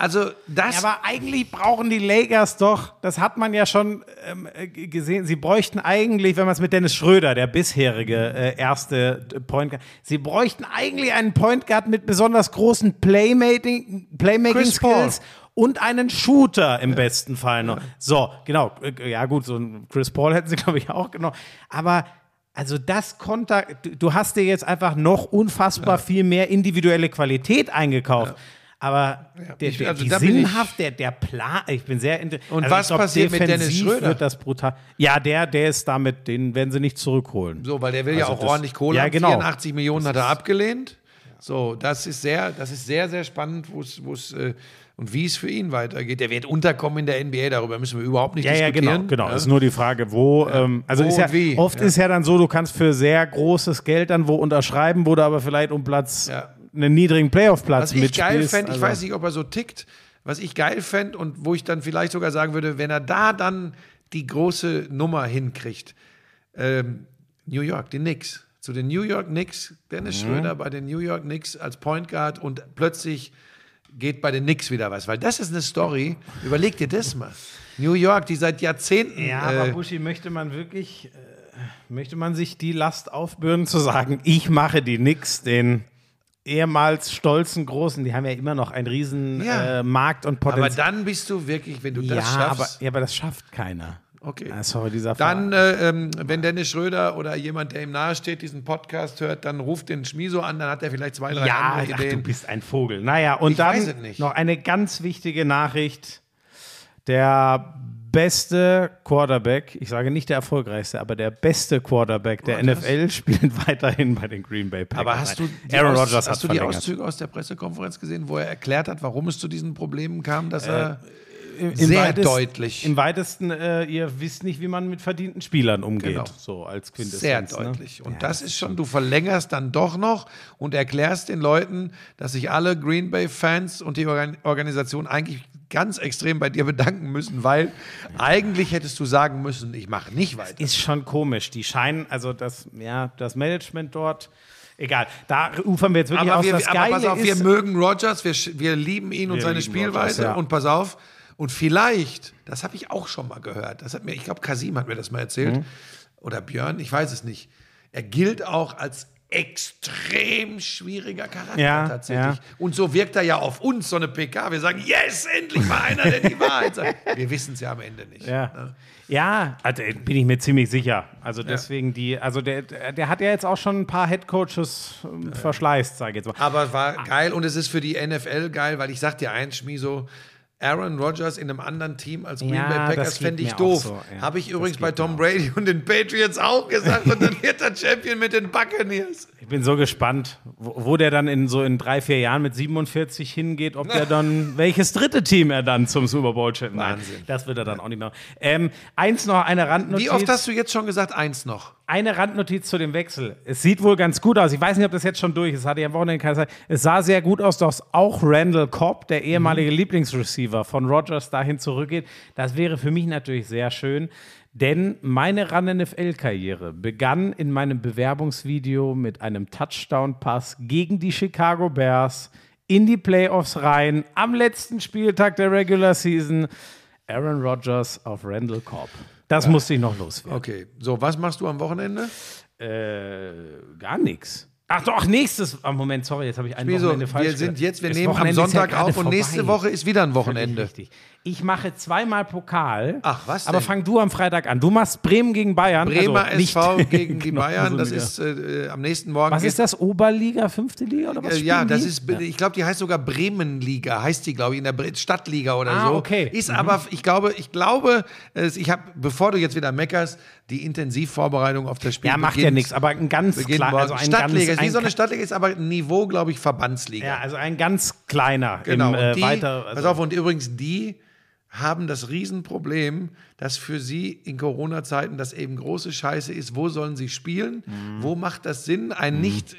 Also, das. Ja, aber eigentlich brauchen die Lakers doch, das hat man ja schon ähm, äh, gesehen, sie bräuchten eigentlich, wenn man es mit Dennis Schröder, der bisherige äh, erste Point Guard, sie bräuchten eigentlich einen Point Guard mit besonders großen Playmaking, Playmaking. Skills und einen Shooter im besten Fall noch. So, genau, äh, ja gut, so ein Chris Paul hätten sie glaube ich auch genommen, aber also das Konter, du, hast dir jetzt einfach noch unfassbar viel mehr individuelle Qualität eingekauft. Aber der, Ich- der, also sinnhaft, der, der Plan, ich bin sehr inter- Und also was glaub, passiert mit Dennis Schröder? Wird das brutal. Ja, der, der ist damit, den werden sie nicht zurückholen. So, weil der will ja Also auch das- ordentlich Kohle Ja, genau. 84 Millionen hat er abgelehnt. So, das ist sehr, das ist sehr, sehr spannend, wo es, wo es äh, und wie es für ihn weitergeht. Der wird unterkommen in der NBA, darüber müssen wir überhaupt nicht Ja, ja, diskutieren. genau, genau. Ist nur die Frage, wo. Ähm, also Wo ist ja, wie, oft ja. ist ja dann so, du kannst für sehr großes Geld dann wo unterschreiben, wo du aber vielleicht um Platz, Ja. einen niedrigen Playoff-Platz Was ich geil mitspielst. fände, ich also- weiß nicht, ob er so tickt, was ich geil fände und wo ich dann vielleicht sogar sagen würde, wenn er da dann die große Nummer hinkriegt, ähm, New York, die Knicks, zu den New York Knicks, Dennis Mhm. Schröder bei den New York Knicks als Point Guard und plötzlich geht bei den Knicks wieder was, weil das ist eine Story, überleg dir das mal. New York, die seit Jahrzehnten Ja, aber äh, Buschi, möchte man wirklich, äh, möchte man sich die Last aufbürden, zu sagen, ich mache die Knicks, den ehemals stolzen Großen, die haben ja immer noch einen riesen Ja. äh, Markt und aber Potenzial. dann bist du wirklich, wenn du das ja, aber, schaffst, ja, aber das schafft keiner. Okay. Ah, sorry, dieser Dann, äh, ähm, wenn Dennis Schröder oder jemand, der ihm nahesteht, diesen Podcast hört, dann ruft den Schmiso an, dann hat er vielleicht zwei, drei ja, andere ach, du Ideen. bist ein Vogel. Naja, und Ich dann noch eine ganz wichtige Nachricht. Der beste Quarterback, ich sage nicht der erfolgreichste, aber der beste Quarterback der Rodgers? NFL spielt weiterhin bei den Green Bay Packers. Aber hast du die, Aaron Aus- hast du die verlängert. Auszüge aus der Pressekonferenz gesehen, wo er erklärt hat, warum es zu diesen Problemen kam, dass er Im sehr weitest- deutlich, Im weitesten, äh, ihr wisst nicht, wie man mit verdienten Spielern umgeht. Genau. So als Quintessenz. sehr ne? deutlich. Und Ja, das ist schon, du verlängerst dann doch noch und erklärst den Leuten, dass sich alle Green Bay Fans und die Organ Organisation eigentlich ganz extrem bei dir bedanken müssen, weil eigentlich hättest du sagen müssen, ich mache nicht weiter. ist schon komisch. Die scheinen, also das, ja, das Management dort, egal, da ufern wir jetzt wirklich Aber, aus. wir, das aber Geile pass auf, wir ist, mögen Rogers, wir, wir lieben ihn und Wir seine lieben Spielweise. Rodgers, ja. Und pass auf, und vielleicht, das habe ich auch schon mal gehört, das hat mir, ich glaube, Kasim hat mir das mal erzählt, Mhm. oder Björn, ich weiß es nicht. Er gilt auch als extrem schwieriger Charakter Ja, tatsächlich. ja. Und so wirkt er ja auf uns, so eine PK. Wir sagen, yes, endlich mal einer, der die Wahrheit sagt. Wir wissen es ja am Ende nicht. Ja, ne? ja also, bin ich mir ziemlich sicher. Also deswegen die, also der, der hat ja jetzt auch schon ein paar Headcoaches ähm, verschleißt, sage ich jetzt mal. Aber war geil und es ist für die NFL geil, weil ich sag dir eins, Schmiso, Aaron Rodgers in einem anderen Team als Green Ja, Bay das Packers fände ich doof. so, ja. Habe ich übrigens bei Tom Brady und den Patriots auch gesagt und dann wird er Champion mit den Buccaneers. Ich bin so gespannt, wo, wo der dann in so in drei, vier Jahren mit 47 hingeht, ob der dann, welches dritte Team er dann zum Super Bowl. Nein, Wahnsinn. Das wird er dann auch nicht mehr. Ähm, eins noch, eine Randnotiz. Wie oft hast du jetzt schon gesagt, eins noch? Eine Randnotiz zu dem Wechsel. Es sieht wohl ganz gut aus. Ich weiß nicht, ob das jetzt schon durch ist. Hatte am Wochenende keine Zeit. Es sah sehr gut aus, dass auch Randall Cobb, der ehemalige Lieblingsreceiver von Rogers, dahin zurückgeht. Das wäre für mich natürlich sehr schön. Denn meine Run-NFL-Karriere begann in meinem Bewerbungsvideo mit einem Touchdown-Pass gegen die Chicago Bears in die Playoffs rein am letzten Spieltag der Regular Season. Aaron Rodgers auf Randall Cobb. Das musste ich noch loswerden. Okay, so, was machst du am Wochenende? Äh, gar nichts. Ach doch, nächstes. Oh, Moment, sorry, jetzt habe ich ein Wieso? Wochenende falsch Wir sind jetzt, wir nehmen am ja Sonntag gerade auf und nächste vorbei. Woche ist wieder ein Wochenende. Richtig. Ich mache zweimal Pokal. Ach, was Aber denn? fang du am Freitag an. Du machst Bremen gegen Bayern. Bremer also nicht SV gegen die Genau, Bayern, das ist äh, am nächsten Morgen. Was ist das? Oberliga, fünfte Liga oder was? Äh, ja, das die? ist, ich glaube, die heißt sogar Bremenliga, heißt die, glaube ich, in der Stadtliga oder Ah, so. okay. Ist aber, ich glaube, ich glaube, ich habe, bevor du jetzt wieder meckerst, die Intensivvorbereitung auf das Spiel Ja, macht beginnt, ja nichts, aber ein ganz morgen. also ein Stadtliga, ganz, ist wie ein, so eine Stadtliga, ist aber ein Niveau, glaube ich, Verbandsliga. Ja, also ein ganz kleiner. Genau. Im, äh, die, weiter, also, pass auf, und übrigens, die haben das Riesenproblem, dass für sie in Corona-Zeiten das eben große Scheiße ist. Wo sollen sie spielen? Mhm. Wo macht das Sinn? Ein nicht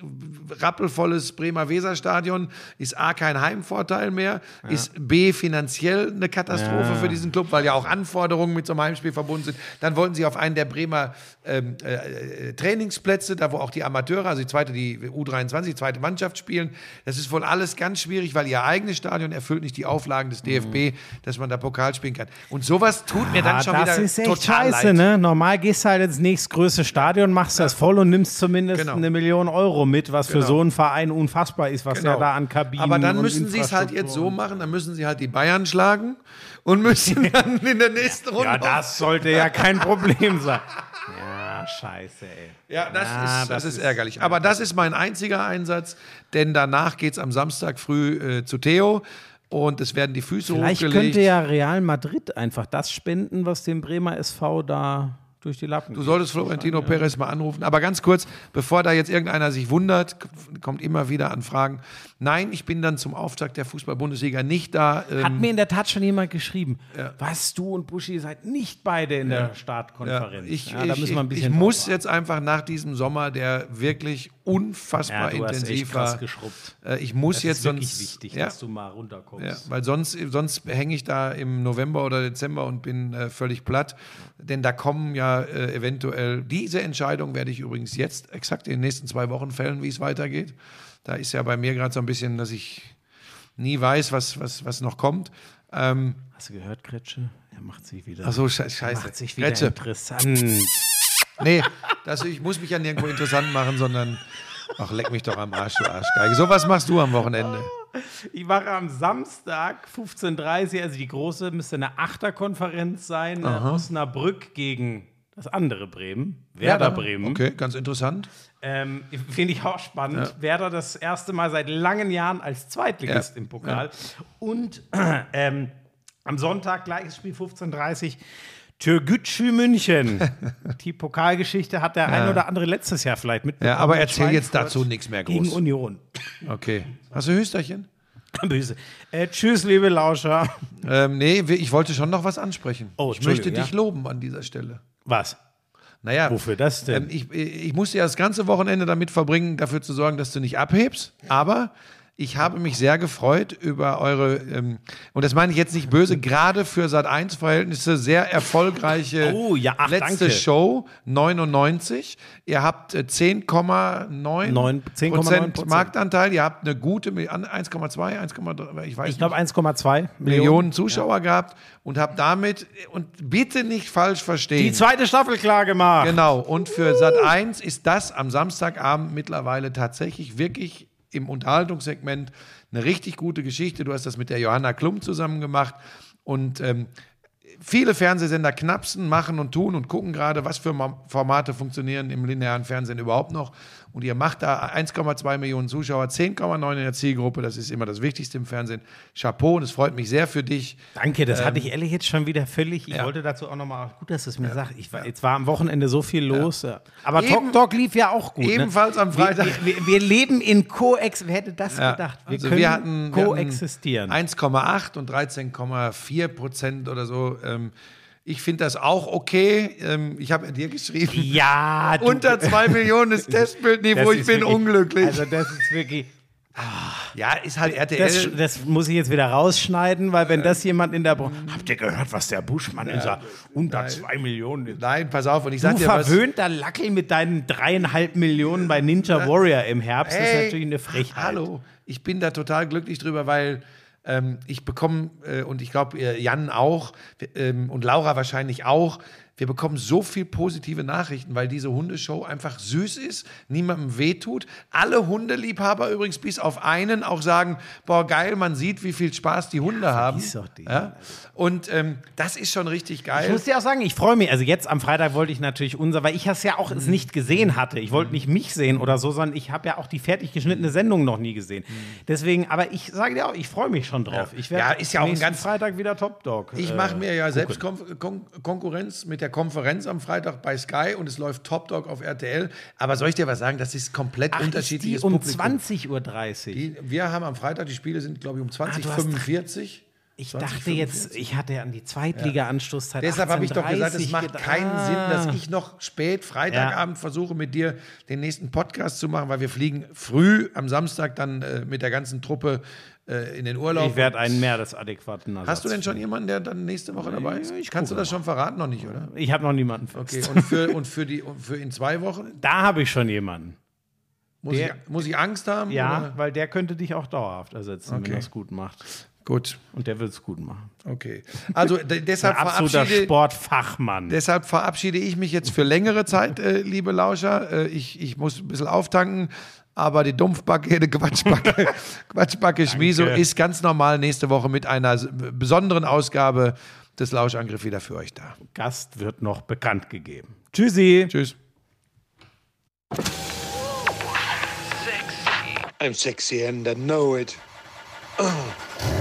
rappelvolles Bremer Weserstadion ist A, kein Heimvorteil mehr, ist B, finanziell eine Katastrophe Ja. für diesen Club, weil ja auch Anforderungen mit so einem Heimspiel verbunden sind. Dann wollten sie auf einen der Bremer ähm, äh, äh, Trainingsplätze, da wo auch die Amateure, also die zweite, die U23, die zweite Mannschaft spielen. Das ist wohl alles ganz schwierig, weil ihr eigenes Stadion erfüllt nicht die Auflagen des DFB, dass man da Pokal spielen kann. Und sowas tut mir dann ah, schon das wieder ist echt total scheiße, leid. ne? Normal gehst du halt ins nächstgrößte Stadion, machst das voll und nimmst zumindest Genau. eine Million Euro mit, was für Genau. so einen Verein unfassbar ist, was Genau. der da an Kabinen Aber dann müssen sie es halt jetzt so machen, dann müssen sie halt die Bayern schlagen und müssen dann in der nächsten Runde. Ja, das sollte ja kein Problem sein. Ja, scheiße, ey. Ja, das, Ja, ist, das, das ist ist- ärgerlich. Aber das ist mein einziger Einsatz, denn danach geht es am Samstag früh äh, zu Theo und es werden die Füße Vielleicht hochgelegt. könnte ja Real Madrid einfach das spenden, was dem Bremer SV da durch die Lappen Du solltest Florentino Perez mal anrufen. Aber ganz kurz, bevor da jetzt irgendeiner sich wundert, kommt immer wieder Anfragen. Nein, ich bin dann zum Auftakt der Fußball-Bundesliga nicht da. Ähm, Hat mir in der Tat schon jemand geschrieben, was du und Buschi seid nicht beide in der Startkonferenz. ich, ja, ich, ich, ich muss jetzt einfach nach diesem Sommer, der wirklich unfassbar ja, intensiv war, geschrubbt. äh, ich muss Das jetzt ist sonst, wichtig, ja, dass du mal runterkommst. Ja, weil sonst, sonst hänge ich da im November oder Dezember und bin äh, völlig platt. Denn da kommen ja äh, eventuell, diese Entscheidung werde ich übrigens jetzt exakt in den nächsten zwei Wochen fällen, wie es weitergeht. Da ist ja bei mir gerade so ein bisschen, dass ich nie weiß, was, was, was noch kommt. Ähm, Hast du gehört, Kretsche? Er macht sich wieder, ach so, sche- scheiße. macht sich wieder Gretche. interessant. Nee, das, ich muss mich ja nirgendwo interessant machen, sondern, ach, leck mich doch am Arsch, du Arschgeige. So was machst du am Wochenende? Ich mache am Samstag 15.30 Uhr, also die große, müsste eine Achterkonferenz sein, äh, Osnabrück gegen das andere Bremen, Werder Bremen. Okay, ganz interessant. Ähm, Finde ich auch spannend. Werder das erste Mal seit langen Jahren als Zweitligist Ja. im Pokal. Und ähm, am Sonntag, gleiches Spiel 15.30 Uhr, Türgücü München. Die Pokalgeschichte hat der ein oder andere letztes Jahr vielleicht mitbekommen. Ja, aber erzähl jetzt dazu nichts mehr Gegen groß. Union. Okay. Hast du Hüsterchen? Böse. Äh, tschüss, liebe Lauscher. Ähm, nee, ich wollte schon noch was ansprechen. Oh, ich möchte dich ja. loben an dieser Stelle. Was? Naja, Wofür das denn? ähm, ich, ich musste ja das ganze Wochenende damit verbringen, dafür zu sorgen, dass du nicht abhebst. Aber ich habe mich sehr gefreut über eure, ähm, und das meine ich jetzt nicht böse, gerade für Sat1-Verhältnisse sehr erfolgreiche Oh, ja, ach, letzte danke. Show, 99. Ihr habt äh, 10,9 Neun- 10,9 Prozent Marktanteil. Ihr habt eine gute, Mi- an- 1,2, 1,3, ich weiß Ich glaube nicht. 1,2 Millionen. Millionen Zuschauer gehabt und habe damit, und bitte nicht falsch verstehen. Die zweite Staffel klar gemacht. Genau, und für Sat 1 ist das am Samstagabend mittlerweile tatsächlich wirklich im Unterhaltungssegment eine richtig gute Geschichte. Du hast das mit der Johanna Klum zusammen gemacht und ähm, viele Fernsehsender knapsen, machen und tun und gucken gerade, was für Ma- Formate funktionieren im linearen Fernsehen überhaupt noch. Und ihr macht da 1,2 Millionen Zuschauer, 10,9 in der Zielgruppe, das ist immer das Wichtigste im Fernsehen. Chapeau und es freut mich sehr für dich. Danke, das hatte ich ehrlich jetzt schon wieder völlig. Ich Ähm, ja. wollte dazu auch nochmal, gut, dass du es mir sagst. Ich war, Jetzt war am Wochenende so viel los. Ja. Aber Eben- Talk Talk lief ja auch gut. Ebenfalls ne? am Freitag. Wir, wir, wir leben in Koex. Wer hätte das Ja, gedacht? Wir also können wir hatten, koexistieren. hatten 1,8 und 13,4 Prozent oder so. Ähm, ich finde das auch okay. Ähm, ich habe dir geschrieben, ja, du, unter 2 Millionen ist Testbildniveau, ich bin wirklich- unglücklich. Also das ist wirklich. ja, ist halt RTL. Das, das muss ich jetzt wieder rausschneiden, weil wenn das jemand in der Branche. Habt ihr gehört, was der Buschmann ist? Unter zwei Millionen. ist. Nein, pass auf. Und ich Du sag dir was. verwöhnter Lackel mit deinen dreieinhalb Millionen bei Ninja Warrior im Herbst. das ist Hey, natürlich eine Frechheit. Hallo, ich bin da total glücklich drüber, weil ich bekomme, äh, und ich glaube, Jan auch ähm, und Laura wahrscheinlich auch, wir bekommen so viel positive Nachrichten, weil diese Hundeshow einfach süß ist, niemandem wehtut. Alle Hundeliebhaber übrigens bis auf einen auch sagen, boah geil, man sieht, wie viel Spaß die Hunde haben. vergiss doch den. Ja? Und ähm, das ist schon richtig Ich geil. muss dir auch sagen, ich freue mich. Also jetzt am Freitag wollte ich natürlich unser, weil ich es ja auch es nicht gesehen hatte. Ich wollte nicht mich sehen oder so, sondern ich habe ja auch die fertig geschnittene Sendung noch nie gesehen. Deswegen, aber ich sage dir auch, ich freue mich schon drauf. Ich werde Ja, ist ja auch ein ganz- Freitag wieder Top Dog. Ich äh, mache mir ja selbst Kon Kon Konkurrenz mit der Konferenz am Freitag bei Sky und es läuft Top Dog auf RTL. Aber soll ich dir was sagen? Das ist komplett Ach, ist die unterschiedliches um Publikum. 20.30 Uhr. Die, wir haben am Freitag, die Spiele sind, glaube ich, um Ah, du hast 2045. Ich 20, dachte jetzt, ich hatte ja an die Zweitliga-Anstoßzeit. Deshalb habe ich doch gesagt, es 18:30 macht keinen Ah. Sinn, dass ich noch spät Freitagabend versuche, mit dir den nächsten Podcast zu machen, weil wir fliegen früh am Samstag dann äh, mit der ganzen Truppe äh, in den Urlaub. Ich werde einen mehr des adäquaten Ersatz Hast du denn schon jemanden, der dann nächste Woche dabei ist? ich Kannst du das schon verraten? Noch nicht, oder? Ich habe noch niemanden fest. Okay, und für, und für, die, und für in zwei Wochen? Da habe ich schon jemanden. Muss, Der- ich, muss ich Angst haben? Ja, Oder? weil der könnte dich auch dauerhaft ersetzen, Okay. wenn er es gut macht. Gut, Und der wird es gut machen. okay. Also de deshalb, Ein absoluter verabschiede, Sportfachmann. deshalb verabschiede ich mich jetzt für längere Zeit, äh, liebe Lauscher. Äh, ich, ich muss ein bisschen auftanken. Aber die Dumpfbacke, die Quatschbacke, Quatschbacke Schmiso ist ganz normal nächste Woche mit einer besonderen Ausgabe des Lauschangriff wieder für euch da. Gast wird noch bekannt gegeben. Tschüssi. Tschüss. I'm sexy and I know it.